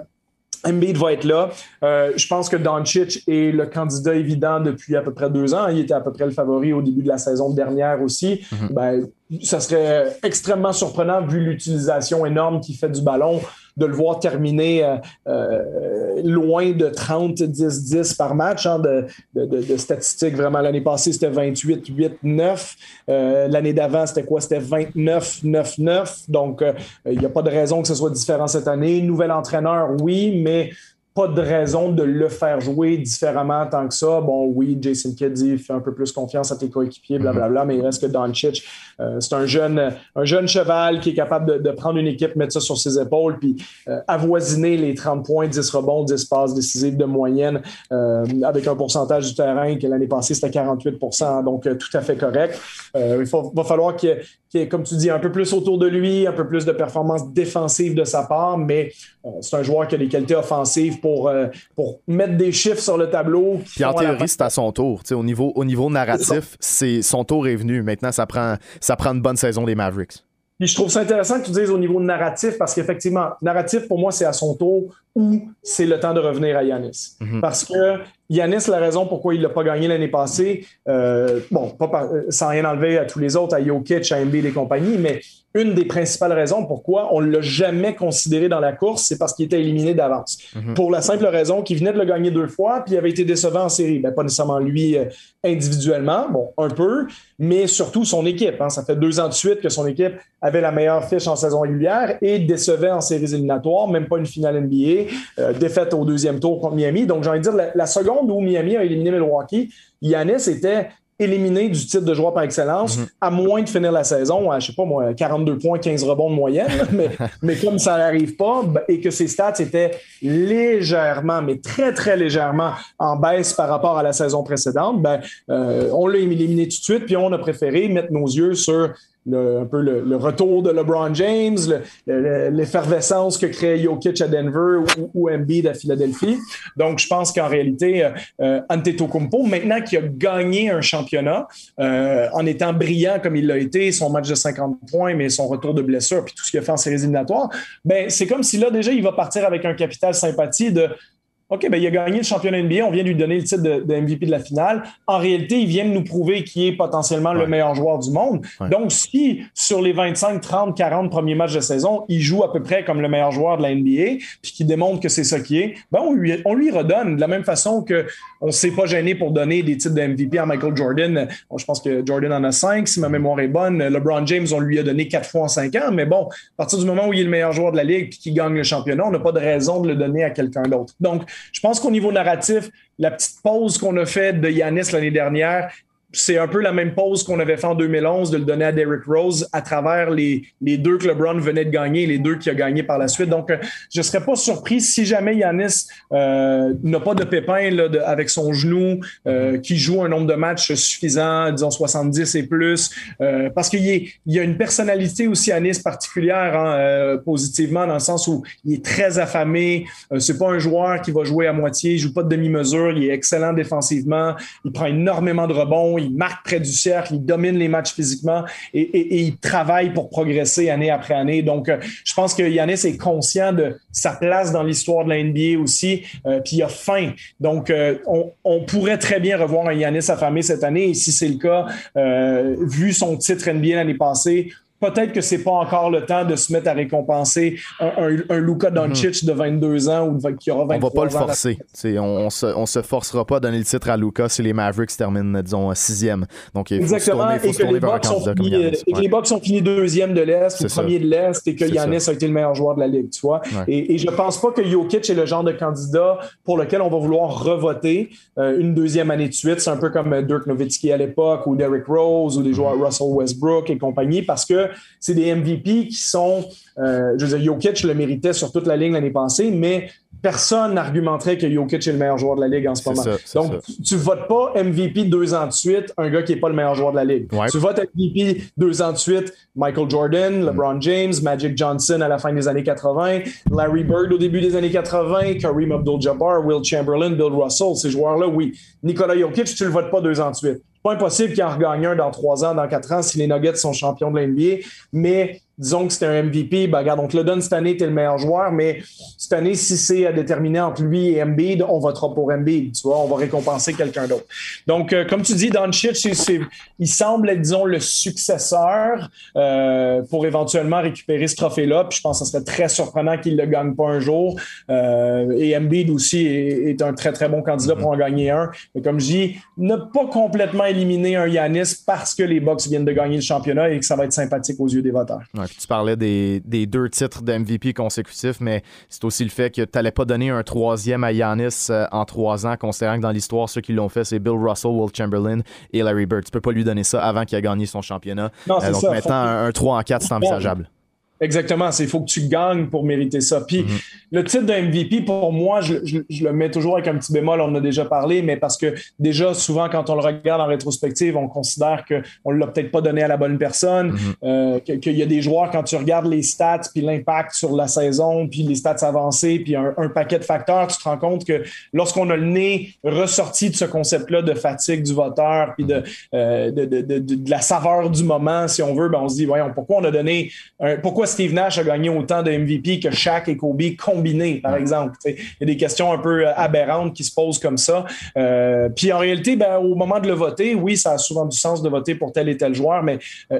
S4: Embiid va être là. Euh, je pense que Doncic est le candidat évident depuis à peu près deux ans. Il était à peu près le favori au début de la saison dernière aussi. Mm-hmm. ben, ça serait extrêmement surprenant vu l'utilisation énorme qu'il fait du ballon de le voir terminer euh, euh, loin de 30-10-10 par match hein, de, statistiques. Vraiment, l'année passée, c'était 28-8-9. Euh, l'année d'avant, c'était quoi? C'était 29-9-9. Donc, il n'y a pas de raison que ce soit différent cette année. Nouvel entraîneur, oui, mais pas de raison de le faire jouer différemment tant que ça. Bon, oui, Jason Kidd dit fais un peu plus confiance à tes coéquipiers, blablabla, mais il reste que Doncic, euh, c'est un jeune, un jeune cheval qui est capable de, prendre une équipe, mettre ça sur ses épaules, puis euh, avoisiner les 30 points, 10 rebonds, 10 passes décisives de moyenne euh, avec un pourcentage du terrain que l'année passée c'était 48% donc tout à fait correct. il va falloir qu'il y, ait, comme tu dis, un peu plus autour de lui, un peu plus de performance défensive de sa part, mais c'est un joueur qui a des qualités offensives pour, euh, pour mettre des chiffres sur le tableau.
S3: Puis en théorie, c'est à son tour. au niveau, au niveau narratif, c'est son tour est venu. Maintenant, ça prend, ça prend une bonne saison des Mavericks.
S4: Puis je trouve ça intéressant que tu dises au niveau narratif, parce qu'effectivement, narratif, pour moi, c'est à son tour ou c'est le temps de revenir à Yanis. Mhm. Parce que Yanis, la raison pourquoi il l'a pas gagné l'année passée, euh, bon, pas sans rien enlever à tous les autres, à Jokic, à Embiid et compagnie, mais une des principales raisons pourquoi on ne l'a jamais considéré dans la course, c'est parce qu'il était éliminé d'avance. Mhm. Pour la simple raison qu'il venait de le gagner deux fois, puis il avait été décevant en série. Ben, pas nécessairement lui euh, individuellement, bon, un peu, mais surtout son équipe. Hein. Ça fait deux ans de suite que son équipe avait la meilleure fiche en saison régulière et décevait en séries éliminatoires, même pas une finale NBA, euh, défaite au deuxième tour contre Miami. Donc, j'ai envie de dire, la, la seconde où Miami a éliminé Milwaukee, Yanis était éliminé du titre de joueur par excellence, mhm. à moins de finir la saison à, je sais pas moi, 42 points, 15 rebonds de moyenne. mais, mais comme ça n'arrive pas ben, et que ses stats étaient légèrement, mais très, très légèrement en baisse par rapport à la saison précédente, ben, euh, on l'a éliminé tout de suite, puis on a préféré mettre nos yeux sur un peu le, retour de LeBron James, l'effervescence que crée Jokic à Denver ou, ou, Embiid à Philadelphie. Donc, je pense qu'en réalité, euh, euh Antetokounmpo, maintenant qu'il a gagné un championnat, euh, en étant brillant comme il l'a été, son match de 50 points, mais son retour de blessure, puis tout ce qu'il a fait en séries éliminatoires, ben, c'est comme si là, déjà, il va partir avec un capital sympathie de OK, ben, il a gagné le championnat NBA, on vient de lui donner le titre de, MVP de la finale. En réalité, il vient de nous prouver qu'il est potentiellement le meilleur joueur du monde. Donc, si sur les 25, 30, 40 premiers matchs de saison, il joue à peu près comme le meilleur joueur de la NBA, puis qu'il démontre que c'est ça qui est, ben, on, lui, on lui redonne de la même façon que on s'est pas gêné pour donner des titres de MVP à Michael Jordan. je pense que Jordan en a cinq, si ma mémoire est bonne. LeBron James, on lui a donné quatre fois en cinq ans, mais bon, à partir du moment où il est le meilleur joueur de la ligue puis qu'il gagne le championnat, on n'a pas de raison de le donner à quelqu'un d'autre. Donc, je pense qu'au niveau narratif, la petite pause qu'on a faite de Yanis l'année dernière c'est un peu la même pause qu'on avait fait en 2011 de le donner à Derrick Rose à travers les, les deux que LeBron venait de gagner, les deux qui a gagné par la suite. Donc, euh, je ne serais pas surpris si jamais Yanis euh, n'a pas de pépin là, avec son genou, euh, qui joue un nombre de matchs suffisant, disons 70 et plus, parce qu'il y a une personnalité aussi Yanis particulière hein, positivement dans le sens où il est très affamé. c'est pas un joueur qui va jouer à moitié, il joue pas de demi-mesure, il est excellent défensivement, il prend énormément de rebonds, il marque près du cercle, il domine les matchs physiquement et, il travaille pour progresser année après année. Donc, euh, je pense que Yanis est conscient de sa place dans l'histoire de la NBA aussi, euh, puis il a faim. Donc, euh, on, pourrait très bien revoir un Yanis affamé cette année et si c'est le cas, vu son titre NBA l'année passée, peut-être que c'est pas encore le temps de se mettre à récompenser un, un, Luka Doncic de 22 ans ou qui aura 23 ans.
S3: On va pas le forcer. On, on, se, on se forcera pas à donner le titre à Luka si les Mavericks terminent, disons, sixième. Donc, il faut
S4: Exactement. et que ont fini, et que les Bucks ont fini deuxième de l'Est ou premier de l'Est et que Yanis a été le meilleur joueur de la Ligue, tu vois. Et, et, je pense pas que Jokic est le genre de candidat pour lequel on va vouloir revoter euh, une deuxième année de suite. C'est un peu comme Dirk Nowitzki à l'époque ou Derrick Rose ou des joueurs Russell Westbrook et compagnie parce que c'est des MVP qui sont, euh, je veux dire, Jokic le méritait sur toute la ligne l'année passée, mais personne n'argumenterait que Jokic est le meilleur joueur de la ligue en ce moment. Donc, tu ne votes pas MVP deux ans de suite, un gars qui n'est pas le meilleur joueur de la ligue. Tu votes MVP deux ans de suite, Michael Jordan, mm. LeBron James, Magic Johnson à la fin des années 80, Larry Bird au début des années 80, Kareem Abdul-Jabbar, Will Chamberlain, Bill Russell, ces joueurs-là, oui. Nicolas Jokic, tu ne le votes pas deux ans de suite pas impossible qu'il en regagne un dans trois ans, dans quatre ans, si les Nuggets sont champions de l'NBA, mais disons que c'est un MVP, ben regarde, on te le donne cette année, tu le meilleur joueur, mais cette année, si c'est à déterminer entre lui et Embiid, on votera pour Embiid, tu vois, on va récompenser quelqu'un d'autre. Donc, euh, comme tu dis, Doncic, il semble être, disons, le successeur euh, pour éventuellement récupérer ce trophée-là, puis je pense que ce serait très surprenant qu'il ne le gagne pas un jour. Euh, et Embiid aussi est, un très, très bon candidat pour en gagner un. Mais comme je dis, ne pas complètement éliminer un Yanis parce que les Bucks viennent de gagner le championnat et que ça va être sympathique aux yeux des voteurs
S3: tu parlais des, deux titres de MVP consécutifs, mais c'est aussi le fait que tu n'allais pas donner un troisième à Yanis euh, en trois ans, considérant que dans l'histoire, ceux qui l'ont fait, c'est Bill Russell, Will Chamberlain et Larry Bird. Tu peux pas lui donner ça avant qu'il ait gagné son championnat. Euh, donc maintenant, un, un 3 en 4, c'est envisageable.
S4: Exactement, c'est il faut que tu gagnes pour mériter ça. Puis mhm. le titre de MVP, pour moi, je, le mets toujours avec un petit bémol, on en a déjà parlé, mais parce que déjà, souvent, quand on le regarde en rétrospective, on considère qu'on ne l'a peut-être pas donné à la bonne personne, mhm. euh, qu'il y a des joueurs, quand tu regardes les stats, puis l'impact sur la saison, puis les stats avancées, puis un, paquet de facteurs, tu te rends compte que lorsqu'on a le nez ressorti de ce concept-là de fatigue du voteur, puis de, euh, de, de, la saveur du moment, si on veut, ben on se dit, voyons, pourquoi on a donné, un, pourquoi pourquoi Steve Nash a gagné autant de MVP que Shaq et Kobe combinés, par exemple. Il y a des questions un peu aberrantes qui se posent comme ça. puis en réalité, ben, au moment de le voter, oui, ça a souvent du sens de voter pour tel et tel joueur, mais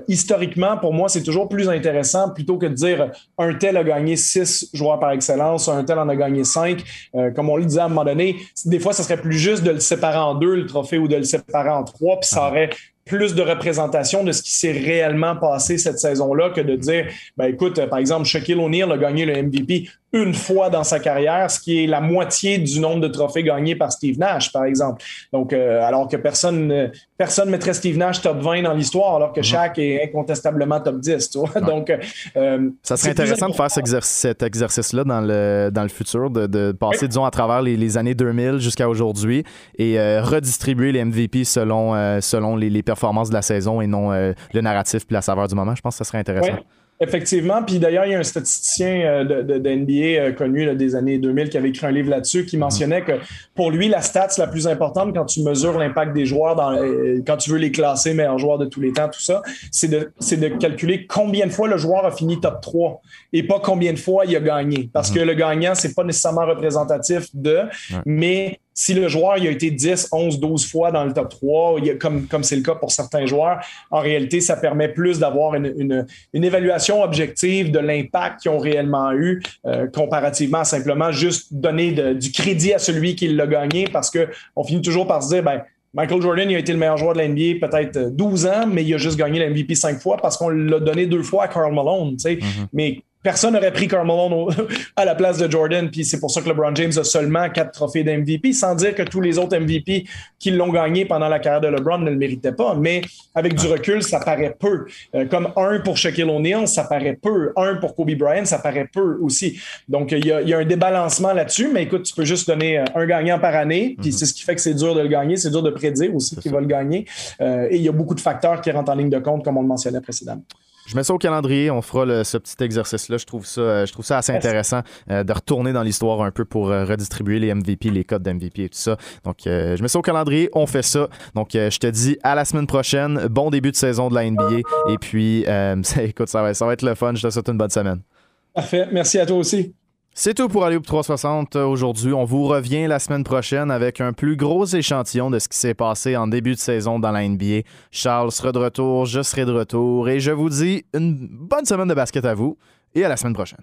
S4: historiquement, pour moi, c'est toujours plus intéressant plutôt que de dire un tel a gagné six joueurs par excellence, un tel en a gagné cinq. comme on le disait à un moment donné, des fois, ça serait plus juste de le séparer en deux, le trophée, ou de le séparer en trois, puis ça ah. aurait plus de représentation de ce qui s'est réellement passé cette saison-là que de dire, ben écoute, par exemple, Shaquille O'Neal a gagné le MVP une fois dans sa carrière, ce qui est la moitié du nombre de trophées gagnés par Steve Nash, par exemple. Donc, euh, alors que personne personne mettrait Steve Nash top 20 dans l'histoire, alors que chaque mhm. est incontestablement top 10. Donc,
S3: euh, ça serait intéressant de faire cet exercice-là dans le, dans le futur, de, passer, disons, à travers les, années 2000 jusqu'à aujourd'hui et euh, redistribuer les MVP selon, selon les, les, performances de la saison et non le narratif puis la saveur du moment. Je pense que ça serait intéressant.
S4: Effectivement. Puis d'ailleurs, il y a un statisticien euh, de, de, NBA euh, connu des années 2000 qui avait écrit un livre là-dessus qui mentionnait que pour lui, la stats la plus importante quand tu mesures l'impact des joueurs, dans, euh, quand tu veux les classer meilleurs joueurs de tous les temps, tout ça, c'est de, de calculer combien de fois le joueur a fini top 3 et pas combien de fois il a gagné. Parce mhm. que le gagnant, c'est pas nécessairement représentatif de, mais si le joueur il a été 10, 11, 12 fois dans le top 3, comme comme c'est le cas pour certains joueurs, en réalité, ça permet plus d'avoir une, une, évaluation objective de l'impact qu'ils ont réellement eu, euh, comparativement à simplement juste donner du crédit à celui qui l'a gagné, parce qu'on finit toujours par se dire, ben, Michael Jordan il a été le meilleur joueur de l'NBA peut-être 12 ans, mais il a juste gagné l'MVP 5 fois parce qu'on l'a donné deux fois à Carl Malone. Mm-hmm. Mais personne n'aurait pris Carmelo à la place de Jordan. Puis c'est pour ça que LeBron James a seulement quatre trophées d'MVP, sans dire que tous les autres MVP qui l'ont gagné pendant la carrière de LeBron ne le méritaient pas. Mais avec du recul, ça paraît peu. Euh, comme un pour Shaquille O'Neal, ça paraît peu. Un pour Kobe Bryant, ça paraît peu aussi. Donc il y a, un débalancement là-dessus. Mais écoute, tu peux juste donner euh, un gagnant par année. Puis mhm. c'est ce qui fait que c'est dur de le gagner. C'est dur de prédire aussi qui va le gagner. Euh, et il y a beaucoup de facteurs qui rentrent en ligne de compte, comme on le mentionnait précédemment.
S3: Je mets ça au calendrier, on fera ce petit exercice-là. Je trouve ça, euh, je trouve ça assez intéressant euh, de retourner dans l'histoire un peu pour euh, redistribuer les MVP, les codes d'MVP et tout ça. Donc, je mets ça au calendrier, on fait ça. Donc, je te dis à la semaine prochaine. Bon début de saison de la NBA. Et puis, écoute, ça va, ça va être le fun. Je te souhaite une bonne semaine.
S4: Parfait. Merci à toi aussi.
S3: C'est tout pour Aller 360 aujourd'hui. On vous revient la semaine prochaine avec un plus gros échantillon de ce qui s'est passé en début de saison dans la NBA. Charles sera de retour, je serai de retour et je vous dis une bonne semaine de basket à vous et à la semaine prochaine.